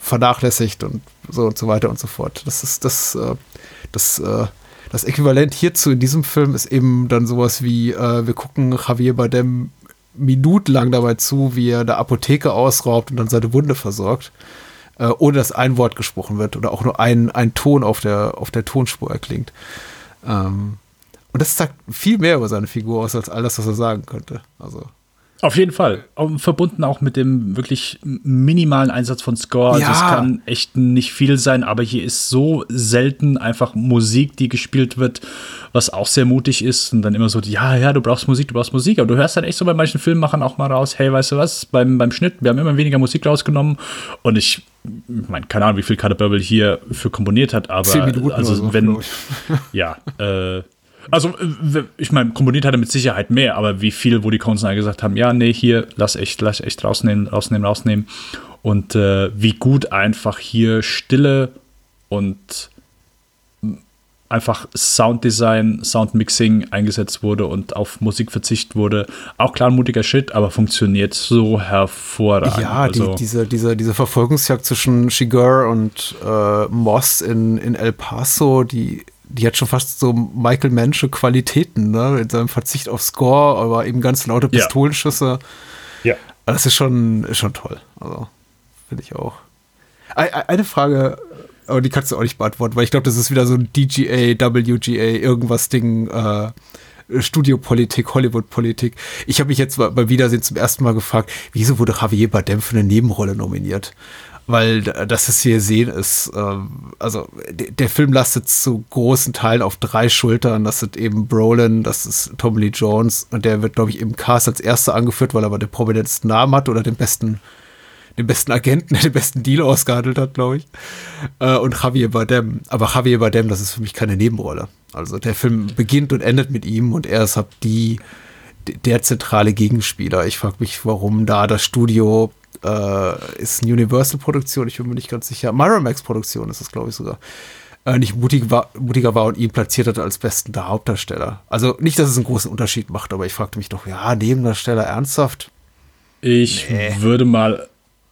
vernachlässigt und so und so weiter und so fort. Das ist das, äh, das, äh, das Äquivalent hierzu in diesem Film ist eben dann sowas wie, äh, wir gucken Javier Bardem minutenlang dabei zu, wie er der Apotheke ausraubt und dann seine Wunde versorgt, äh, ohne dass ein Wort gesprochen wird oder auch nur ein, ein Ton auf der, auf der Tonspur erklingt. Ähm, und das sagt viel mehr über seine Figur aus, als all das, was er sagen könnte. Also. Auf jeden Fall. Auch Verbunden auch mit dem wirklich minimalen Einsatz von Score. Also Ja. es kann echt nicht viel sein, aber hier ist so selten einfach Musik, die gespielt wird, was auch sehr mutig ist. Und dann immer so, ja, ja, du brauchst Musik, du brauchst Musik. Aber du hörst dann echt so bei manchen Filmemachern auch mal raus, hey, weißt du was, beim, beim Schnitt, wir haben immer weniger Musik rausgenommen. Und ich meine, keine Ahnung, wie viel Carter Burwell hier für komponiert hat, aber also so, wenn, ich. ja, äh, also, äh, ich meine, komponiert hat er mit Sicherheit mehr, aber wie viel, wo die dann gesagt haben, ja, nee, hier, lass echt, lass echt rausnehmen, rausnehmen, rausnehmen. Und äh, wie gut einfach hier Stille und einfach Sounddesign, Soundmixing eingesetzt wurde und auf Musik verzichtet wurde. Auch klar ein mutiger Shit, aber funktioniert so hervorragend. Ja, die, also, diese, diese, diese Verfolgungsjagd zwischen Shiger und äh, Moss in, in El Paso, die, die hat schon fast so Michael Manche Qualitäten, ne? In seinem Verzicht auf Score, aber eben ganz laute Ja. Pistolenschüsse. ja. Das ist schon, ist schon toll. Also, finde ich auch. Ei- ei- Eine Frage, aber die kannst du auch nicht beantworten, weil ich glaube, das ist wieder so ein DGA, WGA, irgendwas Ding, äh, Studiopolitik, Hollywood-Politik. Ich habe mich jetzt beim Wiedersehen zum ersten Mal gefragt, wieso wurde Javier Bardem für eine Nebenrolle nominiert? Weil das es hier sehen ist, ähm, also de- der Film lastet zu großen Teilen auf drei Schultern. Das sind eben Brolin, das ist Tom Lee Jones und der wird, glaube ich, im Cast als erster angeführt, weil er aber den prominentesten Namen hat oder den besten den besten Agenten, den besten Deal ausgehandelt hat, glaube ich. Äh, und Javier Bardem. Aber Javier Bardem, das ist für mich keine Nebenrolle. Also der Film beginnt und endet mit ihm und er ist halt die, der zentrale Gegenspieler. Ich frage mich, warum da das Studio äh, ist eine Universal-Produktion, ich bin mir nicht ganz sicher. Miramax-Produktion ist es, glaube ich, sogar. Äh, nicht mutig war, mutiger war und ihn platziert hat als besten der Hauptdarsteller. Also nicht, dass es einen großen Unterschied macht, aber ich fragte mich doch, ja, Nebendarsteller ernsthaft? Ich würde mal,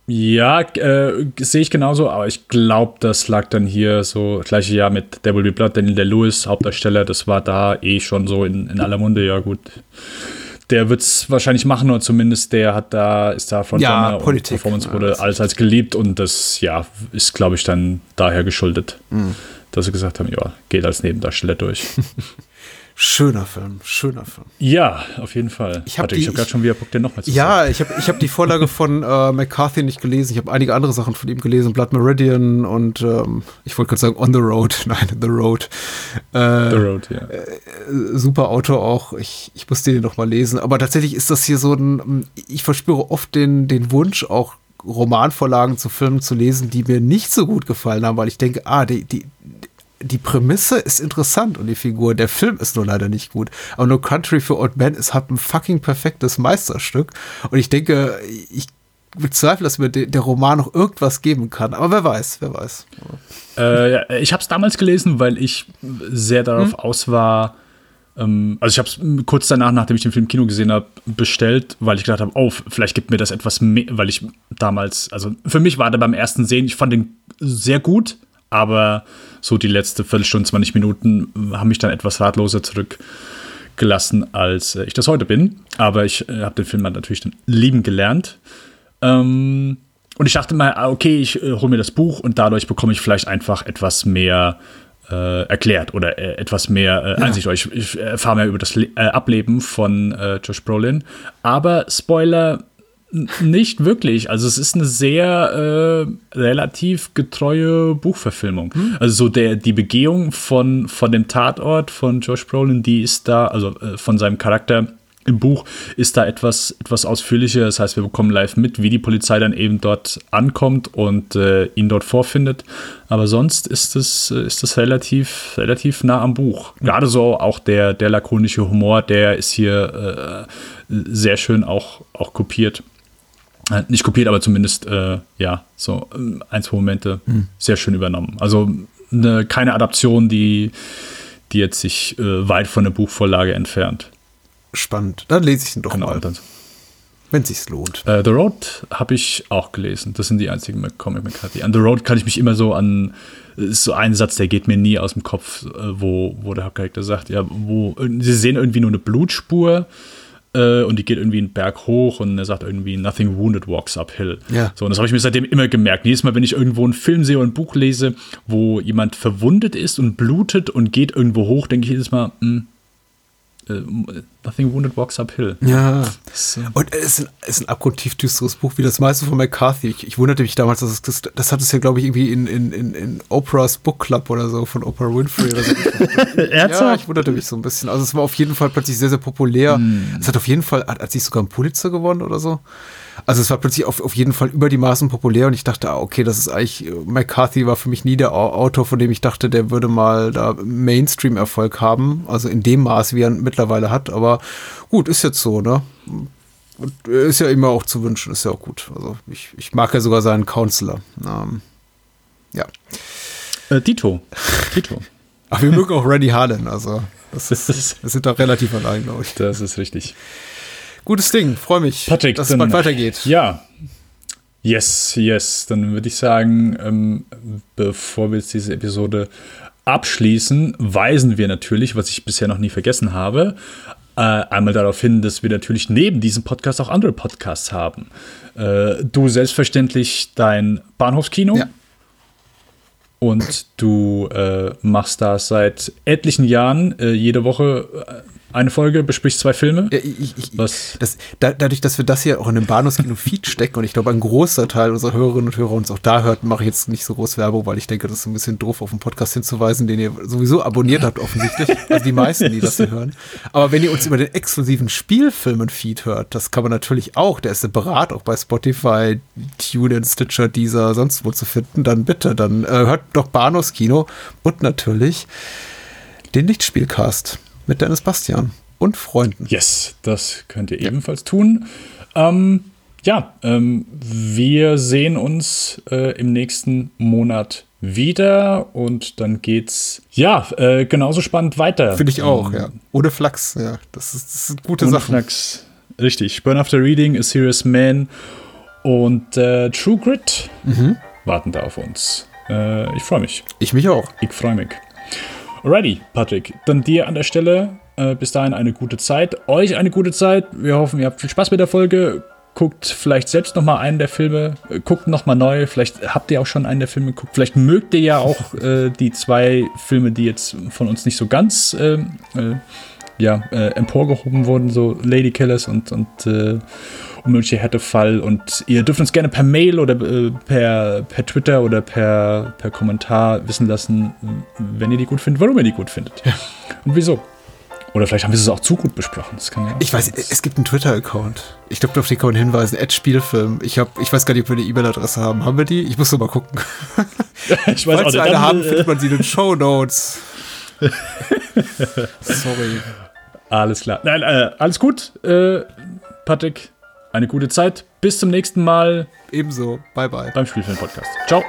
ja, äh, sehe ich genauso, aber ich glaube, das lag dann hier so gleiche Jahr mit Devil Be Blood, Daniel Lewis, Hauptdarsteller, das war da eh schon so in, in aller Munde, ja gut. Der wird es wahrscheinlich machen, oder zumindest der hat da, ist da von Ja, Politik. Performance wurde Ja, allseits geliebt und das, ja, ist, glaube ich, dann daher geschuldet, Mhm. dass sie gesagt haben, ja, geht als Nebendarsteller durch. Schöner Film, schöner Film. ja, auf jeden Fall. Ich hab habe gerade ich- schon wieder Bock, den nochmal zu sagen. Ja, ich habe ich hab die Vorlage von äh, McCarthy nicht gelesen. Ich habe einige andere Sachen von ihm gelesen. Blood Meridian und ähm, ich wollte gerade sagen On the Road. Nein, The Road. Äh, The Road, ja. super Autor auch. Ich, ich musste den noch mal lesen. Aber tatsächlich ist das hier so ein, ich verspüre oft den, den Wunsch, auch Romanvorlagen zu Filmen zu lesen, die mir nicht so gut gefallen haben, weil ich denke, ah, die, die, die Prämisse ist interessant und die Figur, der Film ist nur leider nicht gut. Aber No Country for Old Men ist halt ein fucking perfektes Meisterstück. Und ich denke, ich bezweifle, dass mir de, der Roman noch irgendwas geben kann. Aber wer weiß, wer weiß. Äh, ich habe es damals gelesen, weil ich sehr darauf aus war. Ähm, also ich habe es kurz danach, nachdem ich den Film im Kino gesehen habe, bestellt, weil ich gedacht habe, oh, vielleicht gibt mir das etwas mehr, weil ich damals, also für mich war der beim ersten Sehen, ich fand den sehr gut, aber so die letzte Viertelstunde, 20 Minuten haben mich dann etwas ratloser zurückgelassen, als äh, ich das heute bin. Aber ich äh, habe den Film dann natürlich dann lieben gelernt. Ähm, und ich dachte mal, ah, okay, ich äh, hole mir das Buch und dadurch bekomme ich vielleicht einfach etwas mehr äh, erklärt oder äh, etwas mehr äh, Einsicht. Oder Ich, ich erfahre mehr über das Le äh, Ableben von äh, Josh Brolin. Aber Spoiler nicht wirklich. Also es ist eine sehr äh, relativ getreue Buchverfilmung. Also so der, die Begehung von, von dem Tatort von Josh Brolin, die ist da, also äh, von seinem Charakter im Buch ist da etwas, etwas ausführlicher. Das heißt, wir bekommen live mit, wie die Polizei dann eben dort ankommt und äh, ihn dort vorfindet. Aber sonst ist es, äh, ist es relativ, relativ nah am Buch. Gerade so auch der, der lakonische Humor, der ist hier äh, sehr schön auch, auch kopiert. Äh, Nicht kopiert, aber zumindest, äh, ja, so äh, ein, zwei Momente sehr schön übernommen. Also eine, keine Adaption, die, die jetzt sich äh, weit von der Buchvorlage entfernt. Spannend. Dann lese ich ihn doch Genau. mal, dann- wenn sich's lohnt. Äh, The Road habe ich auch gelesen. Das sind die einzigen Comic McCarthy. An The Road kann ich mich immer so an, ist so ein Satz, der geht mir nie aus dem Kopf, äh, wo, wo der Hauptcharakter sagt, ja, wo, sie sehen irgendwie nur eine Blutspur äh, und die geht irgendwie einen Berg hoch und er sagt irgendwie, nothing wounded walks uphill. Ja. So, und das habe ich mir seitdem immer gemerkt. Jedes Mal, wenn ich irgendwo einen Film sehe oder ein Buch lese, wo jemand verwundet ist und blutet und geht irgendwo hoch, denke ich jedes Mal, hm, äh, Nothing Wounded Walks Uphill. Ja. Äh, Und es ist ein, es ist ein abgrundtief düsteres Buch, wie das meiste von McCarthy. Ich, ich wunderte mich damals, dass es, das, das hat es ja, glaube ich, irgendwie in, in, in, in Oprahs Book Club oder so von Oprah Winfrey oder so. ja, ich wunderte mich so ein bisschen. Also es war auf jeden Fall plötzlich sehr, sehr populär. Es hat auf jeden Fall, hat, hat sich sogar einen Pulitzer gewonnen oder so. Also es war plötzlich auf, auf jeden Fall über die Maßen populär und ich dachte, ah, okay, das ist eigentlich, äh, McCarthy war für mich nie der Au- Autor, von dem ich dachte, der würde mal da Mainstream-Erfolg haben. Also in dem Maß, wie er mittlerweile hat. Aber gut, ist jetzt so, ne? Und äh, ist ja immer auch zu wünschen, ist ja auch gut. Also ich, ich mag ja sogar seinen Counselor. Ähm, ja. äh, Tito. Tito. Aber wir mögen auch Randy Harlan, also das, Das ist, wir sind da relativ allein, glaube ich. das ist richtig. Gutes Ding, freue mich, Patrick, dass es dann- bald weitergeht. Ja. Yes, yes. Dann würde ich sagen, ähm, bevor wir jetzt diese Episode abschließen, weisen wir natürlich, was ich bisher noch nie vergessen habe, äh, einmal darauf hin, dass wir natürlich neben diesem Podcast auch andere Podcasts haben. Äh, du selbstverständlich dein Bahnhofskino. Ja. Und du äh, machst da seit etlichen Jahren äh, jede Woche äh, eine Folge, besprichst zwei Filme. Ja, ich, ich, Was? Das, da, dadurch, dass wir das hier auch in dem Bahnhofskino-Feed stecken und ich glaube, ein großer Teil unserer Hörerinnen und Hörer uns auch da hört, mache ich jetzt nicht so groß Werbung, weil ich denke, das ist ein bisschen doof, auf den Podcast hinzuweisen, den ihr sowieso abonniert habt, offensichtlich. Also die meisten, die das hier hören. Aber wenn ihr uns über den exklusiven Spielfilmen-Feed hört, das kann man natürlich auch, der ist separat auch bei Spotify, TuneIn, Stitcher, Deezer, sonst wo zu finden, dann bitte, dann äh, hört doch Bahnhofskino und natürlich den Lichtspielcast mit Dennis Bastian und Freunden. Yes, das könnt ihr ebenfalls tun. Ähm, ja, ähm, wir sehen uns äh, im nächsten Monat wieder und dann geht's ja äh, genauso spannend weiter. Finde ich auch, Ähm, ja. Ohne Flachs, ja. Das ist, das sind gute Ohne Sachen. Flachs. Richtig. Burn After Reading, A Serious Man und äh, True Grit Mhm. warten da auf uns. Äh, ich freue mich. Ich mich auch. Ich freue mich. Alrighty, Patrick. Dann dir an der Stelle äh, bis dahin eine gute Zeit. Euch eine gute Zeit. Wir hoffen, ihr habt viel Spaß mit der Folge. Guckt vielleicht selbst noch mal einen der Filme. Äh, Guckt noch mal neu. Vielleicht habt ihr auch schon einen der Filme geguckt. Vielleicht mögt ihr ja auch äh, die zwei Filme, die jetzt von uns nicht so ganz ähm, äh, ja, äh, emporgehoben wurden, so Lady Killers und, und äh, unmögliche Härtefall. Und ihr dürft uns gerne per Mail oder äh, per, per Twitter oder per, per Kommentar wissen lassen, wenn ihr die gut findet, warum ihr die gut findet. Und wieso. Oder vielleicht haben wir es auch zu gut besprochen. Ja Ich weiß, sein. es gibt einen Twitter-Account. Ich glaube, auf den kann man hinweisen. Ad Spielfilm. Ich, hab, ich weiß gar nicht, ob wir eine E-Mail-Adresse haben. Haben wir die? Ich muss noch mal gucken. ich weiß Falls wir auch eine nicht. haben, Dann, findet äh, man sie in den Show Notes. Sorry. Alles klar. Nein, äh, alles gut. Äh, Patrick, eine gute Zeit. Bis zum nächsten Mal Ebenso. Bye, bye. beim Spielfilm-Podcast. Ciao.